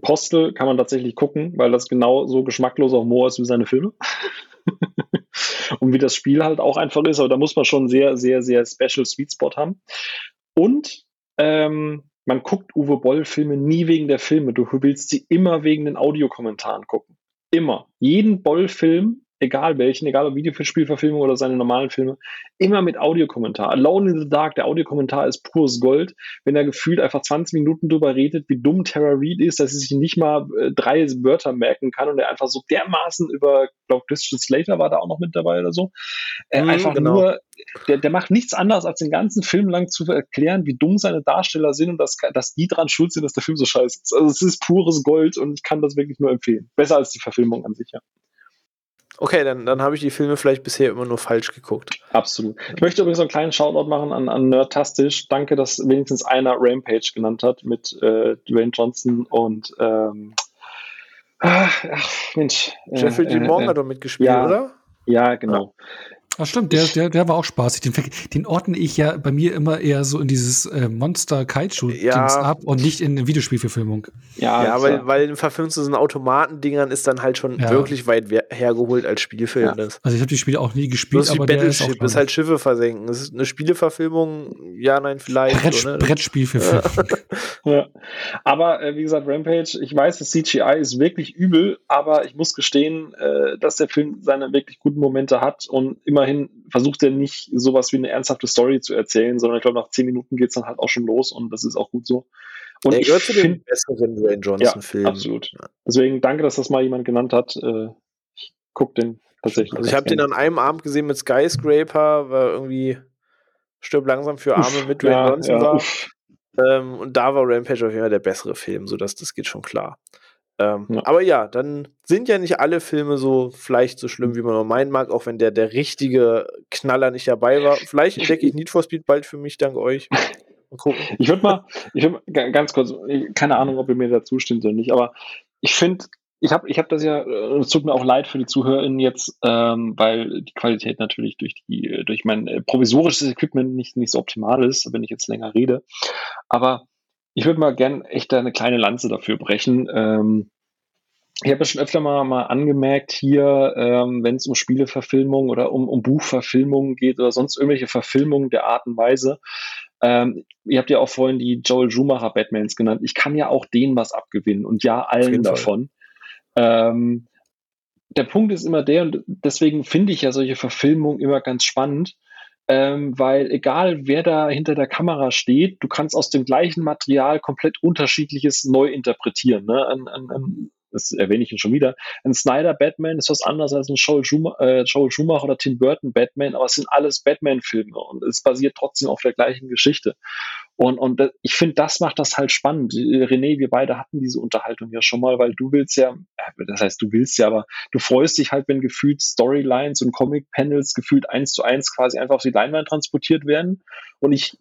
Postel kann man tatsächlich gucken, weil das genau so geschmackloser Humor ist wie seine Filme. und wie das Spiel halt auch einfach ist, aber da muss man schon sehr, sehr, sehr special Sweet Spot haben. Und ähm, man guckt Uwe Boll-Filme nie wegen der Filme. Du willst sie immer wegen den Audiokommentaren gucken. Immer. Jeden Boll-Film egal welchen, egal ob Videospielverfilmung oder seine normalen Filme, immer mit Audiokommentar. Alone in the Dark, der Audiokommentar ist pures Gold, wenn er gefühlt einfach 20 Minuten drüber redet, wie dumm Tara Reid ist, dass sie sich nicht mal äh, drei Wörter merken kann und er einfach so dermaßen über, glaube Christian Slater war da auch noch mit dabei oder so, äh, mm, einfach genau. nur, der, der macht nichts anderes, als den ganzen Film lang zu erklären, wie dumm seine Darsteller sind und dass, dass die dran schuld sind, dass der Film so scheiße ist. Also es ist pures Gold und ich kann das wirklich nur empfehlen. Besser als die Verfilmung an sich, ja. Okay, dann, dann habe ich die Filme vielleicht bisher immer nur falsch geguckt. Absolut. Ich möchte übrigens einen kleinen Shoutout machen an, an Nerdtastisch. Danke, dass wenigstens einer Rampage genannt hat mit äh, Dwayne Johnson und ähm, ach, Mensch. Äh, Jeffrey äh, Morgan äh, hat doch mitgespielt, ja, oder? Ja, genau. Ja. Ach stimmt, der, der, der war auch spaßig. Den, den ordne ich ja bei mir immer eher so in dieses äh, Monster Kaiju-Dings ja. ab und nicht in eine Videospielverfilmung. Ja, ja weil, weil in Verfilmung zu diesen Automatendingern ist dann halt schon ja. wirklich weit hergeholt als Spielfilm. Ja. Also ich habe die Spiele auch nie gespielt, aber Battleship der ist, ist halt Schiffe versenken. Das ist eine Spieleverfilmung, ja, nein, vielleicht. Brett, so, ne? Brettspielverfilmung. ja. Aber äh, wie gesagt, Rampage, ich weiß, das CGI ist wirklich übel, aber ich muss gestehen, äh, dass der Film seine wirklich guten Momente hat und immer immerhin versucht er nicht sowas wie eine ernsthafte Story zu erzählen, sondern ich glaube, nach zehn Minuten geht es dann halt auch schon los und das ist auch gut so. Und er gehört zu den besseren Dwayne Johnson-Filmen. Ja, absolut. Deswegen danke, dass das mal jemand genannt hat. Äh, ich gucke den tatsächlich. Also ich habe den an einem Abend gesehen mit Skyscraper, war irgendwie stirb langsam für Arme Uff, mit Dwayne ja, Johnson ja, war. Ähm, und da war Rampage auf jeden Fall der bessere Film, sodass das geht schon klar. Ähm, ja. Aber ja, dann sind ja nicht alle Filme so vielleicht so schlimm, wie man nur meinen mag, auch wenn der, der richtige Knaller nicht dabei war. Vielleicht entdecke ich Need for Speed bald für mich, dank euch. Mal gucken. Ich würde mal, ich würd ganz kurz, keine Ahnung, ob ihr mir dazu stimmt oder nicht, aber ich finde, ich habe ich hab das ja, äh, es tut mir auch leid für die ZuhörerInnen jetzt, ähm, weil die Qualität natürlich durch die, durch mein äh, provisorisches Equipment nicht, nicht so optimal ist, wenn ich jetzt länger rede. Aber ich würde mal gern echt eine kleine Lanze dafür brechen. Ähm, ich habe ja schon öfter mal, mal angemerkt hier, ähm, wenn es um Spieleverfilmung oder um, um Buchverfilmungen geht oder sonst irgendwelche Verfilmungen der Art und Weise. Ähm, ihr habt ja auch vorhin die Joel Schumacher Batmans genannt. Ich kann ja auch denen was abgewinnen und ja allen davon. Ähm, der Punkt ist immer der, und deswegen finde ich ja solche Verfilmungen immer ganz spannend, ähm, weil egal wer da hinter der Kamera steht, du kannst aus dem gleichen Material komplett unterschiedliches neu interpretieren. Ne? An, an, an, das erwähne ich ihn schon wieder. Ein Snyder Batman ist was anderes als ein Joel Schumacher, äh, Joel Schumacher oder Tim Burton Batman, aber es sind alles Batman-Filme und es basiert trotzdem auf der gleichen Geschichte. Und, und ich finde, das macht das halt spannend. René, wir beide hatten diese Unterhaltung ja schon mal, weil du willst ja, äh, das heißt, du willst ja, aber du freust dich halt, wenn gefühlt Storylines und Comic-Panels gefühlt eins zu eins quasi einfach auf die Leinwand transportiert werden. Und ich,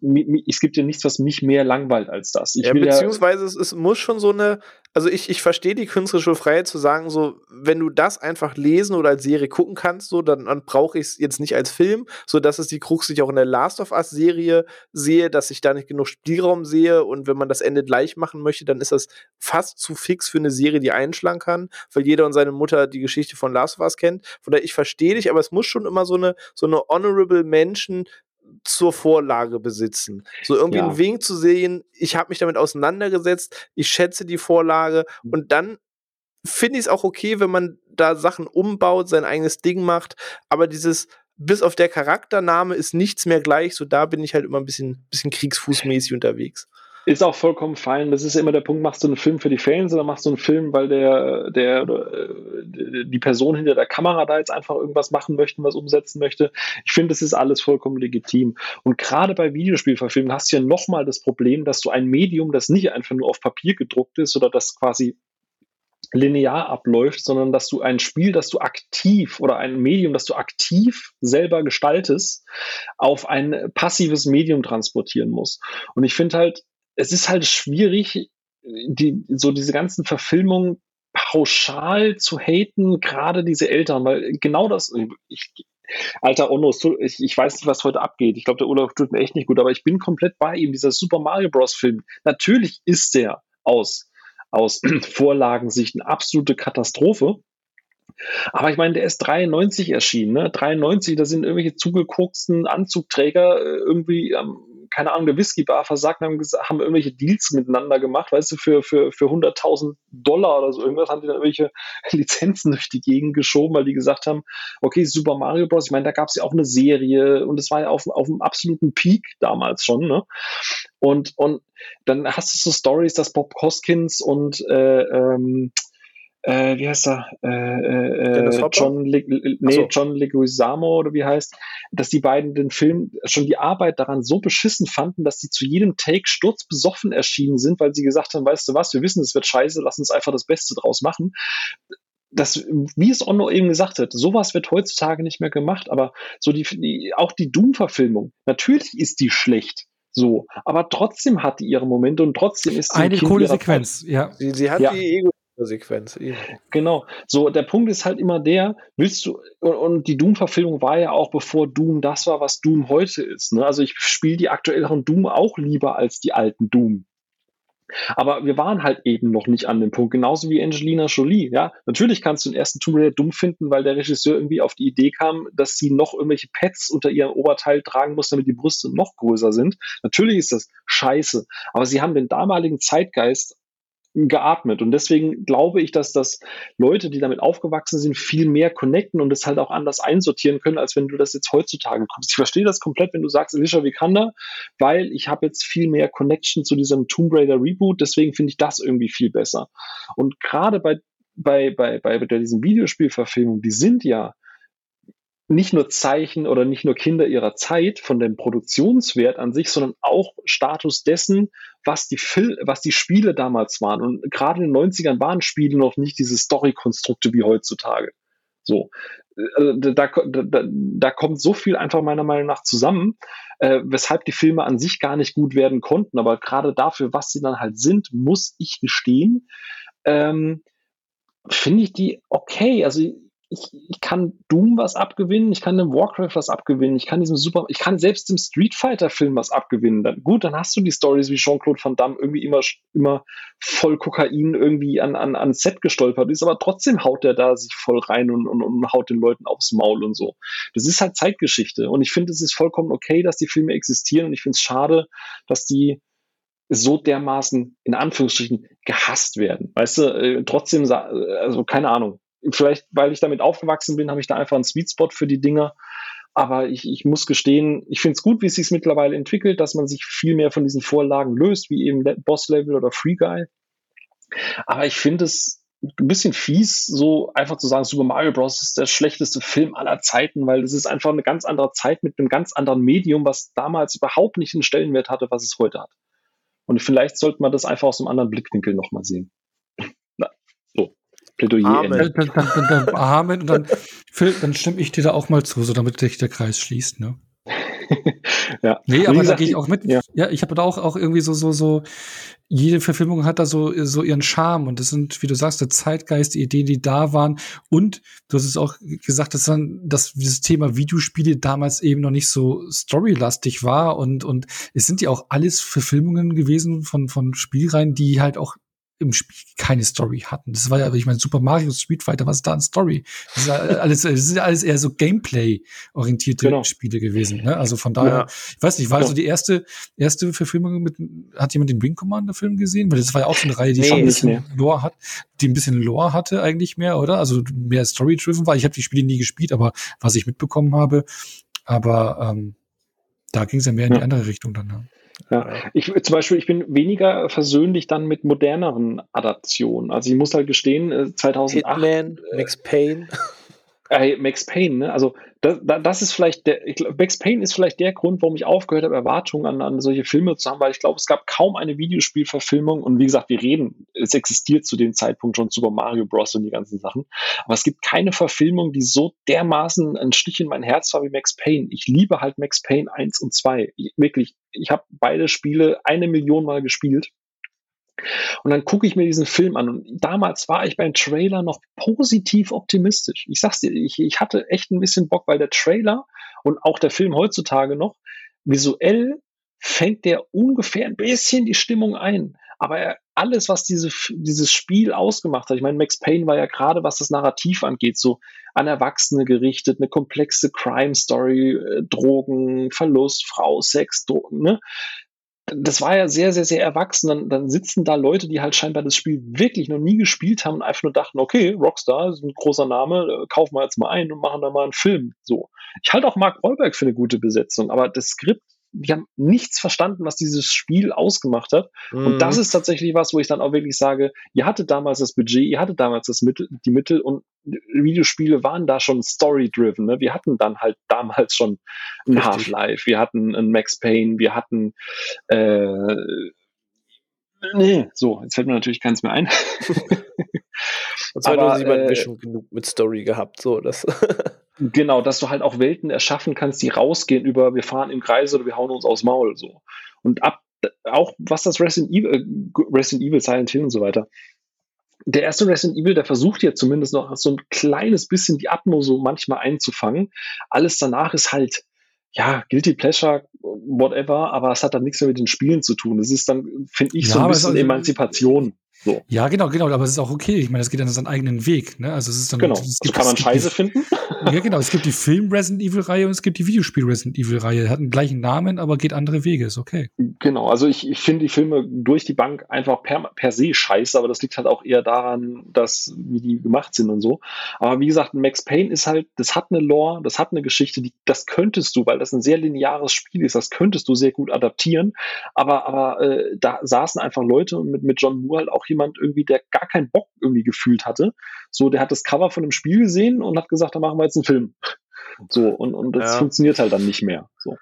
es gibt ja nichts, was mich mehr langweilt als das. Ich ja, beziehungsweise ja, es, es muss schon so eine, also ich, ich verstehe die künstlerische Freiheit zu sagen, so, wenn du das einfach lesen oder als Serie gucken kannst, so, dann, dann brauche ich es jetzt nicht als Film, so dass es die Krux, die ich auch in der Last of Us Serie sehe, dass ich da nicht genug Spielraum sehe und wenn man das Ende gleich machen möchte, dann ist das fast zu fix für eine Serie, die einschlagen kann, weil jeder und seine Mutter die Geschichte von Last of Us kennt. Von daher, ich verstehe dich, aber es muss schon immer so eine, so eine honorable Menschen zur Vorlage besitzen. So irgendwie ja. einen Wink zu sehen, ich habe mich damit auseinandergesetzt, ich schätze die Vorlage hm. und dann finde ich es auch okay, wenn man da Sachen umbaut, sein eigenes Ding macht, aber dieses bis auf der Charaktername ist nichts mehr gleich, so da bin ich halt immer ein bisschen, bisschen kriegsfußmäßig unterwegs. Ist auch vollkommen fein. Das ist immer der Punkt, machst du einen Film für die Fans oder machst du einen Film, weil der, der, äh, die Person hinter der Kamera da jetzt einfach irgendwas machen möchte, was umsetzen möchte. Ich finde, das ist alles vollkommen legitim. Und gerade bei Videospielverfilmen hast du ja nochmal das Problem, dass du ein Medium, das nicht einfach nur auf Papier gedruckt ist oder das quasi linear abläuft, sondern dass du ein Spiel, das du aktiv oder ein Medium, das du aktiv selber gestaltest, auf ein passives Medium transportieren musst. Und ich finde halt, es ist halt schwierig, die, so diese ganzen Verfilmungen pauschal zu haten, gerade diese Eltern, weil genau das, ich, Alter Onno, ich, ich weiß nicht, was heute abgeht. Ich glaube, der Urlaub tut mir echt nicht gut, aber ich bin komplett bei ihm. Dieser Super Mario Bros. Film, natürlich ist der aus, aus Vorlagensicht eine absolute Katastrophe. Aber ich meine, der ist 93 erschienen, ne? 93, da sind irgendwelche zugekoksten Anzugträger äh, irgendwie ähm, keine Ahnung, der Whisky-Bar versagt haben, haben irgendwelche Deals miteinander gemacht, weißt du, für, für, für 100.000 Dollar oder so irgendwas, haben die dann irgendwelche Lizenzen durch die Gegend geschoben, weil die gesagt haben, okay, Super Mario Bros., ich meine, da gab es ja auch eine Serie und es war ja auf, auf einem absoluten Peak damals schon, ne? Und, und dann hast du so Stories, dass Bob Hoskins und äh, ähm, äh, wie heißt er? Äh, äh, John, Le nee, so. John Leguizamo oder wie heißt, dass die beiden den Film schon die Arbeit daran so beschissen fanden, dass sie zu jedem Take sturzbesoffen erschienen sind, weil sie gesagt haben, weißt du was, wir wissen, es wird scheiße, lass uns einfach das Beste draus machen. Das, wie es Onno eben gesagt hat, sowas wird heutzutage nicht mehr gemacht, aber so die, die auch die Doom-Verfilmung, natürlich ist die schlecht. So, aber trotzdem hat die ihre Momente und trotzdem ist sie eine coole Sequenz. Ja, sie, sie hat ja. die Sequenz. Genau. So, der Punkt ist halt immer der, willst du, und, und die Doom-Verfilmung war ja auch, bevor Doom das war, was Doom heute ist. Ne? Also ich spiele die aktuelleren Doom auch lieber als die alten Doom. Aber wir waren halt eben noch nicht an dem Punkt, genauso wie Angelina Jolie. Ja, natürlich kannst du den ersten Tomb Raider dumm finden, weil der Regisseur irgendwie auf die Idee kam, dass sie noch irgendwelche Pads unter ihrem Oberteil tragen muss, damit die Brüste noch größer sind. Natürlich ist das scheiße, aber sie haben den damaligen Zeitgeist geatmet. Und deswegen glaube ich, dass das Leute, die damit aufgewachsen sind, viel mehr connecten und es halt auch anders einsortieren können, als wenn du das jetzt heutzutage guckst. Ich verstehe das komplett, wenn du sagst, Alicia Vikander, weil ich habe jetzt viel mehr Connection zu diesem Tomb Raider Reboot, deswegen finde ich das irgendwie viel besser. Und gerade bei, bei, bei, bei diesen Videospielverfilmungen, die sind ja nicht nur Zeichen oder nicht nur Kinder ihrer Zeit von dem Produktionswert an sich, sondern auch Status dessen, was die, Fil was die Spiele damals waren. Und gerade in den 90ern waren Spiele noch nicht diese Story-Konstrukte wie heutzutage. So. Also da, da, da kommt so viel einfach meiner Meinung nach zusammen, äh, weshalb die Filme an sich gar nicht gut werden konnten. Aber gerade dafür, was sie dann halt sind, muss ich gestehen, ähm, finde ich die okay. Also ich, ich kann Doom was abgewinnen, ich kann dem Warcraft was abgewinnen, ich kann diesem Super, ich kann selbst dem Street Fighter Film was abgewinnen. Dann, gut, dann hast du die Stories wie Jean-Claude Van Damme irgendwie immer, immer voll Kokain irgendwie an, an, an Set gestolpert ist, aber trotzdem haut er da sich voll rein und, und, und haut den Leuten aufs Maul und so. Das ist halt Zeitgeschichte und ich finde, es ist vollkommen okay, dass die Filme existieren und ich finde es schade, dass die so dermaßen in Anführungsstrichen gehasst werden. Weißt du, äh, trotzdem, also keine Ahnung, vielleicht, weil ich damit aufgewachsen bin, habe ich da einfach einen Sweet Spot für die Dinger. Aber ich, ich muss gestehen, ich finde es gut, wie es sich mittlerweile entwickelt, dass man sich viel mehr von diesen Vorlagen löst, wie eben Boss Level oder Free Guy. Aber ich finde es ein bisschen fies, so einfach zu sagen, Super Mario Bros. ist der schlechteste Film aller Zeiten, weil es ist einfach eine ganz andere Zeit mit einem ganz anderen Medium, was damals überhaupt nicht den Stellenwert hatte, was es heute hat. Und vielleicht sollte man das einfach aus einem anderen Blickwinkel nochmal sehen. Plädoyer Amen. Dann, dann, dann, dann, Amen. Und dann, Phil, dann stimme ich dir da auch mal zu, so damit sich der Kreis schließt, ne? ja. Nee, aber gesagt, da gehe ich auch mit. Ja, ja ich habe da auch, auch irgendwie so, so, so, jede Verfilmung hat da so, so ihren Charme und das sind, wie du sagst, der Zeitgeist, die Ideen, die da waren und du hast es auch gesagt, dass dann, dass dieses Thema Videospiele damals eben noch nicht so storylastig war und, und es sind ja auch alles Verfilmungen gewesen von, von Spielreihen, die halt auch im Spiel keine Story hatten. Das war ja, ich meine, Super Mario Street Fighter, was ist da an Story? Das ist ja alles, das ist ja alles eher so Gameplay-orientierte genau. Spiele gewesen. Ne? Also von daher, ja. ich weiß nicht, war genau. so die erste, erste Verfilmung mit, hat jemand den Wing Commander Film gesehen? Weil das war ja auch so eine Reihe, die nee, schon ein bisschen Lore hat, die ein bisschen Lore hatte eigentlich mehr, oder? Also mehr Story-driven war. Ich habe die Spiele nie gespielt, aber was ich mitbekommen habe, aber ähm, da ging es ja mehr in die andere Richtung dann. Ne? Ja. Ich, zum Beispiel, ich bin weniger versöhnlich dann mit moderneren Adaptionen. Also ich muss halt gestehen, 2008. Äh, Hitman, äh, Max Payne. Äh, Max Payne, ne? Also das, das ist vielleicht der, ich glaub, Max Payne ist vielleicht der Grund, warum ich aufgehört habe, Erwartungen an, an solche Filme zu haben, weil ich glaube, es gab kaum eine Videospielverfilmung und wie gesagt, wir reden, es existiert zu dem Zeitpunkt schon Super Mario Bros. und die ganzen Sachen, aber es gibt keine Verfilmung, die so dermaßen ein Stich in mein Herz war wie Max Payne. Ich liebe halt Max Payne 1 und 2. Ich, wirklich, ich habe beide Spiele eine Million Mal gespielt Und dann gucke ich mir diesen Film an. Und damals war ich beim Trailer noch positiv optimistisch. Ich sag's dir, ich, ich hatte echt ein bisschen Bock, weil der Trailer und auch der Film heutzutage noch, visuell fängt der ungefähr ein bisschen die Stimmung ein. Aber er, alles, was diese, dieses Spiel ausgemacht hat, ich meine, Max Payne war ja gerade, was das Narrativ angeht, so an Erwachsene gerichtet, eine komplexe Crime-Story, äh, Drogen, Verlust, Frau, Sex, Drogen, ne? Das war ja sehr, sehr, sehr erwachsen. Dann, dann sitzen da Leute, die halt scheinbar das Spiel wirklich noch nie gespielt haben und einfach nur dachten, okay, Rockstar ist ein großer Name, äh, kaufen wir jetzt mal ein und machen da mal einen Film. So. Ich halte auch Mark Wahlberg für eine gute Besetzung, aber das Skript die haben nichts verstanden, was dieses Spiel ausgemacht hat. Mhm. Und das ist tatsächlich was, wo ich dann auch wirklich sage, ihr hattet damals das Budget, ihr hattet damals das Mittel, die Mittel und Videospiele waren da schon story-driven. Ne? Wir hatten dann halt damals schon ein Half-Life, wir hatten ein Max Payne, wir hatten äh, nee, so, jetzt fällt mir natürlich keins mehr ein. Und 2007 hatten wir schon genug mit Story gehabt, so das. Genau, dass du halt auch Welten erschaffen kannst, die rausgehen über, wir fahren im Kreis oder wir hauen uns aus Maul, so. Und ab, auch was das Resident Evil, äh, Resident Evil, Silent Hill und so weiter. Der erste Resident Evil, der versucht ja zumindest noch so ein kleines bisschen die Atmo so manchmal einzufangen. Alles danach ist halt, ja, Guilty Pleasure, whatever, aber es hat dann nichts mehr mit den Spielen zu tun. Es ist dann, finde ich, ja, so ein bisschen also, Emanzipation. So. Ja, genau, genau, aber es ist auch okay. Ich meine, es geht dann seinen eigenen Weg. Ne? Also es ist dann, genau. Es gibt, kann man Scheiße die, finden. Ja, genau. Es gibt die Film Resident Evil Reihe und es gibt die Videospiel Resident Evil Reihe. Hat den gleichen Namen, aber geht andere Wege. Ist okay. Genau. Also ich, ich finde die Filme durch die Bank einfach per, per se scheiße, aber das liegt halt auch eher daran, dass wie die gemacht sind und so. Aber wie gesagt, Max Payne ist halt, das hat eine Lore, das hat eine Geschichte, die, das könntest du, weil das ein sehr lineares Spiel ist, das könntest du sehr gut adaptieren. Aber, aber äh, da saßen einfach Leute und mit, mit John Moore halt auch jemand irgendwie, der gar keinen Bock irgendwie gefühlt hatte. So, der hat das Cover von dem Spiel gesehen und hat gesagt, da machen wir jetzt einen Film. So, und, und das ja. funktioniert halt dann nicht mehr. So.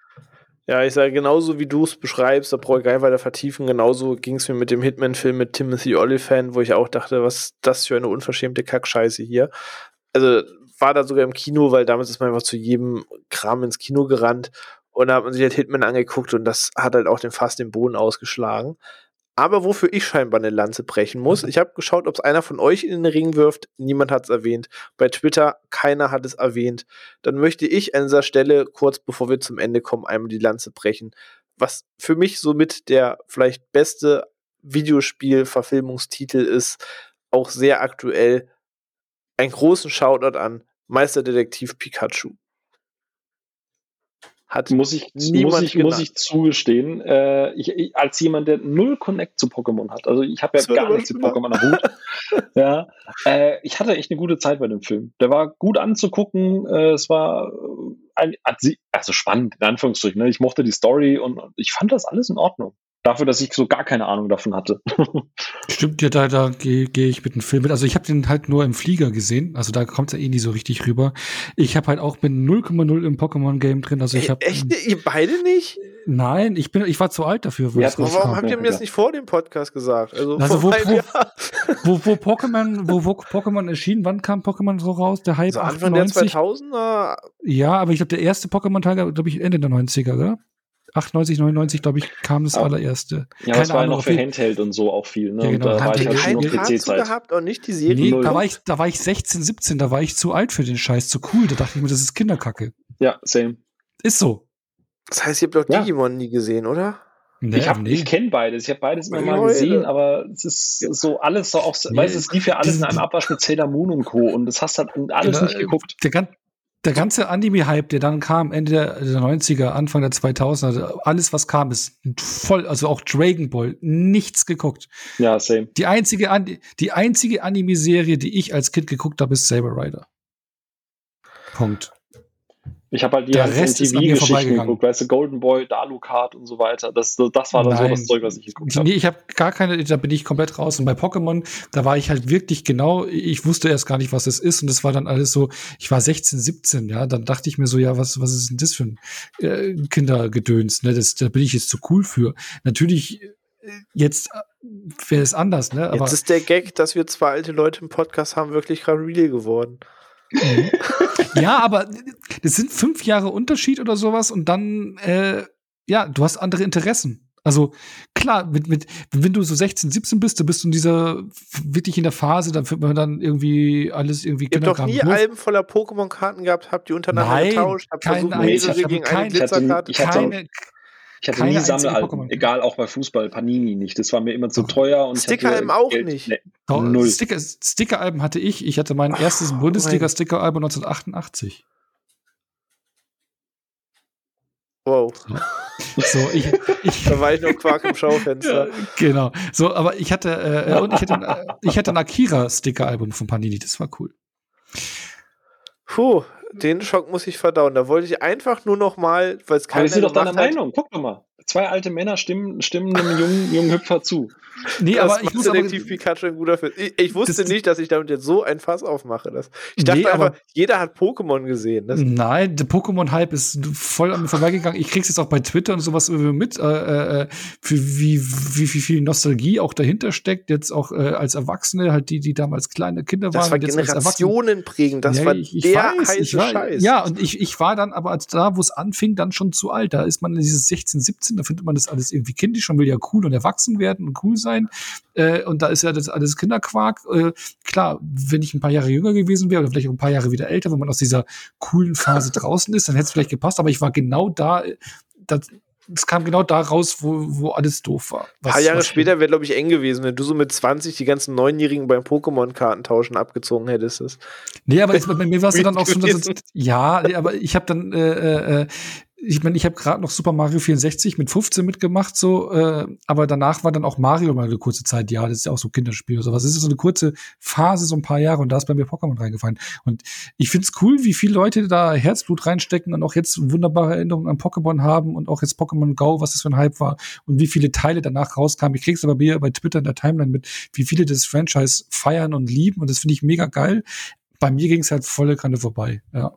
Ja, ich sage genauso wie du es beschreibst, da brauche ich gar nicht weiter vertiefen. Genauso ging es mir mit dem Hitman-Film mit Timothy Olyphant, wo ich auch dachte, was ist das für eine unverschämte Kackscheiße hier. Also war da sogar im Kino, weil damals ist man einfach zu jedem Kram ins Kino gerannt und da hat man sich halt Hitman angeguckt und das hat halt auch den fast den Boden ausgeschlagen. Aber wofür ich scheinbar eine Lanze brechen muss, mhm. ich habe geschaut, ob es einer von euch in den Ring wirft. Niemand hat es erwähnt. Bei Twitter, keiner hat es erwähnt. Dann möchte ich an dieser Stelle, kurz bevor wir zum Ende kommen, einmal die Lanze brechen. Was für mich somit der vielleicht beste Videospiel-Verfilmungstitel ist, auch sehr aktuell. Einen großen Shoutout an Meisterdetektiv Pikachu. Hat muss ich, muss ich, muss ich zugestehen, äh, ich, ich, als jemand, der null Connect zu Pokémon hat, also ich habe ja gar nichts mit Pokémon am Hut, ja, äh, ich hatte echt eine gute Zeit bei dem Film. Der war gut anzugucken, äh, es war ein, also spannend, in Anführungsstrichen. Ne? Ich mochte die Story und ich fand das alles in Ordnung dafür, dass ich so gar keine Ahnung davon hatte. Stimmt, ja, da, da gehe geh ich mit dem Film mit. Also ich habe den halt nur im Flieger gesehen, also da kommt es ja eh nie so richtig rüber. Ich habe halt auch mit 0,0 im Pokémon-Game drin. Also ich habe. Echt? Ihr beide nicht? Nein, ich bin, ich war zu alt dafür. Ja, warum habt ihr mir das nicht vor dem Podcast gesagt? Also, also wo, wo, wo, wo, Pokémon, wo, wo Pokémon erschien, wann kam Pokémon so raus? Der Hype also Anfang 98? der 2000er? Ja, aber ich glaube, der erste Pokémon-Teil, glaube ich, Ende der 90er, oder? 98, 99, glaube ich, kam das allererste. Ja, Keine das war Ahnung, noch für Handheld und so auch viel. Ne? Ja, genau. Und da war ich halt schon noch PC-Zeit. gehabt und nicht die Serie. Nee, da war, ich, da war ich 16, 17, da war ich zu alt für den Scheiß, zu cool. Da dachte ich mir, das ist Kinderkacke. Ja, same. Ist so. Das heißt, ihr habt doch ja. Digimon nie gesehen, oder? Nee, ich, nee. ich kenne beides. Ich habe beides immer mal gesehen, aber es ist so alles so auch, nee. weißt du, es lief ja alles in einem Abwasch mit Sailor Moon und Co. Und das hast halt alles genau, nicht geguckt. Der, der ganze Anime-Hype, der dann kam, Ende der, der 90er, Anfang der 2000er, also alles, was kam, ist voll, also auch Dragon Ball, nichts geguckt. Ja, same. Die einzige, die einzige Anime-Serie, die ich als Kind geguckt habe, ist Saber Rider. Punkt. Ich habe halt die ganzen TV-Geschichten geguckt, weißt du, Golden Boy, Dalucard und so weiter. Das, das war dann Nein. so das Zeug, was ich geguckt habe. Nee, ich habe gar keine, da bin ich komplett raus. Und bei Pokémon, da war ich halt wirklich genau, ich wusste erst gar nicht, was das ist. Und das war dann alles so, ich war 16, 17, ja. Dann dachte ich mir so, ja, was, was ist denn das für ein äh, Kindergedöns? Ne? Das, da bin ich jetzt zu cool für. Natürlich, äh, jetzt äh, wäre es anders, ne? Aber jetzt ist der Gag, dass wir zwei alte Leute im Podcast haben, wirklich gerade real geworden. Mhm. ja, aber das sind fünf Jahre Unterschied oder sowas und dann, äh, ja, du hast andere Interessen. Also klar, mit, mit, wenn du so 16, 17 bist, dann bist du in dieser wirklich in der Phase, dann wird man dann irgendwie alles irgendwie Ihr habt doch nie Alben voller Pokémon-Karten gehabt, habt ihr untereinander Nein, getauscht, habt versucht, ich hatte gegen eine ich hatte- Glitzerkarte. ich hatte- keine, Ich hatte Keine nie Sammelalben, egal auch bei Fußball, Panini nicht. Das war mir immer zu Doch. teuer und Sticker-Alben auch Geld- nicht. Nee, Doch, null. Sticker, Sticker-Alben hatte ich. Ich hatte mein erstes Oh, Bundesliga-Sticker-Album 1988. Wow, So, ich, ich, da war ich noch Quark im Schaufenster. genau. So, aber ich hatte, äh, und ich hatte, äh, ich hatte ein Akira-Sticker-Album von Panini. Das war cool. Puh, den Schock muss ich verdauen. Da wollte ich einfach nur noch mal, weil es Aber keiner wir sind doch deiner hat, Meinung. Guck doch mal. Zwei alte Männer stimmen, stimmen einem jungen, jungen Hüpfer zu. Nee, das aber ich macht muss aber, Detektiv Pikachu ein guter Film. Ich, ich wusste Das- nicht, dass ich damit jetzt so ein Fass aufmache. Das, ich dachte Nee, einfach, aber- jeder hat Pokémon gesehen. Das, Nein, der Pokémon-Hype ist voll an mir vorbeigegangen. Ich krieg's jetzt auch bei Twitter und sowas mit, äh, äh, für wie, wie, wie viel Nostalgie auch dahinter steckt. Jetzt auch äh, als Erwachsene, halt die, die damals kleine Kinder das waren. war als Erwachsene- Generationen prägend. Das Ja, war ich, ich der weiß, heiße ich war, Scheiß. Ja, und ich, ich war dann aber als da, wo es anfing, dann schon zu alt. Da ist man in dieses 16, 17, da findet man das alles irgendwie kindisch und will ja cool und erwachsen werden und cool sein. Äh, und da ist ja das alles Kinderquark. Äh, klar, wenn ich ein paar Jahre jünger gewesen wäre oder vielleicht auch ein paar Jahre wieder älter, wenn man aus dieser coolen Phase draußen ist, dann hätte es vielleicht gepasst. Aber ich war genau da, äh, das, es kam genau da raus, wo, wo alles doof war. Ein paar Jahre später wäre, glaube ich, eng gewesen, wenn du so mit 20 die ganzen Neunjährigen beim Pokémon-Kartentauschen abgezogen hättest. Nee, aber es, bei mir war es dann auch so, dass es, ja, aber ich habe dann, äh, äh, ich meine, ich habe gerade noch Super Mario 64 mit 15 mitgemacht, so, äh, aber danach war dann auch Mario mal eine kurze Zeit, ja, das ist ja auch so Kinderspiel oder sowas. Das ist so eine kurze Phase, so ein paar Jahre und da ist bei mir Pokémon reingefallen. Und ich find's cool, wie viele Leute da Herzblut reinstecken und auch jetzt wunderbare Erinnerungen an Pokémon haben und auch jetzt Pokémon Go, was das für ein Hype war und wie viele Teile danach rauskamen. Ich krieg's aber bei, bei Twitter in der Timeline mit, wie viele das Franchise feiern und lieben und das finde ich mega geil bei mir ging es halt volle Kanne vorbei. Ja.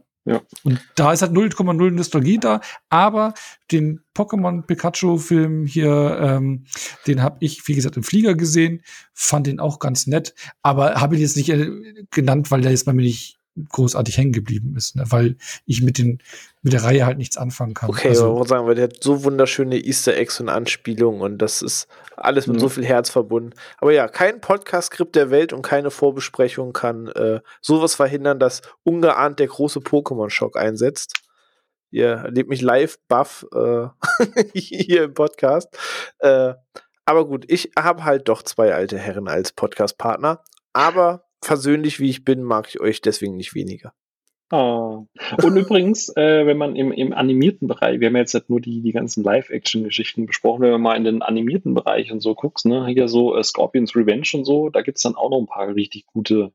Und da ist halt 0,0 Nostalgie da, aber den Pokémon Pikachu-Film hier, ähm, den habe ich, wie gesagt, im Flieger gesehen, fand den auch ganz nett, aber habe ihn jetzt nicht äh, genannt, weil der jetzt bei mir nicht großartig hängen geblieben ist, ne? weil ich mit den mit der Reihe halt nichts anfangen kann. Okay, also, aber ich sagen, weil der hat so wunderschöne Easter Eggs und Anspielungen und das ist alles mit Ja. so viel Herz verbunden. Aber ja, kein Podcast-Skript der Welt und keine Vorbesprechung kann äh, sowas verhindern, dass ungeahnt der große Pokémon-Schock einsetzt. Ihr erlebt mich live buff äh, hier im Podcast. Äh, aber gut, ich habe halt doch zwei alte Herren als Podcast-Partner. Aber versöhnlich wie ich bin, mag ich euch deswegen nicht weniger. Oh. Und übrigens, äh, wenn man im, im animierten Bereich, wir haben jetzt halt nur die, die ganzen Live-Action-Geschichten besprochen, wenn man mal in den animierten Bereich und so guckst, ne, hier so äh, Scorpions Revenge und so, da gibt's dann auch noch ein paar richtig gute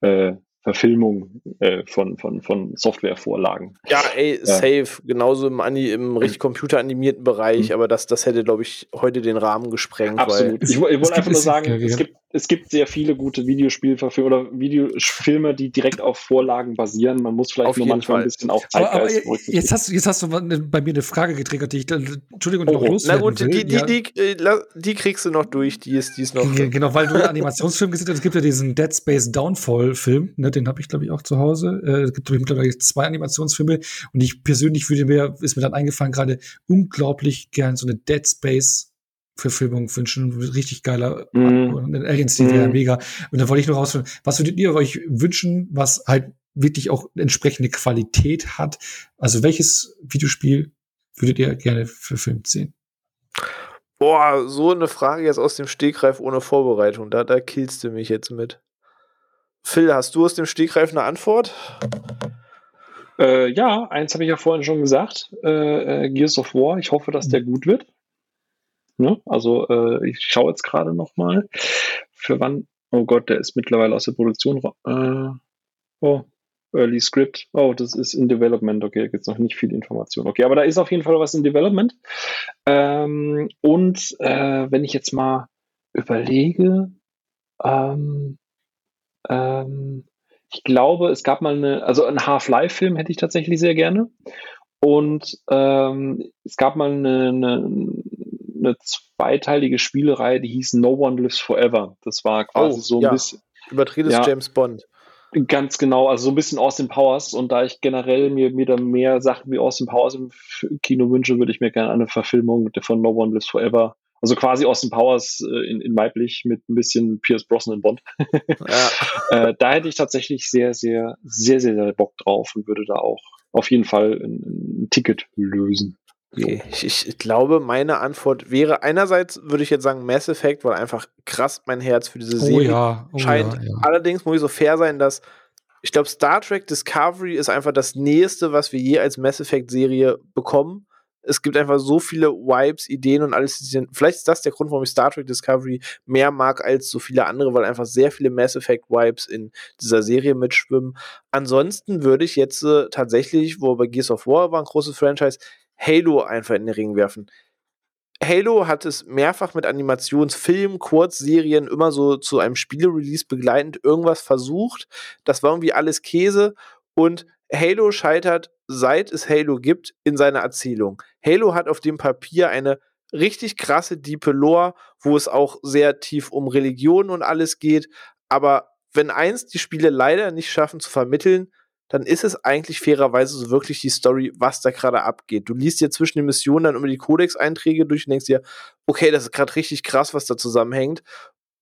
äh, Verfilmungen äh, von, von, von Softwarevorlagen. Ja, ey, Ja. safe. Genauso im, Ani im richtig computeranimierten Bereich, Mhm. aber das, das hätte, glaube ich, heute den Rahmen gesprengt. Absolut. Es- Ich, ich es wollte gibt- einfach nur es- sagen, ja, ja. es gibt, es gibt sehr viele gute Videospielverfilme oder Videofilme, die direkt auf Vorlagen basieren. Man muss vielleicht Auf nur manchmal Fall. ein bisschen auf aber, aber Zeitgeist berücksichtigen. jetzt hast du jetzt hast du bei mir eine Frage getriggert, die ich dann, Entschuldigung, Oh, noch oh. Na loswerden gut, will. die, die, Ja. die, äh, la- die kriegst du noch durch, die ist, die ist noch. Ge- Genau, weil du Animationsfilm gesehen hast. Es gibt ja diesen Dead Space Downfall-Film, ne, den habe ich, glaube ich, auch zu Hause. Äh, es gibt mittlerweile zwei Animationsfilme und ich persönlich würde mir, ist mir dann eingefallen, gerade unglaublich gern so eine Dead Space Verfilmung wünschen. Richtig geiler Mhm. Alien-Stil wäre Mhm. mega. Und da wollte ich noch rausfinden, was würdet ihr euch wünschen, was halt wirklich auch entsprechende Qualität hat? Also welches Videospiel würdet ihr gerne verfilmt sehen? Boah, so eine Frage jetzt aus dem Stegreif ohne Vorbereitung. Da, da killst du mich jetzt mit. Phil, hast du aus dem Stegreif eine Antwort? Äh, ja, eins habe ich ja vorhin schon gesagt. Äh, äh, Gears of War. Ich hoffe, dass der gut wird. Ne? Also äh, ich schaue jetzt gerade noch mal. Für wann? Oh Gott, der ist mittlerweile aus der Produktion. Äh, oh, Early Script. Oh, das ist in Development. Okay, da gibt es noch nicht viel Information. Okay, aber da ist auf jeden Fall was in Development. Ähm, und äh, wenn ich jetzt mal überlege, ähm, ähm, ich glaube, es gab mal eine, also einen Half-Life-Film hätte ich tatsächlich sehr gerne. Und ähm, es gab mal eine, eine, eine zweiteilige Spielereihe, die hieß No One Lives Forever. Das war quasi Oh, so ein ja. bisschen. Übertretest Ja. James Bond. Ganz genau, also so ein bisschen Austin Powers und da ich generell mir, mir da mehr Sachen wie Austin Powers im Kino wünsche, würde ich mir gerne eine Verfilmung von No One Lives Forever also quasi Austin Powers äh, in, in weiblich mit ein bisschen Pierce Brosnan Bond. ja. äh, da hätte ich tatsächlich sehr, sehr, sehr, sehr, sehr Bock drauf und würde da auch auf jeden Fall ein, ein Ticket lösen. Okay. Ich, ich, glaube, meine Antwort wäre einerseits würde ich jetzt sagen Mass Effect, weil einfach krass mein Herz für diese oh Serie oh ja, oh scheint. Ja, ja. Allerdings muss ich so fair sein, dass ich glaube, Star Trek Discovery ist einfach das nächste, was wir je als Mass Effect Serie bekommen es gibt einfach so viele Vibes, Ideen und alles. Vielleicht ist das der Grund, warum ich Star Trek Discovery mehr mag als so viele andere, weil einfach sehr viele Mass Effect Vibes in dieser Serie mitschwimmen. Ansonsten würde ich jetzt äh, tatsächlich, wo bei Gears of War war ein großes Franchise, Halo einfach in den Ring werfen. Halo hat es mehrfach mit Animationsfilmen, Kurzserien immer so zu einem Spielerelease begleitend irgendwas versucht. Das war irgendwie alles Käse und Halo scheitert, seit es Halo gibt, in seiner Erzählung. Halo hat auf dem Papier eine richtig krasse, diepe Lore, wo es auch sehr tief um Religion und alles geht. Aber wenn eins die Spiele leider nicht schaffen zu vermitteln, dann ist es eigentlich fairerweise so wirklich die Story, was da gerade abgeht. Du liest dir zwischen den Missionen dann immer die Codex-Einträge durch und denkst dir, okay, das ist gerade richtig krass, was da zusammenhängt.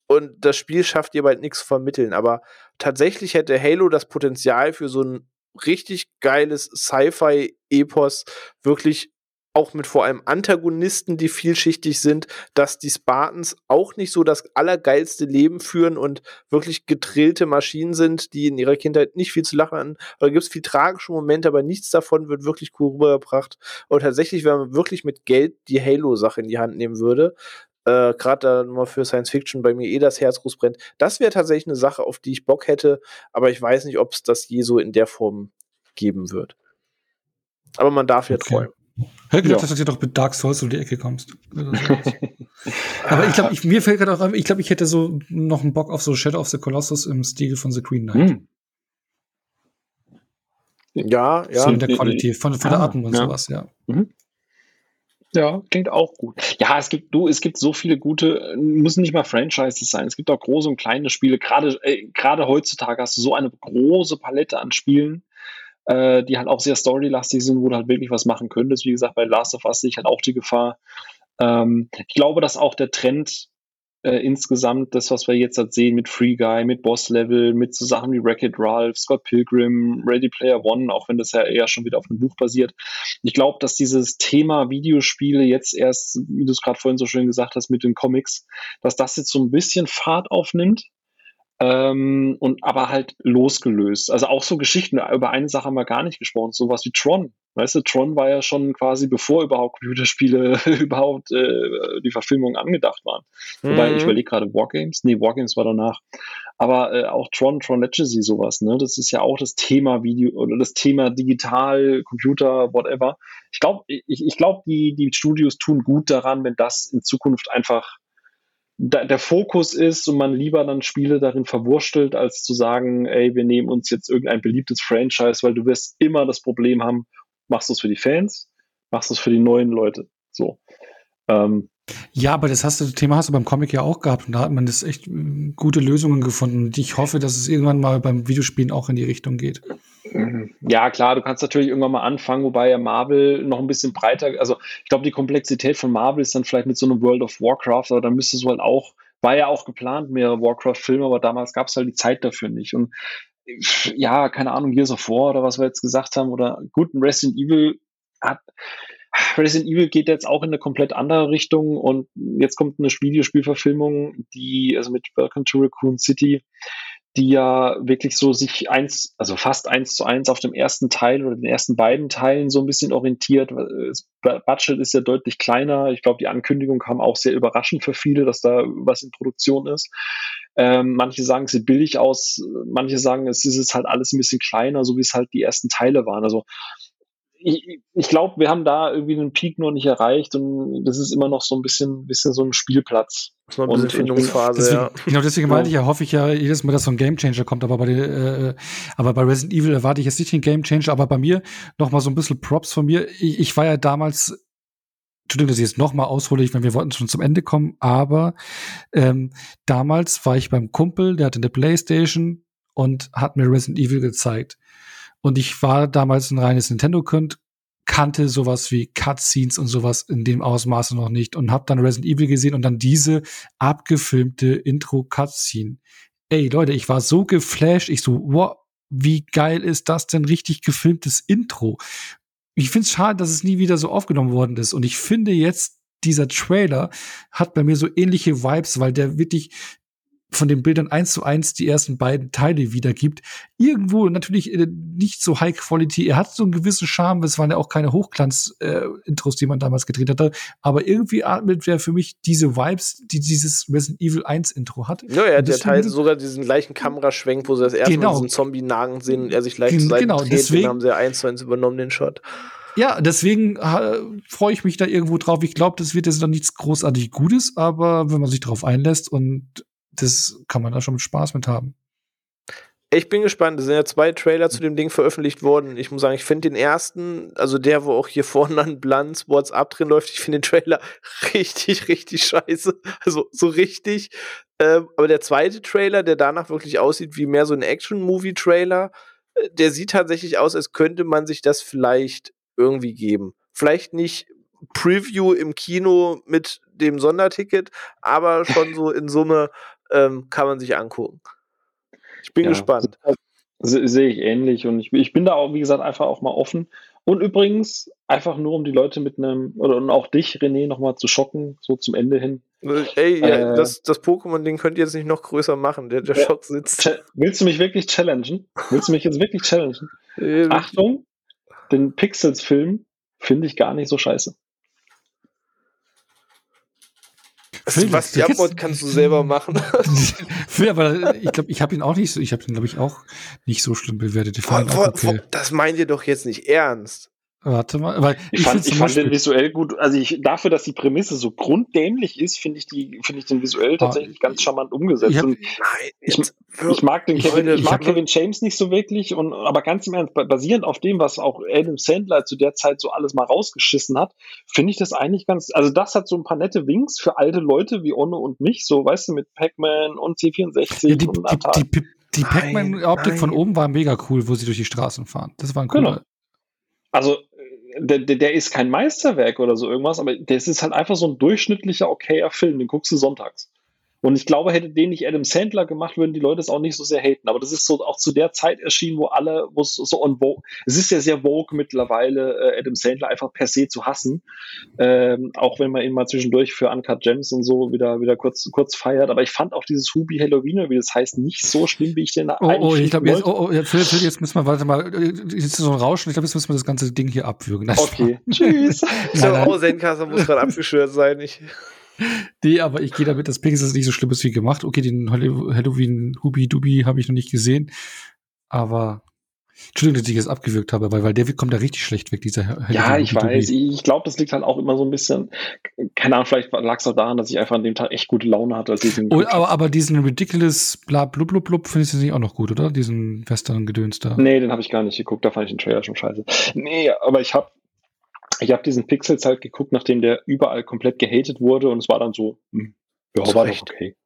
Und das Spiel schafft dir bald nichts zu vermitteln. Aber tatsächlich hätte Halo das Potenzial für so ein richtig geiles Sci-Fi-Epos, wirklich auch mit vor allem Antagonisten, die vielschichtig sind, dass die Spartans auch nicht so das allergeilste Leben führen und wirklich getrillte Maschinen sind, die in ihrer Kindheit nicht viel zu lachen hatten. Da gibt es viel tragische Momente, aber nichts davon wird wirklich cool rübergebracht. Und tatsächlich, wenn man wirklich mit Geld die Halo-Sache in die Hand nehmen würde, äh, gerade da nur für Science Fiction bei mir eh das Herz groß brennt. Das wäre tatsächlich eine Sache, auf die ich Bock hätte, aber ich weiß nicht, ob es das je so in der Form geben wird. Aber man darf ja okay. träumen. Hätte gedacht, ja. dass du doch mit Dark Souls um die Ecke kommst. aber ich glaube, mir fällt gerade auch, ich glaube, ich hätte so noch einen Bock auf so Shadow of the Colossus im Stil von The Green Knight. Hm. Ja, ja. So in der Qualität, von, von ah, der Atmung und ja. sowas, ja. Mhm. Ja, klingt auch gut. Ja, es gibt du, es gibt so viele gute, müssen nicht mal Franchises sein. Es gibt auch große und kleine Spiele. Gerade äh, gerade heutzutage hast du so eine große Palette an Spielen, äh, die halt auch sehr storylastig sind, wo du halt wirklich was machen könntest. Wie gesagt, bei Last of Us sehe ich halt auch die Gefahr. Ähm, ich glaube, dass auch der Trend äh, insgesamt das, was wir jetzt halt sehen mit Free Guy, mit Boss Level, mit so Sachen wie Wreck-It Ralph, Scott Pilgrim, Ready Player One, auch wenn das ja eher schon wieder auf einem Buch basiert. Ich glaube, dass dieses Thema Videospiele jetzt erst, wie du es gerade vorhin so schön gesagt hast, mit den Comics, dass das jetzt so ein bisschen Fahrt aufnimmt. Ähm, und aber halt losgelöst. Also auch so Geschichten, über eine Sache haben wir gar nicht gesprochen, sowas wie Tron. Weißt du, Tron war ja schon quasi bevor überhaupt Computerspiele überhaupt äh, die Verfilmung angedacht waren. Mhm. Wobei ich überlege gerade Wargames, nee, Wargames war danach. Aber äh, auch Tron, Tron Legacy, sowas, ne? Das ist ja auch das Thema Video oder das Thema digital, Computer, whatever. Ich glaube, ich, ich glaube, die, die Studios tun gut daran, wenn das in Zukunft einfach der Fokus ist und man lieber dann Spiele darin verwurstelt, als zu sagen, ey, wir nehmen uns jetzt irgendein beliebtes Franchise, weil du wirst immer das Problem haben, machst du es für die Fans, machst du es für die neuen Leute. So. Ähm, ja, aber das hast du, das Thema hast du beim Comic ja auch gehabt und da hat man das echt äh, gute Lösungen gefunden. Und ich hoffe, dass es irgendwann mal beim Videospielen auch in die Richtung geht. Ja, klar, du kannst natürlich irgendwann mal anfangen, wobei ja Marvel noch ein bisschen breiter, also ich glaube, die Komplexität von Marvel ist dann vielleicht mit so einem World of Warcraft, aber dann müsstest du halt auch, war ja auch geplant, mehrere Warcraft-Filme, aber damals gab es halt die Zeit dafür nicht. Und ja, keine Ahnung, Gears of War oder was wir jetzt gesagt haben, oder gut, ein Resident Evil hat, Resident Evil geht jetzt auch in eine komplett andere Richtung und jetzt kommt eine Videospielverfilmung, die, also mit Welcome to Raccoon City, die ja wirklich so sich eins, also fast eins zu eins auf dem ersten Teil oder den ersten beiden Teilen so ein bisschen orientiert. Das Budget ist ja deutlich kleiner. Ich glaube, die Ankündigung kam auch sehr überraschend für viele, dass da was in Produktion ist. Ähm, manche sagen, es sieht billig aus, manche sagen, es ist halt alles ein bisschen kleiner, so wie es halt die ersten Teile waren. Also ich, ich glaube, wir haben da irgendwie einen Peak noch nicht erreicht und das ist immer noch so ein bisschen, bisschen so ein Spielplatz. So ein bisschen Findungsphase, deswegen, ja. Genau, deswegen meinte ich ja, hoffe ich ja jedes Mal, dass so ein Gamechanger kommt, aber bei, der, äh, aber bei Resident Evil erwarte ich jetzt nicht den Gamechanger, aber bei mir noch mal so ein bisschen Props von mir. Ich, ich war ja damals Entschuldigung, dass ich jetzt noch mal aushole, ich, wenn wir wollten schon zum Ende kommen, aber ähm, damals war ich beim Kumpel, der hatte eine Playstation und hat mir Resident Evil gezeigt. Und ich war damals ein reines Nintendo-Kind, kannte sowas wie Cutscenes und sowas in dem Ausmaße noch nicht und hab dann Resident Evil gesehen und dann diese abgefilmte Intro-Cutscene. Ey, Leute, ich war so geflasht, ich so, wow, wie geil ist das denn richtig gefilmtes Intro? Ich find's schade, dass es nie wieder so aufgenommen worden ist und ich finde jetzt dieser Trailer hat bei mir so ähnliche Vibes, weil der wirklich von den Bildern eins zu eins die ersten beiden Teile wiedergibt. Irgendwo natürlich äh, nicht so High Quality. Er hat so einen gewissen Charme. Es waren ja auch keine Hochglanz-Intros, äh, die man damals gedreht hatte. Aber irgendwie atmet wer für mich diese Vibes, die dieses Resident Evil 1 Intro hat. Ja, er ja Teil sogar diesen gleichen Kameraschwenk, wo sie das erste genau. Mal diesen Zombie nagen sehen und er sich leicht genau, dreht. Deswegen haben sie eins zu eins übernommen, den Shot. Ja, deswegen äh, freue ich mich da irgendwo drauf. Ich glaube, das wird jetzt noch nichts großartig Gutes, aber wenn man sich darauf einlässt und das kann man da schon mit Spaß mit haben. Ich bin gespannt. Es sind ja zwei Trailer zu dem Ding veröffentlicht worden. Ich muss sagen, ich finde den ersten, also der, wo auch hier vorne an Blanz WhatsApp drin läuft, ich finde den Trailer richtig, richtig scheiße. Also so richtig. Ähm, aber der zweite Trailer, der danach wirklich aussieht wie mehr so ein Action-Movie-Trailer, äh, der sieht tatsächlich aus, als könnte man sich das vielleicht irgendwie geben. Vielleicht nicht Preview im Kino mit dem Sonderticket, aber schon so in Summe ähm, kann man sich angucken. Ich bin ja, gespannt. Sehe ich ähnlich und ich, ich bin da auch, wie gesagt, einfach auch mal offen. Und übrigens, einfach nur um die Leute mit einem, oder und auch dich, René, nochmal zu schocken, so zum Ende hin. Ey, ja, äh, das, das Pokémon-Ding könnt ihr jetzt nicht noch größer machen, der, der Schock sitzt. Willst du mich wirklich challengen? Willst du mich jetzt wirklich challengen? Äh, Achtung, den Pixels-Film finde ich gar nicht so scheiße. Was die Abmod kannst du selber machen. Phil, aber ich glaube, ich habe ihn auch nicht so, ich habe ihn, glaube ich, auch nicht so schlimm bewertet. Vor, vor, okay. Das meint ihr doch jetzt nicht ernst. Warte mal, weil ich, ich fand, ich fand den visuell gut. Also ich dafür, dass die Prämisse so grunddämlich ist, finde ich die, finde ich den visuell tatsächlich ah, ganz charmant umgesetzt. Ich, hab, nein, ich, ich, mag den Kevin, ich, mag Kevin James nicht so wirklich und aber ganz im Ernst, basierend auf dem, was auch Adam Sandler zu der Zeit so alles mal rausgeschissen hat, finde ich das eigentlich ganz. Also das hat so ein paar nette Wings für alte Leute wie Onno und mich, so weißt du, mit Pac-Man und C64 ja, die, und die, die, die Pac-Man-Optik von oben war mega cool, wo sie durch die Straßen fahren. Das war ein cooler. Genau. Also der, der ist kein Meisterwerk oder so irgendwas, aber das ist halt einfach so ein durchschnittlicher, okayer Film, den guckst du sonntags. Und ich glaube, hätte den nicht Adam Sandler gemacht, würden die Leute es auch nicht so sehr haten. Aber das ist so auch zu der Zeit erschienen, wo alle, wo es so on vogue, es ist ja sehr vogue mittlerweile, äh, Adam Sandler einfach per se zu hassen. Ähm, auch wenn man ihn mal zwischendurch für Uncut Gems und so wieder, wieder kurz, kurz feiert. Aber ich fand auch dieses Hubi Halloween, wie das heißt, nicht so schlimm, wie ich den oh, oh eigentlich Oh, ich glaube, jetzt, oh, oh, jetzt, jetzt müssen wir, warte mal, jetzt ist so ein Rauschen. Ich glaube, jetzt müssen wir das ganze Ding hier abwürgen. Okay, tschüss. so, oh, Zenkaster muss gerade abgeschwört sein. Ich nee, aber ich gehe damit, dass Pegasus nicht so schlimm ist wie gemacht. Okay, den Halloween Hubi Dubi habe ich noch nicht gesehen. Aber Entschuldigung, dass ich das abgewürgt habe, weil, weil der kommt da richtig schlecht weg, dieser Halloween Ja, ich weiß. Ich glaube, das liegt halt auch immer so ein bisschen, keine Ahnung, vielleicht lag es auch daran, dass ich einfach an dem Tag echt gute Laune hatte. Als ich den oh, aber, aber diesen Ridiculous bla blub blub blub findest du nicht auch noch gut, oder? Diesen Western-Gedöns da. Nee, den habe ich gar nicht geguckt, da fand ich den Trailer schon scheiße. Nee, aber ich habe ich habe diesen Pixels halt geguckt, nachdem der überall komplett gehatet wurde und es war dann so, hm, ja, war doch okay.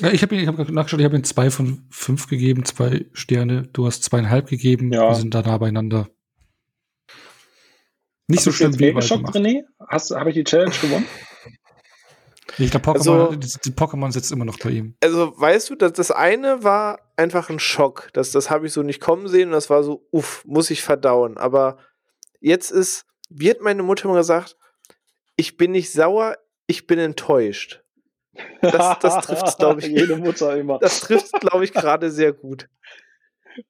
Ja, ich habe ich hab nachgeschaut, ich habe ihm zwei von fünf gegeben, zwei Sterne. Du hast zweieinhalb gegeben. Ja. Wir sind da nah beieinander. Nicht Hast so schlimm wie geschockt, René? Habe ich die Challenge gewonnen? Ich glaube, Pokémon, also, die, Pokémon sitzt immer noch bei ihm. Also, weißt du, das, das eine war einfach ein Schock. Das, das habe ich so nicht kommen sehen und das war so, uff, muss ich verdauen. Aber jetzt ist, wie hat meine Mutter immer gesagt, ich bin nicht sauer, ich bin enttäuscht. Das, das trifft glaube ich. Jede Mutter immer. Das trifft glaube ich, gerade sehr gut.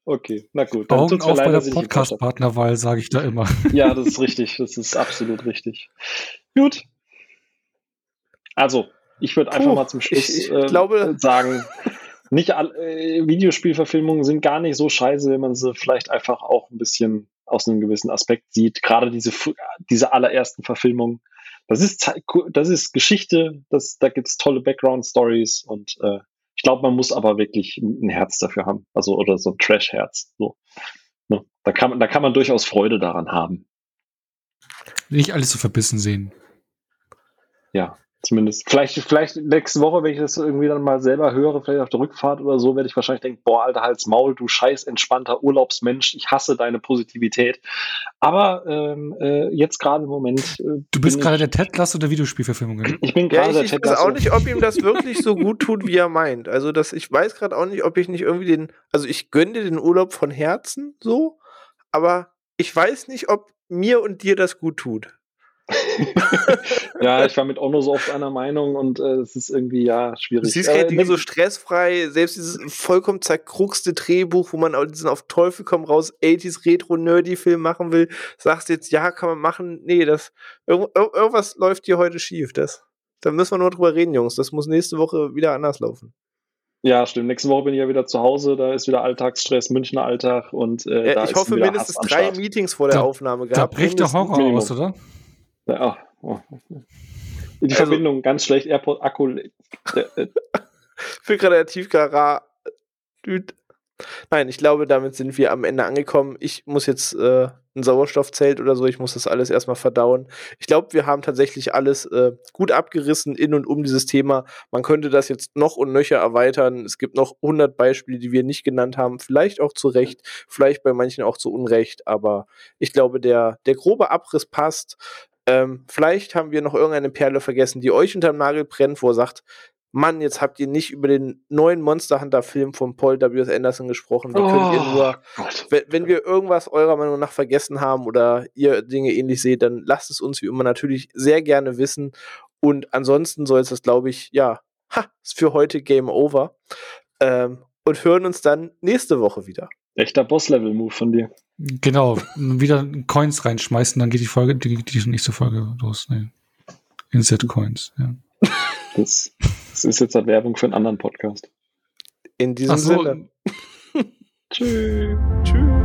Okay, na gut. Dann Augen auf leid, bei der Podcast-Partnerwahl, sage ich da immer. Ja, das ist richtig. Das ist absolut richtig. Gut. Also, ich würde einfach mal zum Schluss ich, ich äh, glaube, sagen, nicht all, äh, Videospielverfilmungen sind gar nicht so scheiße, wenn man sie vielleicht einfach auch ein bisschen aus einem gewissen Aspekt sieht. Gerade diese, diese allerersten Verfilmungen. Das ist, das ist Geschichte, das, da gibt's tolle Background-Stories und äh, ich glaube, man muss aber wirklich ein Herz dafür haben. Also, oder so ein Trash-Herz. So. Ne? Da, kann man, da kann man durchaus Freude daran haben. Nicht alles so verbissen sehen. Ja. Zumindest. Vielleicht, vielleicht nächste Woche, wenn ich das irgendwie dann mal selber höre, vielleicht auf der Rückfahrt oder so, werde ich wahrscheinlich denken, boah, alter Hals Maul, du scheiß entspannter Urlaubsmensch, ich hasse deine Positivität. Aber ähm, äh, jetzt gerade im Moment. Äh, du bist gerade der Ted Lasso der Videospielverfilmungen. Ich bin gerade ja, ich, der Ted Lasso. Ich weiß auch nicht, ob ihm das wirklich so gut tut, wie er meint. Also das, ich weiß gerade auch nicht, ob ich nicht irgendwie den, also ich gönne dir den Urlaub von Herzen so, aber ich weiß nicht, ob mir und dir das gut tut. ja, ich war mit Onno so oft einer Meinung und äh, es ist irgendwie ja schwierig. Du siehst halt Dinge so stressfrei, selbst dieses vollkommen zerkruxte Drehbuch, wo man auch diesen auf Teufel komm raus 80s Retro-Nerdy-Film machen will, sagst jetzt, ja, kann man machen. Nee, das irg irgendwas läuft hier heute schief. Das, da müssen wir nur drüber reden, Jungs. Das muss nächste Woche wieder anders laufen. Ja, stimmt. Nächste Woche bin ich ja wieder zu Hause, da ist wieder Alltagsstress, Münchner Alltag und äh, ja, ich hoffe mindestens drei Meetings vor der da, Aufnahme gehabt. Da bricht der Horror aus, oder? Ja, oh. Die also, Verbindung ganz schlecht. Airport Akku. gerade der Tiefgara. Nein, ich glaube, damit sind wir am Ende angekommen. Ich muss jetzt äh, ein Sauerstoffzelt oder so, ich muss das alles erstmal verdauen. Ich glaube, wir haben tatsächlich alles äh, gut abgerissen in und um dieses Thema. Man könnte das jetzt noch und nöcher erweitern. Es gibt noch 100 Beispiele, die wir nicht genannt haben. Vielleicht auch zu Recht, vielleicht bei manchen auch zu Unrecht. Aber ich glaube, der, der grobe Abriss passt. Ähm, vielleicht haben wir noch irgendeine Perle vergessen, die euch unter den Nagel brennt, wo er sagt, Mann, jetzt habt ihr nicht über den neuen Monster Hunter Film von Paul W.S. Anderson gesprochen. Wie oh, könnt ihr nur, wenn, wenn, wir irgendwas eurer Meinung nach vergessen haben oder ihr Dinge ähnlich seht, dann lasst es uns wie immer natürlich sehr gerne wissen. Und ansonsten soll es das, glaube ich, ja, ha, ist für heute Game Over. Ähm, und hören uns dann nächste Woche wieder. Echter Boss-Level-Move von dir. Genau, wieder Coins reinschmeißen, dann geht die Folge, die, die nächste Folge los. Nee. Insert Coins, ja. Das, das ist jetzt eine Werbung für einen anderen Podcast. In diesem so. Sinne. Tschüss. Tschüss.